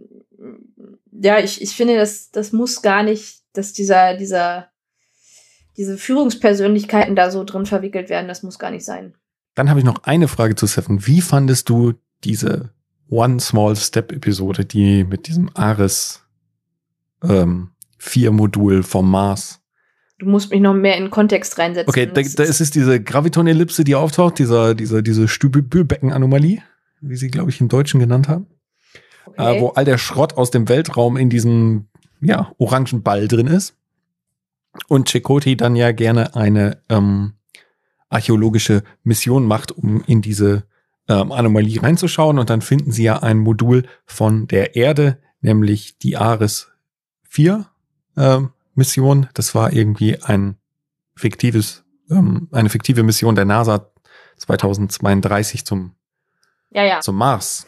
ja, ich, ich finde, das, das muss gar nicht, dass dieser, dieser, diese Führungspersönlichkeiten da so drin verwickelt werden, das muss gar nicht sein. Dann habe ich noch eine Frage zu Seven. Wie fandest du diese One Small Step Episode, die mit diesem Ares ähm, 4 Modul vom Mars. Du musst mich noch mehr in Kontext reinsetzen. Okay, da, da ist es diese Graviton-Ellipse, die auftaucht, dieser, dieser, diese Stübelbecken-Anomalie, wie sie, glaube ich, im Deutschen genannt haben. Okay. Äh, wo all der Schrott aus dem Weltraum in diesem, ja, orangen Ball drin ist. Und Chakoti dann ja gerne eine ähm, archäologische Mission macht, um in diese ähm, Anomalie reinzuschauen. Und dann finden sie ja ein Modul von der Erde, nämlich die Ares 4 ähm, Mission. Das war irgendwie ein fiktives, ähm, eine fiktive Mission der NASA 2032 zum, ja, ja. zum Mars.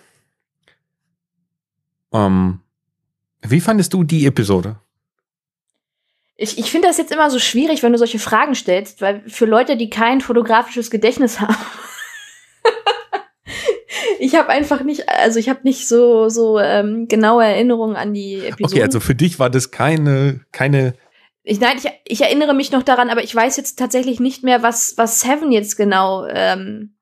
Ähm, wie fandest du die Episode? Ich, ich finde das jetzt immer so schwierig, wenn du solche Fragen stellst, weil für Leute, die kein fotografisches Gedächtnis haben, ich habe einfach nicht, also ich habe nicht so so ähm, genaue Erinnerungen an die Episode. Okay, also für dich war das keine keine ich, nein, ich, ich erinnere mich noch daran, aber ich weiß jetzt tatsächlich nicht mehr, was, was Seven jetzt genau. Ähm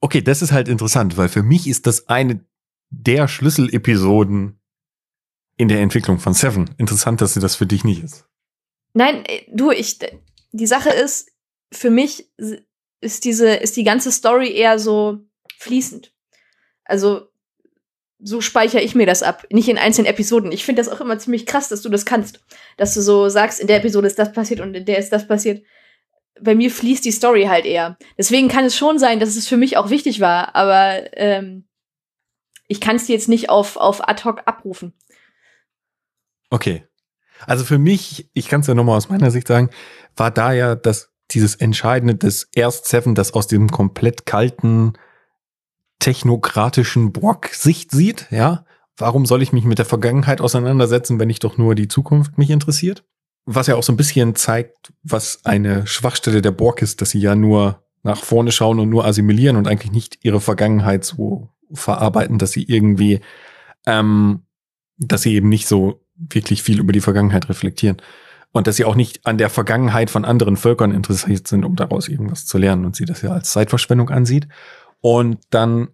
okay, das ist halt interessant, weil für mich ist das eine der Schlüsselepisoden in der Entwicklung von Seven. Interessant, dass sie das für dich nicht ist. Nein, äh, du, ich, die Sache ist, für mich ist diese, ist die ganze Story eher so fließend. Also, so speichere ich mir das ab, nicht in einzelnen Episoden. Ich finde das auch immer ziemlich krass, dass du das kannst. Dass du so sagst, in der Episode ist das passiert und in der ist das passiert. Bei mir fließt die Story halt eher. Deswegen kann es schon sein, dass es für mich auch wichtig war, aber ähm, ich kann es jetzt nicht auf, auf ad hoc abrufen. Okay. Also für mich, ich kann es ja nochmal aus meiner Sicht sagen, war da ja das, dieses Entscheidende des erst Seven, das aus dem komplett kalten, technokratischen Borg-Sicht sieht, ja. Warum soll ich mich mit der Vergangenheit auseinandersetzen, wenn ich doch nur die Zukunft mich interessiert? Was ja auch so ein bisschen zeigt, was eine Schwachstelle der Borg ist, dass sie ja nur nach vorne schauen und nur assimilieren und eigentlich nicht ihre Vergangenheit so verarbeiten, dass sie irgendwie, ähm, dass sie eben nicht so wirklich viel über die Vergangenheit reflektieren. Und dass sie auch nicht an der Vergangenheit von anderen Völkern interessiert sind, um daraus irgendwas zu lernen und sie das ja als Zeitverschwendung ansieht. Und dann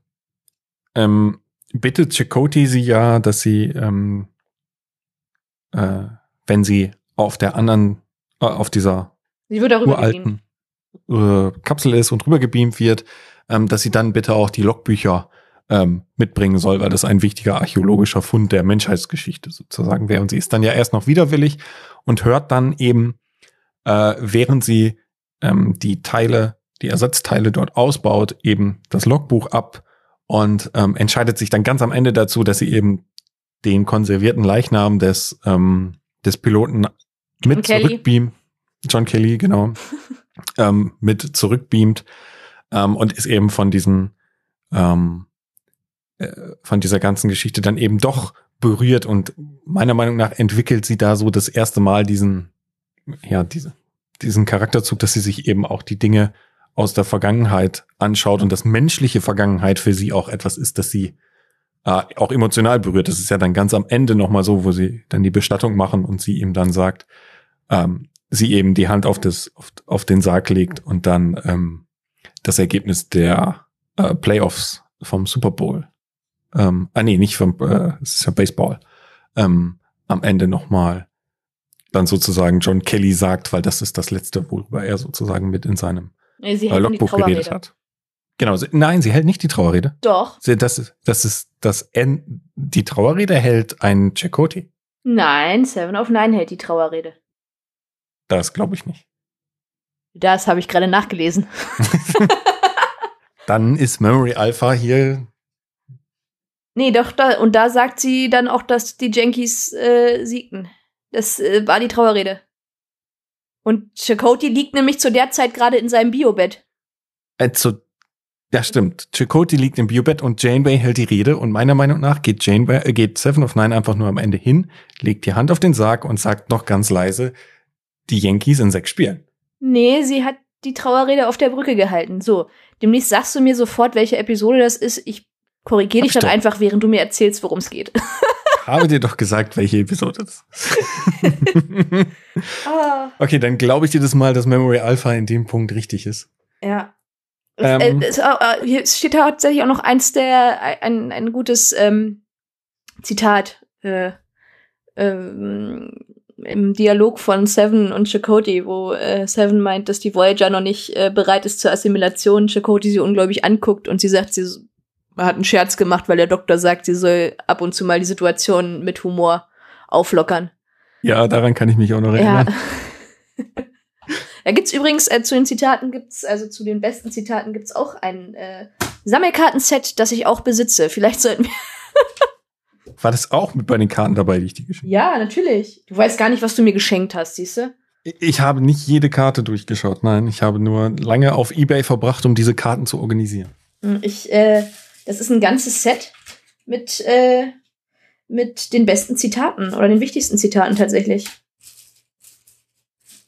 ähm, bittet Chakoti sie ja, dass sie, ähm, äh, wenn sie auf der anderen, äh, auf dieser uralten äh, Kapsel ist und rübergebeamt wird, ähm, dass sie dann bitte auch die Logbücher ähm, mitbringen soll, weil das ein wichtiger archäologischer Fund der Menschheitsgeschichte sozusagen wäre. Und sie ist dann ja erst noch widerwillig und hört dann eben, äh, während sie ähm, die Teile, die Ersatzteile dort ausbaut, eben das Logbuch ab und ähm, entscheidet sich dann ganz am Ende dazu, dass sie eben den konservierten Leichnam des, ähm, des Piloten mit zurückbeamt. John Kelly, genau. ähm, mit zurückbeamt ähm, und ist eben von diesen ähm, äh, von dieser ganzen Geschichte dann eben doch berührt und meiner Meinung nach entwickelt sie da so das erste Mal diesen, ja, diese, diesen Charakterzug, dass sie sich eben auch die Dinge aus der Vergangenheit anschaut und das menschliche Vergangenheit für sie auch etwas ist, dass sie äh, auch emotional berührt. Das ist ja dann ganz am Ende nochmal so, wo sie dann die Bestattung machen und sie ihm dann sagt, ähm, sie eben die Hand auf, das, auf, auf den Sarg legt und dann ähm, das Ergebnis der äh, Playoffs vom Super Bowl ähm, ah nee, nicht vom, äh, es ist ja Baseball, ähm, am Ende nochmal dann sozusagen John Kelly sagt, weil das ist das letzte, worüber er sozusagen mit in seinem sie äh, Logbuch geredet hat. Genau, sie, nein, sie hält nicht die Trauerrede. Doch. Sie, das ist, das ist, das N, die Trauerrede hält ein Chakoti. Nein, Seven of Nine hält die Trauerrede. Das glaube ich nicht. Das habe ich gerade nachgelesen. Dann ist Memory Alpha hier Nee, doch, da, und da sagt sie dann auch, dass die Yankees äh, siegten. Das äh, war die Trauerrede. Und Chakoti liegt nämlich zu der Zeit gerade in seinem Biobett. Äh, zu, ja, stimmt. Chakoti liegt im Biobett und Janeway hält die Rede und meiner Meinung nach geht Janeway, äh, geht Seven of Nine einfach nur am Ende hin, legt die Hand auf den Sarg und sagt noch ganz leise, die Yankees in sechs Spielen. Nee, sie hat die Trauerrede auf der Brücke gehalten. So, demnächst sagst du mir sofort, welche Episode das ist. Ich Korrigier dich dann einfach, während du mir erzählst, worum es geht. Habe dir doch gesagt, welche Episode das ist. ah. Okay, dann glaube ich dir das mal, dass Memory Alpha in dem Punkt richtig ist. Ja. Ähm, es, äh, hier steht tatsächlich auch noch eins der, ein, ein gutes ähm, Zitat äh, ähm, im Dialog von Seven und Chakotay, wo äh, Seven meint, dass die Voyager noch nicht äh, bereit ist zur Assimilation. Chakotay sie ungläubig anguckt und sie sagt, sie hat einen Scherz gemacht, weil der Doktor sagt, sie soll ab und zu mal die Situation mit Humor auflockern. Ja, daran kann ich mich auch noch erinnern. Ja. da gibt's übrigens äh, zu den Zitaten gibt's also zu den besten Zitaten gibt's auch ein äh, Sammelkartenset, das ich auch besitze. Vielleicht sollten wir War das auch mit bei den Karten dabei, die ich dir geschenkt habe? Ja, natürlich. Du weißt gar nicht, was du mir geschenkt hast, siehst du? Ich habe nicht jede Karte durchgeschaut, nein. Ich habe nur lange auf Ebay verbracht, um diese Karten zu organisieren. Hm, ich äh, das ist ein ganzes Set mit, äh, mit den besten Zitaten oder den wichtigsten Zitaten tatsächlich.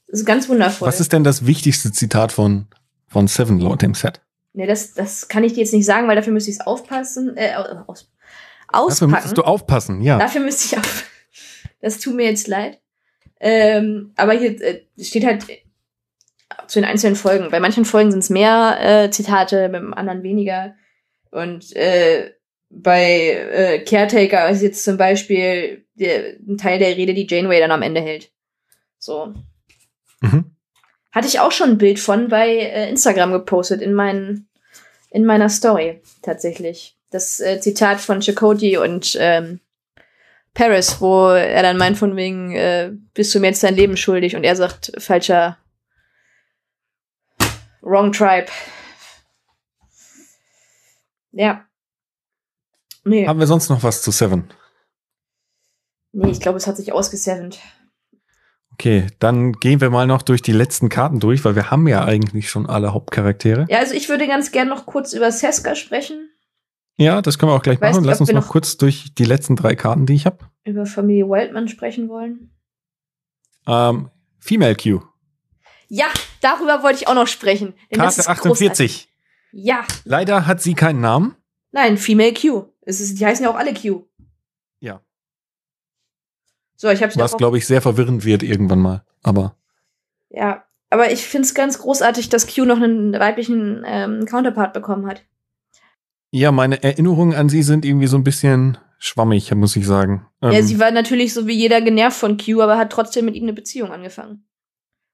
Das ist ganz wundervoll. Was ist denn das wichtigste Zitat von, von Seven Lord dem Set? Ne, das, das kann ich dir jetzt nicht sagen, weil dafür müsste ich es aufpassen, äh, aus, auspacken. Dafür müsstest du aufpassen, ja. Dafür müsste ich auf. Das tut mir jetzt leid. Ähm, aber hier äh, steht halt zu den einzelnen Folgen. Bei manchen Folgen sind es mehr äh, Zitate, beim anderen weniger. Und äh, bei äh, Caretaker ist jetzt zum Beispiel der, ein Teil der Rede, die Janeway dann am Ende hält. So. Mhm. Hatte ich auch schon ein Bild von bei äh, Instagram gepostet in, meinen, in meiner Story tatsächlich. Das äh, Zitat von Chakotay und ähm, Paris, wo er dann meint von wegen, äh, bist du mir jetzt dein Leben schuldig? Und er sagt, falscher Wrong Tribe. Ja. Nee. Haben wir sonst noch was zu Seven? Nee, ich glaube, es hat sich ausgesevent. Okay, dann gehen wir mal noch durch die letzten Karten durch, weil wir haben ja eigentlich schon alle Hauptcharaktere. Ja, also ich würde ganz gern noch kurz über Seska sprechen. Ja, das können wir auch gleich Weißt machen. du, Lass uns noch noch- kurz durch die letzten drei Karten, die ich habe. Über Familie Wildman sprechen wollen. Ähm, Female Q. Ja, darüber wollte ich auch noch sprechen. Karte ist großartig. 48. Ja, Leider hat sie keinen Namen. nein, Female Q. Es ist, die heißen ja auch alle Q. Ja. So, ich hab's ja Was, glaube ich, sehr verwirrend wird irgendwann mal. Aber Ja, aber ich find's ganz großartig, dass Q noch einen weiblichen ähm, Counterpart bekommen hat. ja, meine Erinnerungen an sie sind irgendwie so ein bisschen schwammig, muss ich sagen. ja, Ähm, sie war natürlich so wie jeder genervt von Q, aber hat trotzdem mit ihm eine Beziehung angefangen.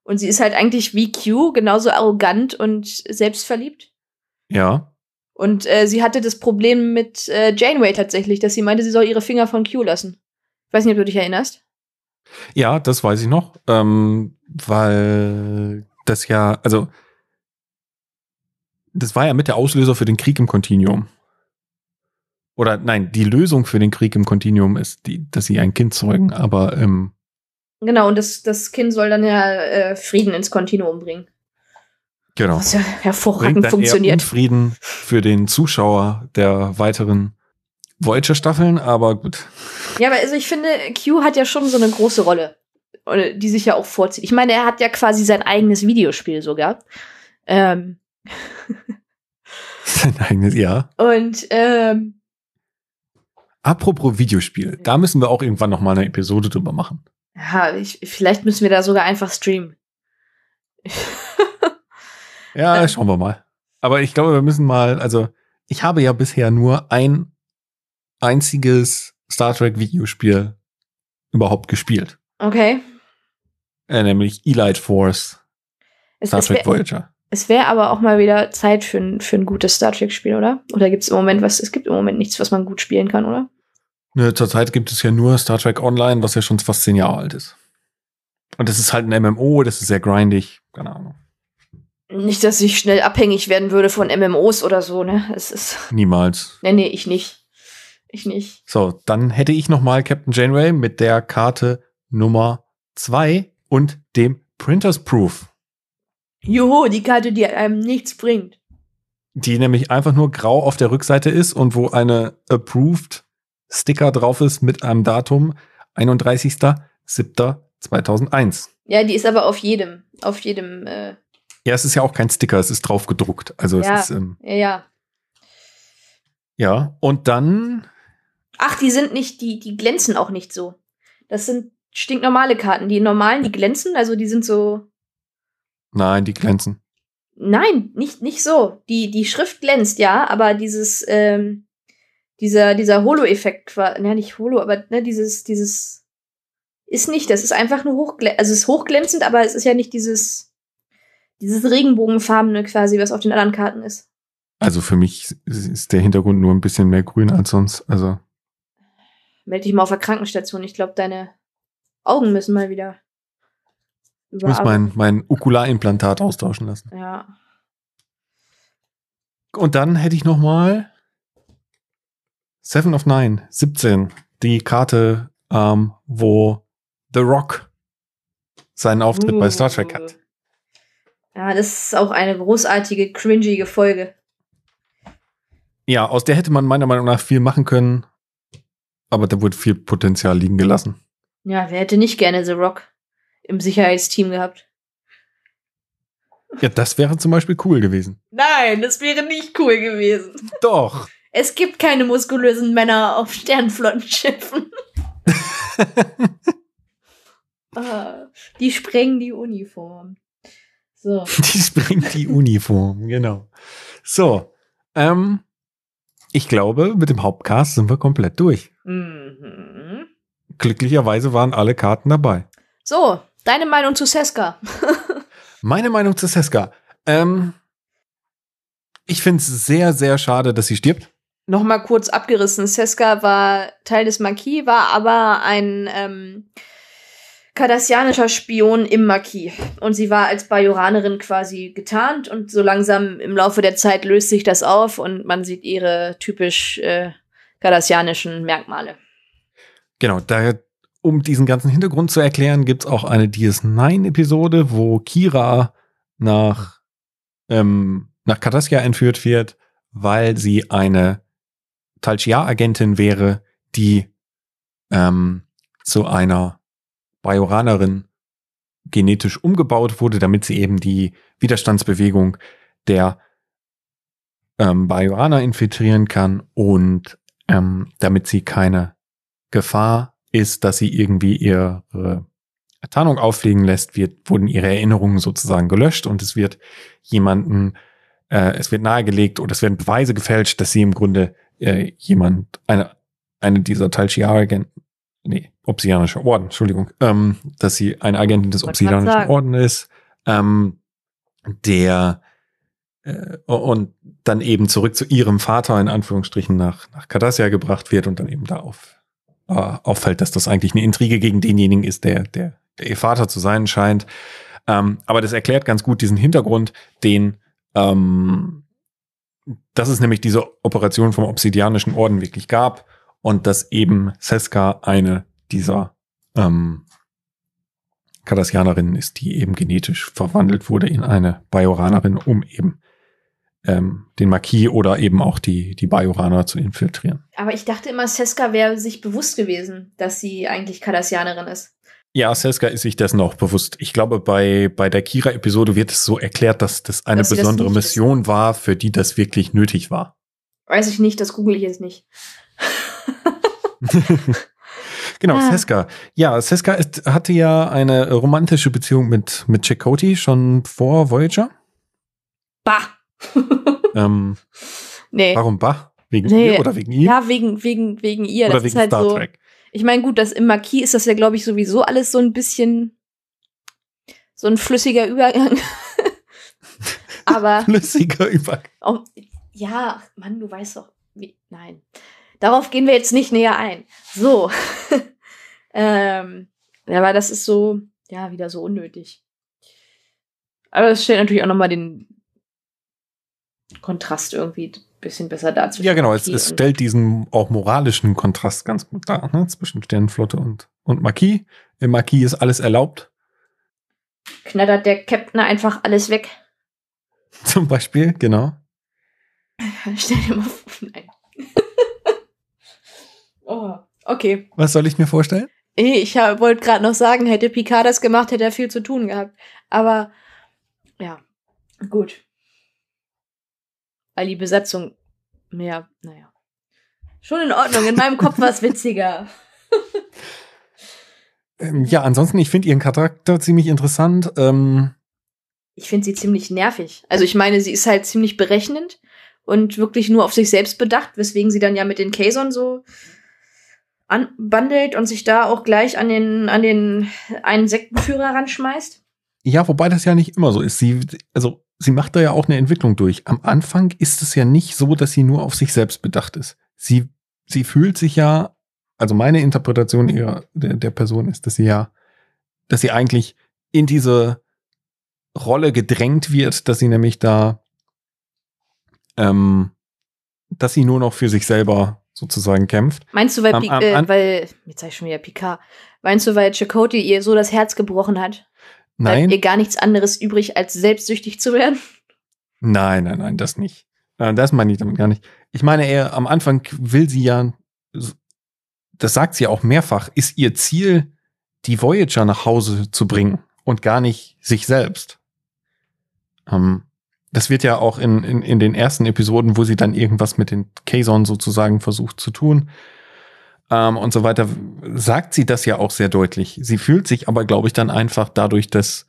Und sie ist halt eigentlich wie Q, genauso arrogant und selbstverliebt. Ja. Und äh, sie hatte das Problem mit äh, Janeway tatsächlich, dass sie meinte, sie soll ihre Finger von Q lassen. Ich weiß nicht, ob du dich erinnerst. Ja, das weiß ich noch, ähm, weil das ja, also das war ja mit der Auslöser für den Krieg im Kontinuum. Oder nein, die Lösung für den Krieg im Kontinuum ist, die, dass sie ein Kind zeugen, aber ähm, Genau, und das, das Kind soll dann ja äh, Frieden ins Kontinuum bringen. Genau. Was ja Bringt hervorragend dann eher funktioniert. Unfrieden für den Zuschauer der weiteren Voyager-Staffeln, aber gut. Ja, aber also ich finde, Q hat ja schon so eine große Rolle, äh, die sich ja auch vorzieht. Ich meine, er hat ja quasi sein eigenes Videospiel sogar. Ähm, Sein eigenes, ja. und ähm, Apropos Videospiel, da müssen wir auch irgendwann noch mal eine Episode drüber machen. ja, ich, vielleicht müssen wir da sogar einfach streamen. Ja, schauen wir mal. Aber ich glaube, wir müssen mal, also ich habe ja bisher nur ein einziges Star Trek Videospiel überhaupt gespielt. Okay. Äh, nämlich Elite Force Es, Star es Trek wäre Voyager. wär aber auch mal wieder Zeit für ein, für ein gutes Star Trek-Spiel, oder? Oder gibt es im Moment was? Es gibt im Moment nichts, was man gut spielen kann, oder? Ne, zurzeit gibt es ja nur Star Trek Online, was ja schon fast zehn Jahre alt ist. Und das ist halt ein MMO, das ist sehr grindig, keine Ahnung. Nicht, dass ich schnell abhängig werden würde von MMOs oder so, ne? Es ist. Niemals. Nee, nee, ich nicht. Ich nicht. So, dann hätte ich noch mal Captain Janeway mit der Karte Nummer zwei und dem Printers Proof. Joho, die Karte, die einem nichts bringt. die nämlich einfach nur grau auf der Rückseite ist und wo eine Approved Sticker drauf ist mit einem Datum 31.07.2001. Ja, die ist aber auf jedem, auf jedem, äh, Ja, es ist ja auch kein Sticker, es ist drauf gedruckt. Also Ja. es ist, ähm, ja, ja. ja. Und dann, Ach, die sind nicht, die, die glänzen auch nicht so. Das sind stinknormale Karten. Die normalen, die glänzen, also die sind so. nein, die glänzen. Nein, nicht, nicht so. Die, die Schrift glänzt, ja, aber dieses, ähm, dieser, dieser Holo-Effekt war, ne, nicht Holo, aber ne, dieses, dieses ist nicht, das ist einfach nur hochglänzend, also es ist hochglänzend, aber es ist ja nicht dieses, dieses Regenbogenfarbene quasi, was auf den anderen Karten ist. Also für mich ist der Hintergrund nur ein bisschen mehr grün als sonst. Also Meld dich mal auf der Krankenstation. Ich glaube, deine Augen müssen mal wieder ich muss mein, mein Okularimplantat austauschen lassen. Ja. Und dann hätte ich noch mal Seven of Nine, 17, die Karte, ähm, wo The Rock seinen Auftritt bei Star Trek hat. Ja, das ist auch eine großartige, cringige Folge. Ja, aus der hätte man meiner Meinung nach viel machen können, aber da wurde viel Potenzial liegen gelassen. Ja, wer hätte nicht gerne The Rock im Sicherheitsteam gehabt? Ja, das wäre zum Beispiel cool gewesen. Nein, das wäre nicht cool gewesen. Doch. Es gibt keine muskulösen Männer auf Sternflottenschiffen. ah, die sprengen die Uniform. So. Die sprengt die Uniform, genau. So, ähm, ich glaube, mit dem Hauptcast sind wir komplett durch. Mhm. Glücklicherweise waren alle Karten dabei. So, deine Meinung zu Seska? Meine Meinung zu Seska. Ähm, ich finde es sehr, sehr schade, dass sie stirbt. Nochmal kurz abgerissen. Seska war Teil des Marquis, war aber ein ähm, kardassianischer Spion im Marquis. Und sie war als Bajoranerin quasi getarnt und so langsam im Laufe der Zeit löst sich das auf und man sieht ihre typisch äh, kardassianischen Merkmale. Genau, da, um diesen ganzen Hintergrund zu erklären, gibt's auch eine DS9-Episode, wo Kira nach, ähm, nach Cardassia entführt wird, weil sie eine Talchia-Agentin wäre, die ähm, zu einer Bajoranerin genetisch umgebaut wurde, damit sie eben die Widerstandsbewegung der ähm, Bajoraner infiltrieren kann und ähm, damit sie keine Gefahr ist, dass sie irgendwie ihre Tarnung auffliegen lässt, wird, wurden ihre Erinnerungen sozusagen gelöscht und es wird jemanden, äh, es wird nahegelegt oder es werden Beweise gefälscht, dass sie im Grunde äh, jemand, eine, eine dieser Talchiar-Agenten, nee, Obsidianischer Orden, Entschuldigung, ähm, dass sie eine Agentin des Obsidianischen. Orden ist, ähm, der äh, und dann eben zurück zu ihrem Vater in Anführungsstrichen nach, nach Cardassia gebracht wird und dann eben da auf, äh, auffällt, dass das eigentlich eine Intrige gegen denjenigen ist, der, der, der ihr Vater zu sein scheint. Ähm, aber das erklärt ganz gut diesen Hintergrund, den ähm, dass es nämlich diese Operation vom Obsidianischen Orden wirklich gab und dass eben Seska eine dieser ähm, Kardassianerinnen ist, die eben genetisch verwandelt wurde in eine Bajoranerin, um eben ähm, den Marquis oder eben auch die, die Bajoraner zu infiltrieren. Aber ich dachte immer, Seska wäre sich bewusst gewesen, dass sie eigentlich Kardassianerin ist. Ja, Seska ist sich dessen auch bewusst. Ich glaube, bei, bei der Kira-Episode wird es so erklärt, dass das eine Dass das besondere nicht Mission war, für die das wirklich nötig war. Weiß ich nicht, das google ich jetzt nicht. Genau, Ah. Seska. Ja, Seska ist, hatte ja eine romantische Beziehung mit, mit Chakotay schon vor Voyager. Bah! Ähm, nee. warum Bach? Wegen Nee. ihr oder wegen ihm? Ja, wegen, wegen, wegen ihr. oder das wegen ist halt Star so. Trek? Ich meine, gut, das im Marquis ist das ja, glaube ich, sowieso alles so ein bisschen so ein flüssiger Übergang. Aber Flüssiger Übergang. auch, ja, Mann, du weißt doch, wie, nein. Darauf gehen wir jetzt nicht näher ein. So. ähm, ja, aber das ist so, ja, wieder so unnötig. Aber das stellt natürlich auch nochmal den Kontrast irgendwie ein bisschen besser dar. Ja, genau. Es, es stellt diesen auch moralischen Kontrast ganz gut dar, ne? zwischen Sternenflotte und, und Marquis. Im Marquis ist alles erlaubt. knattert der Captain einfach alles weg. Zum Beispiel, genau. Stell dir mal vor. Nein. Oh, okay. Was soll ich mir vorstellen? Eh, Ich wollte gerade noch sagen, hätte Picard das gemacht, hätte er viel zu tun gehabt. Aber ja, gut. Weil die Besatzung mehr, naja. Schon in Ordnung. In meinem Kopf war es witziger. Ähm, ja, ansonsten, ich finde ihren Charakter ziemlich interessant. Ähm, Ich finde sie ziemlich nervig. Also ich meine, sie ist halt ziemlich berechnend und wirklich nur auf sich selbst bedacht, weswegen sie dann ja mit den Kaison so anbandelt und sich da auch gleich an den, an den einen Sektenführer ranschmeißt. Ja, wobei das ja nicht immer so ist. Sie, also, sie macht da ja auch eine Entwicklung durch. Am Anfang ist es ja nicht so, dass sie nur auf sich selbst bedacht ist. Sie, sie fühlt sich ja, also meine Interpretation ihrer, der, der Person ist, dass sie ja, dass sie eigentlich in diese Rolle gedrängt wird, dass sie nämlich da, ähm, dass sie nur noch für sich selber sozusagen kämpft. Meinst du, weil, Am- am- äh, weil jetzt sag ich schon wieder Picard, meinst du, weil Chakotay ihr so das Herz gebrochen hat? Nein, Bleibt ihr gar nichts anderes übrig, als selbstsüchtig zu werden? Nein, nein, nein, das nicht. Äh, Das meine ich damit gar nicht. Ich meine, er am Anfang will sie ja, das sagt sie ja auch mehrfach, ist ihr Ziel, die Voyager nach Hause zu bringen und gar nicht sich selbst. Ähm, das wird ja auch in, in, in den ersten Episoden, wo sie dann irgendwas mit den Kazon sozusagen versucht zu tun ähm, und so weiter, sagt sie das ja auch sehr deutlich. Sie fühlt sich aber, glaube ich, dann einfach dadurch, dass,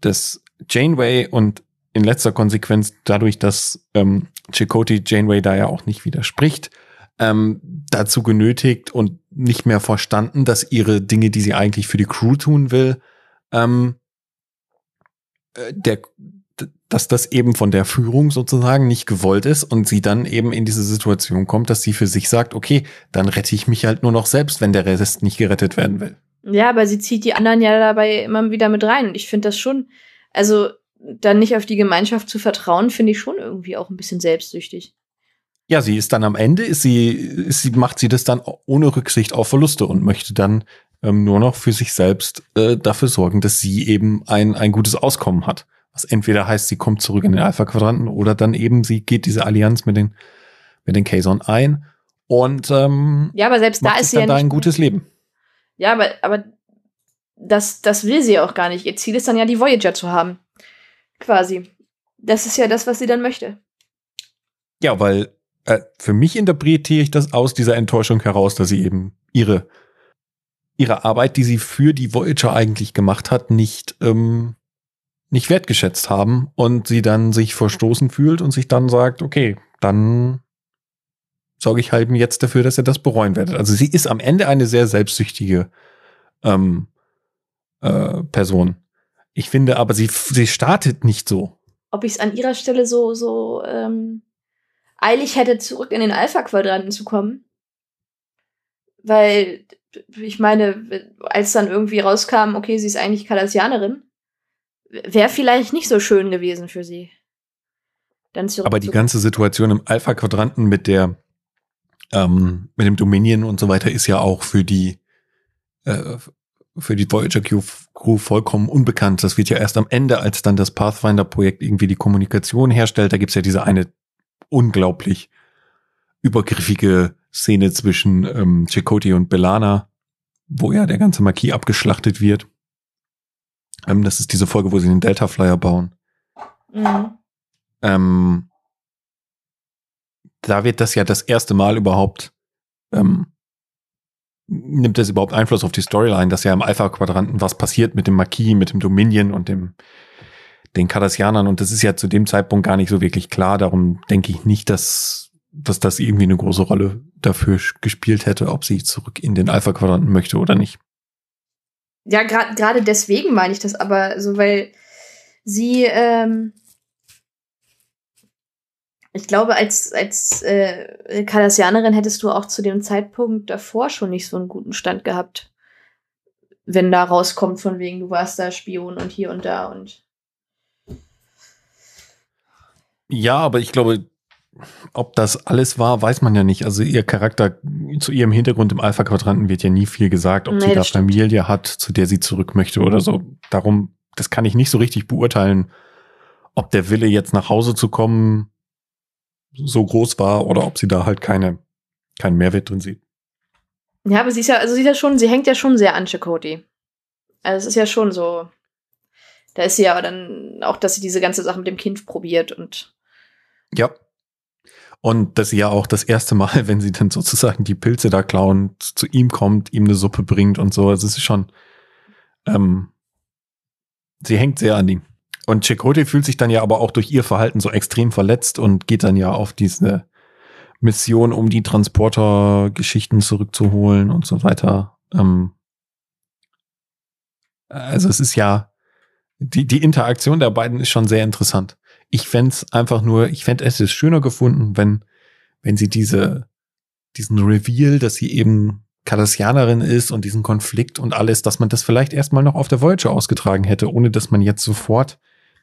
dass Janeway und in letzter Konsequenz dadurch, dass ähm, Chakotay Janeway da ja auch nicht widerspricht, ähm, dazu genötigt und nicht mehr verstanden, dass ihre Dinge, die sie eigentlich für die Crew tun will, ähm, äh, der, dass das eben von der Führung sozusagen nicht gewollt ist und sie dann eben in diese Situation kommt, dass sie für sich sagt, okay, dann rette ich mich halt nur noch selbst, wenn der Rest nicht gerettet werden will. Ja, aber sie zieht die anderen ja dabei immer wieder mit rein. Und ich finde das schon, also dann nicht auf die Gemeinschaft zu vertrauen, finde ich schon irgendwie auch ein bisschen selbstsüchtig. Ja, sie ist dann am Ende, ist sie, ist sie, macht sie das dann ohne Rücksicht auf Verluste und möchte dann ähm, nur noch für sich selbst äh, dafür sorgen, dass sie eben ein, ein gutes Auskommen hat. Was entweder heißt, sie kommt zurück in den Alpha-Quadranten oder dann eben sie geht diese Allianz mit den, mit den Kazon ein und ähm, ja, aber selbst da ist sie dann ja da ein gutes Leben. Ja, aber, aber das, das will sie auch gar nicht. Ihr Ziel ist dann ja, die Voyager zu haben. Quasi. Das ist ja das, was sie dann möchte. Ja, weil äh, für mich interpretiere ich das aus dieser Enttäuschung heraus, dass sie eben ihre, ihre Arbeit, die sie für die Voyager eigentlich gemacht hat, nicht, ähm, nicht wertgeschätzt haben und sie dann sich verstoßen fühlt und sich dann sagt, okay, dann sorge ich halt jetzt dafür, dass ihr das bereuen werdet. Also sie ist am Ende eine sehr selbstsüchtige ähm, äh, Person. Ich finde aber, sie, sie startet nicht so. Ob ich es an ihrer Stelle so, so ähm, eilig hätte, zurück in den Alpha-Quadranten zu kommen. Weil, ich meine, als dann irgendwie rauskam, okay, sie ist eigentlich Kardassianerin, wäre vielleicht nicht so schön gewesen für sie. Dann Aber die ganze Situation im Alpha-Quadranten mit der, ähm, mit dem Dominion und so weiter ist ja auch für die, äh, für die Voyager Crew vollkommen unbekannt. Das wird ja erst am Ende, als dann das Pathfinder-Projekt irgendwie die Kommunikation herstellt. Da gibt's ja diese eine unglaublich übergriffige Szene zwischen ähm, Chakotay und Belana, wo ja der ganze Marquis abgeschlachtet wird. Ähm, das ist diese Folge, wo sie den Delta Flyer bauen. Mhm. Ähm, da wird das ja das erste Mal überhaupt, ähm, nimmt das überhaupt Einfluss auf die Storyline, dass ja im Alpha-Quadranten was passiert mit dem Marquis, mit dem Dominion und dem den Kardassianern und das ist ja zu dem Zeitpunkt gar nicht so wirklich klar. Darum denke ich nicht, dass, dass das irgendwie eine große Rolle dafür gespielt hätte, ob sie zurück in den Alpha-Quadranten möchte oder nicht. Ja, gerade gerade deswegen meine ich das aber so, weil sie, ähm, ich glaube, als, als äh, Kardassianerin hättest du auch zu dem Zeitpunkt davor schon nicht so einen guten Stand gehabt. Wenn da rauskommt, von wegen, du warst da Spion und hier und da und Ja, aber ich glaube, ob das alles war, weiß man ja nicht. Also ihr Charakter zu ihrem Hintergrund im Alpha-Quadranten wird ja nie viel gesagt, ob nee, sie da stimmt. Familie hat, zu der sie zurück möchte oder so. Darum, das kann ich nicht so richtig beurteilen, ob der Wille jetzt nach Hause zu kommen so groß war oder ob sie da halt keine, keinen Mehrwert drin sieht. Ja, aber sie ist ja, also sie ist ja schon, sie hängt ja schon sehr an Chakoti. Also es ist ja schon so, da ist sie ja dann auch, dass sie diese ganze Sache mit dem Kind probiert und ja. Und dass sie ja auch das erste Mal, wenn sie dann sozusagen die Pilze da klauen, zu ihm kommt, ihm eine Suppe bringt und so. Also es ist schon, ähm, sie hängt sehr an ihm. Und Chakotay fühlt sich dann ja aber auch durch ihr Verhalten so extrem verletzt und geht dann ja auf diese Mission, um die Transporter-Geschichten zurückzuholen und so weiter. Ähm, also es ist ja, die, die Interaktion der beiden ist schon sehr interessant. Ich fände einfach nur, ich fände es ist schöner gefunden, wenn, wenn sie diese, diesen Reveal, dass sie eben Cardassianerin ist und diesen Konflikt und alles, dass man das vielleicht erstmal noch auf der Voyager ausgetragen hätte, ohne dass man jetzt sofort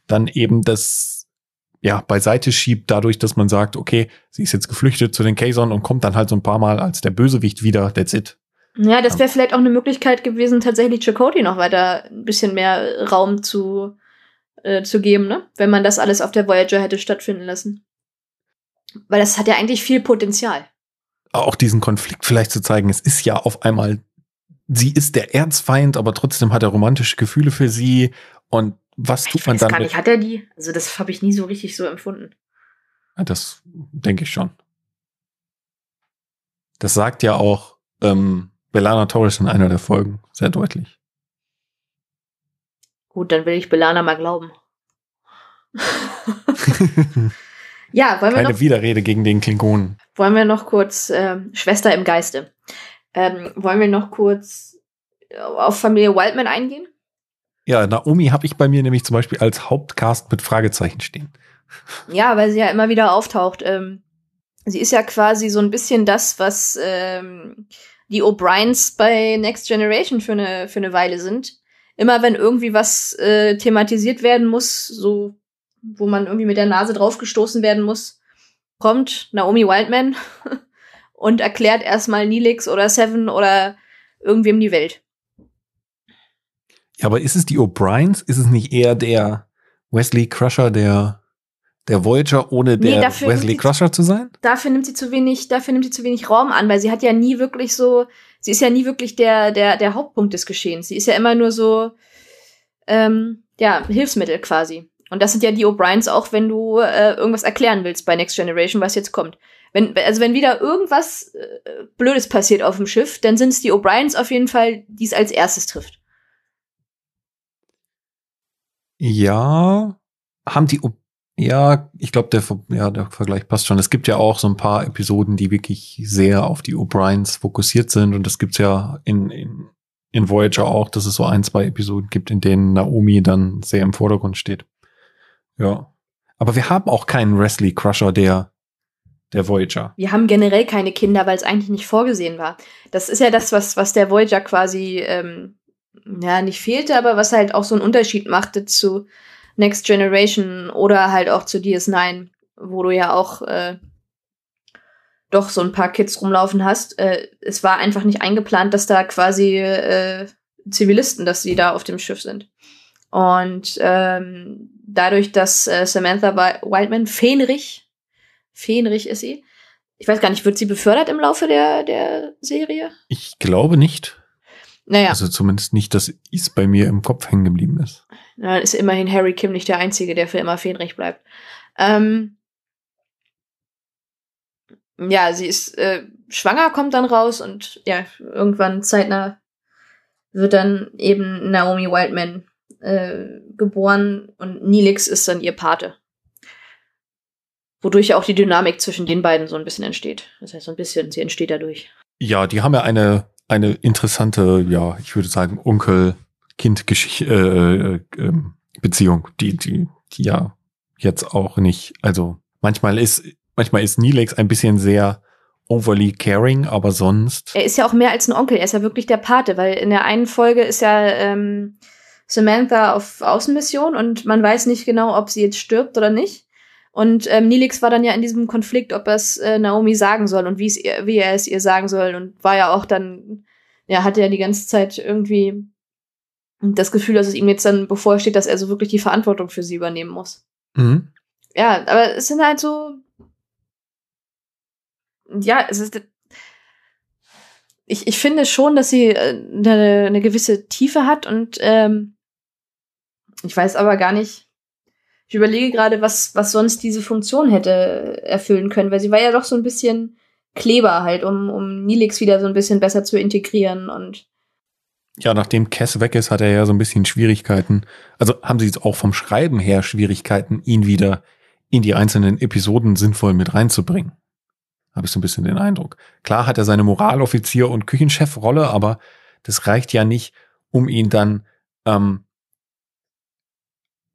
dann eben das ja beiseite schiebt, dadurch, dass man sagt, okay, sie ist jetzt geflüchtet zu den Kazon und kommt dann halt so ein paar Mal als der Bösewicht wieder, that's it. Ja, das wäre vielleicht auch eine Möglichkeit gewesen, tatsächlich Chakotay noch weiter ein bisschen mehr Raum zu äh, zu geben, ne? Wenn man das alles auf der Voyager hätte stattfinden lassen. Weil das hat ja eigentlich viel Potenzial. Auch diesen Konflikt vielleicht zu zeigen, es ist ja auf einmal, sie ist der Erzfeind, aber trotzdem hat er romantische Gefühle für sie und was tut ich man dann? gar nicht, hat er die? Also das habe ich nie so richtig so empfunden. Ja, Das denke ich schon. Das sagt ja auch ähm, Belana Torres in einer der Folgen sehr deutlich. Gut, dann will ich Belana mal glauben. ja, wollen wir Keine noch Widerrede gegen den Klingonen. wollen wir noch kurz ähm, Schwester im Geiste. Ähm, wollen wir noch kurz auf Familie Wildman eingehen? Ja, Naomi habe ich bei mir nämlich zum Beispiel als Hauptcast mit Fragezeichen stehen. Ja, weil sie ja immer wieder auftaucht. Ähm, sie ist ja quasi so ein bisschen das, was ähm, die O'Briens bei Next Generation für eine, für eine Weile sind. Immer wenn irgendwie was äh, thematisiert werden muss, so wo man irgendwie mit der Nase draufgestoßen werden muss, kommt Naomi Wildman und erklärt erstmal Neelix oder Seven oder irgendwem die Welt. Ja, aber ist es die O'Briens? Ist es nicht eher der Wesley Crusher, der, der Voyager, ohne Nee, der dafür Wesley Crusher zu sein? dafür nimmt sie zu wenig, dafür nimmt sie zu wenig Raum an, weil sie hat ja nie wirklich so, sie ist ja nie wirklich der, der, der Hauptpunkt des Geschehens. Sie ist ja immer nur so, ähm, ja, Hilfsmittel quasi. Und das sind ja die O'Briens auch, wenn du äh, irgendwas erklären willst bei Next Generation, was jetzt kommt. Wenn, also wenn wieder irgendwas äh, Blödes passiert auf dem Schiff, dann sind es die O'Briens auf jeden Fall, die es als erstes trifft. Ja, haben die, O- ja, ich glaube, der, ja, der Vergleich passt schon. Es gibt ja auch so ein paar Episoden, die wirklich sehr auf die O'Briens fokussiert sind. Und das gibt's ja in, in, in Voyager auch, dass es so ein, zwei Episoden gibt, in denen Naomi dann sehr im Vordergrund steht. Ja. Aber wir haben auch keinen Wesley Crusher, der, der Voyager. Wir haben generell keine Kinder, weil es eigentlich nicht vorgesehen war. Das ist ja das, was, was der Voyager quasi, ähm, ja, nicht fehlte, aber was halt auch so einen Unterschied machte zu Next Generation oder halt auch zu DS9, wo du ja auch äh, doch so ein paar Kids rumlaufen hast. Äh, es war einfach nicht eingeplant, dass da quasi äh, Zivilisten, dass sie da auf dem Schiff sind. Und ähm, dadurch, dass äh, Samantha Wi- Wildman Fähnrich, Fähnrich ist sie, ich weiß gar nicht, wird sie befördert im Laufe der, der Serie? Ich glaube nicht. Naja, Also zumindest nicht, dass es bei mir im Kopf hängen geblieben ist. Dann ist immerhin Harry Kim nicht der Einzige, der für immer Fähnrich bleibt. Ähm, ja, sie ist äh, schwanger, kommt dann raus und ja, irgendwann zeitnah wird dann eben Naomi Wildman äh, geboren und Neelix ist dann ihr Pate. Wodurch auch die Dynamik zwischen den beiden so ein bisschen entsteht. Das heißt, so ein bisschen, sie entsteht dadurch. Ja, die haben ja eine, eine interessante, ja, ich würde sagen, Onkel-Kind-Geschichte, äh, äh, ähm, die, die, die ja jetzt auch nicht, also manchmal ist, manchmal ist Neelix ein bisschen sehr overly caring, aber sonst, Er ist ja auch mehr als ein Onkel, er ist ja wirklich der Pate, weil in der einen Folge ist ja ähm, Samantha auf Außenmission und man weiß nicht genau, ob sie jetzt stirbt oder nicht. Und ähm, Nilix war dann ja in diesem Konflikt, ob er es äh, Naomi sagen soll und wie es ihr, wie er es ihr sagen soll und war ja auch dann, ja, hatte ja die ganze Zeit irgendwie das Gefühl, dass es ihm jetzt dann bevorsteht, dass er so wirklich die Verantwortung für sie übernehmen muss. mhm. Ja, aber es sind halt so. Ja, es ist. Ich, ich finde schon, dass sie äh, eine, eine gewisse Tiefe hat und ähm, ich weiß aber gar nicht. Ich überlege gerade, was, was sonst diese Funktion hätte erfüllen können, weil sie war ja doch so ein bisschen Kleber halt, um, um Nilix wieder so ein bisschen besser zu integrieren und ja, nachdem Cass weg ist, hat er ja so ein bisschen Schwierigkeiten. Also haben sie jetzt auch vom Schreiben her Schwierigkeiten, ihn wieder in die einzelnen Episoden sinnvoll mit reinzubringen. Habe ich so ein bisschen den Eindruck. Klar hat er seine Moraloffizier- und Küchenchefrolle, aber das reicht ja nicht, um ihn dann ähm,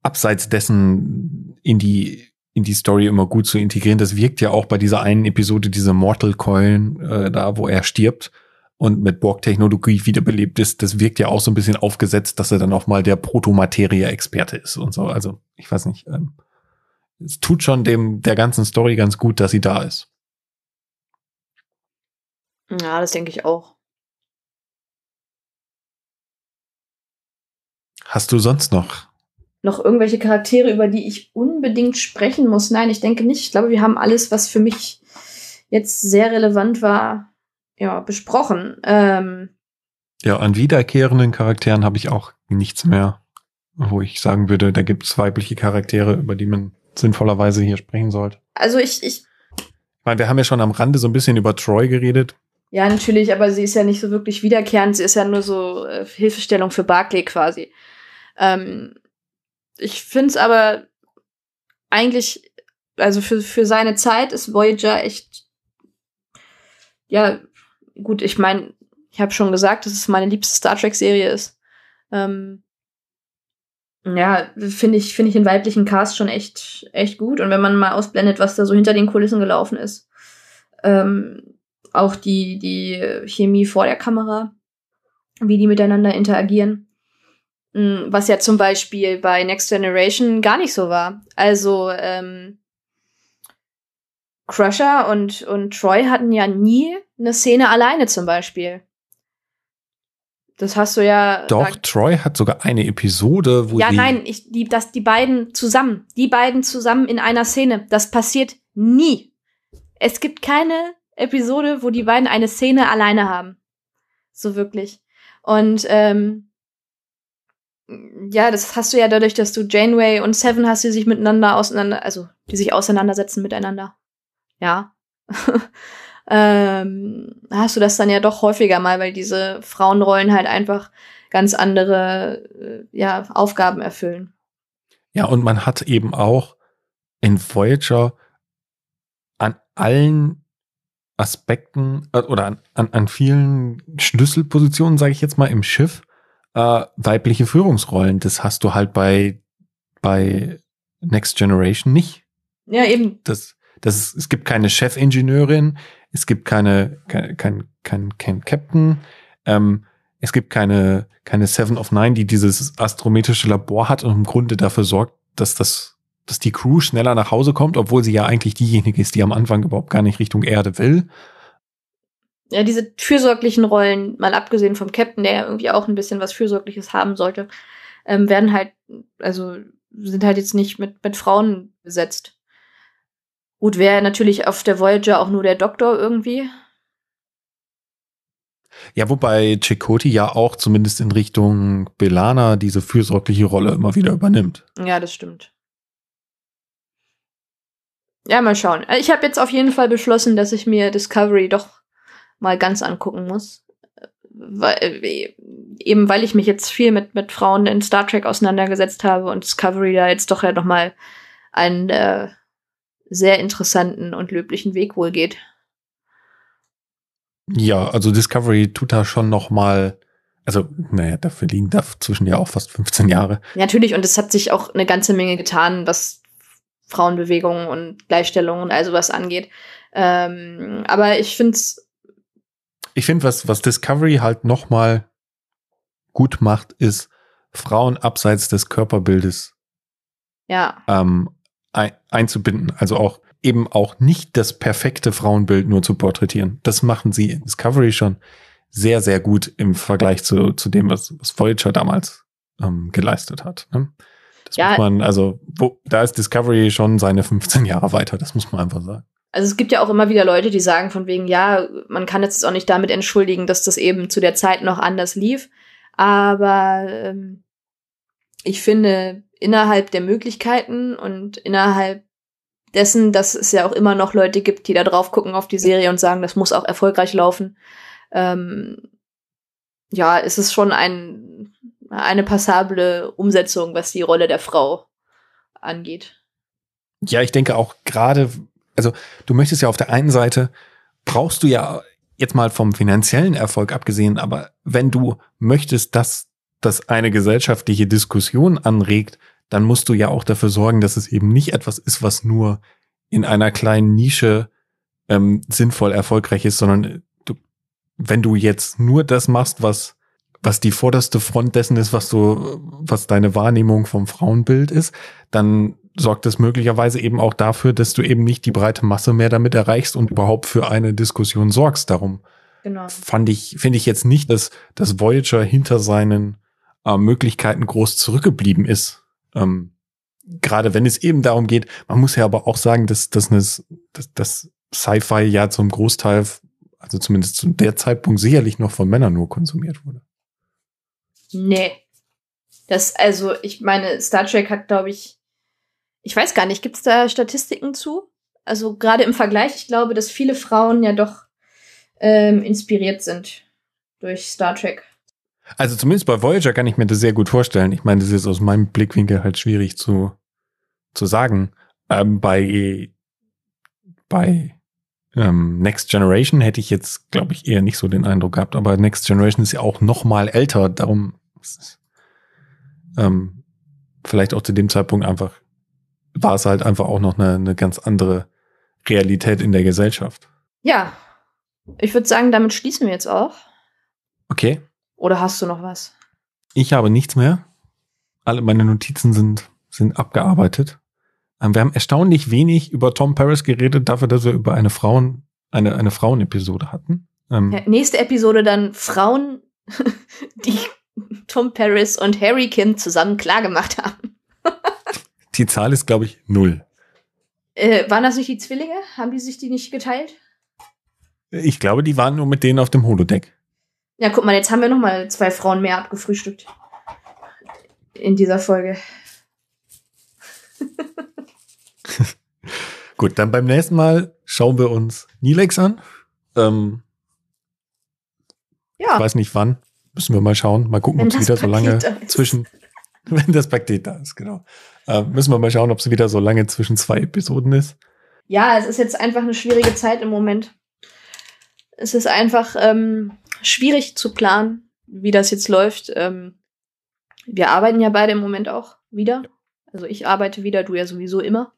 abseits dessen in die in die Story immer gut zu integrieren. Das wirkt ja auch bei dieser einen Episode, diese Mortal Coil, äh, da wo er stirbt und mit Borg-Technologie wiederbelebt ist. Das wirkt ja auch so ein bisschen aufgesetzt, dass er dann auch mal der Protomaterie-Experte ist und so. Also ich weiß nicht. Ähm, es tut schon dem der ganzen Story ganz gut, dass sie da ist. ja, das denke ich auch. Hast du sonst noch? noch irgendwelche Charaktere, über die ich unbedingt sprechen muss. Nein, ich denke nicht. Ich glaube, wir haben alles, was für mich jetzt sehr relevant war, ja, besprochen. Ähm, Ja, an wiederkehrenden Charakteren habe ich auch nichts mehr. wo ich sagen würde, da gibt es weibliche Charaktere, über die man sinnvollerweise hier sprechen sollte. Also ich, ich. Ich meine, wir haben ja schon am Rande so ein bisschen über Troy geredet. Ja, natürlich, aber sie ist ja nicht so wirklich wiederkehrend. Sie ist ja nur so äh, Hilfestellung für Barclay quasi. Ähm, ich finde es aber eigentlich, also für, für seine Zeit ist Voyager echt, ja, gut, ich meine, ich habe schon gesagt, dass es meine liebste Star Trek-Serie ist. Ähm, ja, finde ich, finde ich den weiblichen Cast schon echt, echt gut. Und wenn man mal ausblendet, was da so hinter den Kulissen gelaufen ist, ähm, auch die, die Chemie vor der Kamera, wie die miteinander interagieren. Mm, was ja zum Beispiel bei Next Generation gar nicht so war. Also, ähm, Crusher und, und Troy hatten ja nie eine Szene alleine zum Beispiel. Das hast du ja. Doch, Troy hat sogar eine Episode, wo Ja, sie nein, ich, die, dass die beiden zusammen, die beiden zusammen in einer Szene, das passiert nie. Es gibt keine Episode, wo die beiden eine Szene alleine haben. So wirklich. Und ähm, ja, das hast du ja dadurch, dass du Janeway und Seven hast, die sich miteinander auseinander, also die sich auseinandersetzen miteinander. Ja. ähm, hast du das dann ja doch häufiger mal, weil diese Frauenrollen halt einfach ganz andere äh, ja, Aufgaben erfüllen. Ja, und man hat eben auch in Voyager an allen Aspekten äh, oder an, an, an vielen Schlüsselpositionen, sage ich jetzt mal, im Schiff äh, weibliche Führungsrollen. Das hast du halt bei, bei Next Generation nicht. Ja, eben. Das, das ist, es gibt keine Chefingenieurin, es gibt keine, kein, kein, kein, kein Captain, ähm, es gibt keine, keine Seven of Nine, die dieses astrometrische Labor hat und im Grunde dafür sorgt, dass das, dass die Crew schneller nach Hause kommt, obwohl sie ja eigentlich diejenige ist, die am Anfang überhaupt gar nicht Richtung Erde will. Ja, diese fürsorglichen Rollen, mal abgesehen vom Captain, der ja irgendwie auch ein bisschen was Fürsorgliches haben sollte, ähm, werden halt, also sind halt jetzt nicht mit, mit Frauen besetzt. Gut, wäre natürlich auf der Voyager auch nur der Doktor irgendwie. Ja, wobei Chakotay ja auch zumindest in Richtung Belana diese fürsorgliche Rolle immer wieder übernimmt. Ja, das stimmt. Ja, mal schauen. Ich habe jetzt auf jeden Fall beschlossen, dass ich mir Discovery doch mal ganz angucken muss. Weil, eben weil ich mich jetzt viel mit, mit Frauen in Star Trek auseinandergesetzt habe und Discovery da jetzt doch ja noch mal einen äh, sehr interessanten und löblichen Weg wohl geht. Ja, also Discovery tut da schon noch mal, also naja, dafür liegen dazwischen ja auch fast 15 Jahre. Ja, natürlich, und es hat sich auch eine ganze Menge getan, was Frauenbewegungen und Gleichstellung und all sowas angeht. Ähm, aber ich finde es ich finde, was, was Discovery halt nochmal gut macht, ist Frauen abseits des Körperbildes ja. ähm, einzubinden. Also auch eben auch nicht das perfekte Frauenbild nur zu porträtieren. Das machen sie in Discovery schon sehr, sehr gut im Vergleich zu, zu dem, was, was Voyager damals ähm, geleistet hat. Ne? Das Ja. muss man, also, wo, da ist Discovery schon seine 15 Jahre weiter, das muss man einfach sagen. Also es gibt ja auch immer wieder Leute, die sagen von wegen, ja, man kann jetzt auch nicht damit entschuldigen, dass das eben zu der Zeit noch anders lief. Aber ähm, ich finde, innerhalb der Möglichkeiten und innerhalb dessen, dass es ja auch immer noch Leute gibt, die da drauf gucken auf die Serie und sagen, das muss auch erfolgreich laufen, ähm, ja, ist es schon ein, eine passable Umsetzung, was die Rolle der Frau angeht. Ja, ich denke auch gerade, also du möchtest ja auf der einen Seite, brauchst du ja jetzt mal vom finanziellen Erfolg abgesehen, aber wenn du möchtest, dass das eine gesellschaftliche Diskussion anregt, dann musst du ja auch dafür sorgen, dass es eben nicht etwas ist, was nur in einer kleinen Nische ähm, sinnvoll erfolgreich ist, sondern du, wenn du jetzt nur das machst, was was die vorderste Front dessen ist, was du, was deine Wahrnehmung vom Frauenbild ist, dann sorgt es möglicherweise eben auch dafür, dass du eben nicht die breite Masse mehr damit erreichst und überhaupt für eine Diskussion sorgst. Darum Genau. fand ich, finde ich jetzt nicht, dass, dass Voyager hinter seinen äh, Möglichkeiten groß zurückgeblieben ist. Ähm, Gerade wenn es eben darum geht, man muss ja aber auch sagen, dass, dass, das, dass, dass Sci-Fi ja zum Großteil, also zumindest zu der Zeitpunkt sicherlich noch von Männern nur konsumiert wurde. Nee. Das, also, ich meine, Star Trek hat, glaube ich, ich weiß gar nicht, gibt es da Statistiken zu? Also gerade im Vergleich, ich glaube, dass viele Frauen ja doch ähm, inspiriert sind durch Star Trek. Also zumindest bei Voyager kann ich mir das sehr gut vorstellen. Ich meine, das ist aus meinem Blickwinkel halt schwierig zu, zu sagen. Ähm, bei bei ähm, Next Generation hätte ich jetzt, glaube ich, eher nicht so den Eindruck gehabt. Aber Next Generation ist ja auch noch mal älter. Darum ähm, vielleicht auch zu dem Zeitpunkt einfach war es halt einfach auch noch eine, eine ganz andere Realität in der Gesellschaft. Ja, ich würde sagen, damit schließen wir jetzt auch. Okay. Oder hast du noch was? Ich habe nichts mehr. Alle meine Notizen sind, sind abgearbeitet. Ähm, wir haben erstaunlich wenig über Tom Paris geredet, dafür, dass wir über eine Frauen, eine, eine Frauenepisode hatten. Ähm, ja, nächste Episode dann Frauen, die Tom Paris und Harry Kim zusammen klargemacht haben. die Zahl ist, glaube ich, null. Äh, waren das nicht die Zwillinge? Haben die sich die nicht geteilt? Ich glaube, die waren nur mit denen auf dem Holodeck. Ja, guck mal, jetzt haben wir noch mal zwei Frauen mehr abgefrühstückt. In dieser Folge. Gut, dann beim nächsten Mal schauen wir uns Nilex an. Ähm, ja. Ich weiß nicht wann. Müssen wir mal schauen. Mal gucken, ob es wieder so lange zwischen, wenn das Paket da ist, genau. Äh, müssen wir mal schauen, ob es wieder so lange zwischen zwei Episoden ist. Ja, es ist jetzt einfach eine schwierige Zeit im Moment. Es ist einfach ähm, schwierig zu planen, wie das jetzt läuft. Ähm, wir arbeiten ja beide im Moment auch wieder. Also ich arbeite wieder, du ja sowieso immer.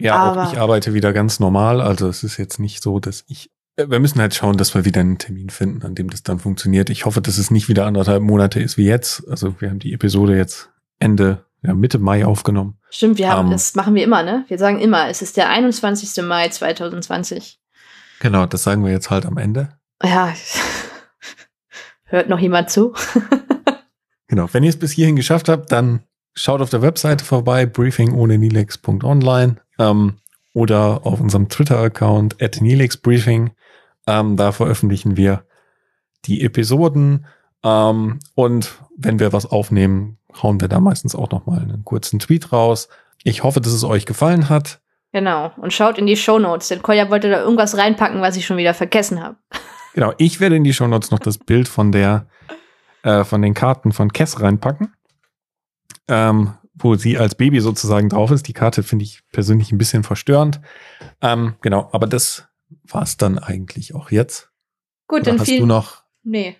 Ja, Aber auch ich arbeite wieder ganz normal. Also es ist jetzt nicht so, dass ich. Äh, wir müssen halt schauen, dass wir wieder einen Termin finden, an dem das dann funktioniert. Ich hoffe, dass es nicht wieder anderthalb Monate ist wie jetzt. Also wir haben die Episode jetzt Ende, ja, Mitte Mai aufgenommen. Stimmt, wir haben, um, ähm, das machen wir immer, ne? Wir sagen immer, es ist der 21. Mai 2020. Genau, das sagen wir jetzt halt am Ende. Ja. Hört noch jemand zu? genau, wenn ihr es bis hierhin geschafft habt, dann schaut auf der Webseite vorbei, briefingohnenilex.online ähm, oder auf unserem Twitter-Account at nilexbriefing. Ähm, da veröffentlichen wir die Episoden ähm, und wenn wir was aufnehmen, hauen wir da meistens auch noch mal einen kurzen Tweet raus. Ich hoffe, dass es euch gefallen hat. Genau. Und schaut in die Show Notes, denn Kolja wollte da irgendwas reinpacken, was ich schon wieder vergessen habe. Genau. Ich werde in die Show Notes noch das Bild von der, äh, von den Karten von Kess reinpacken. Ähm, wo sie als Baby sozusagen drauf ist. Die Karte finde ich persönlich ein bisschen verstörend. Ähm, genau, aber das war es dann eigentlich auch jetzt. Gut, Oder dann hast viel, du noch. Nee.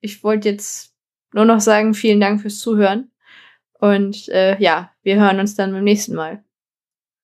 Ich wollte jetzt nur noch sagen, vielen Dank fürs Zuhören. Und äh, ja, wir hören uns dann beim nächsten Mal.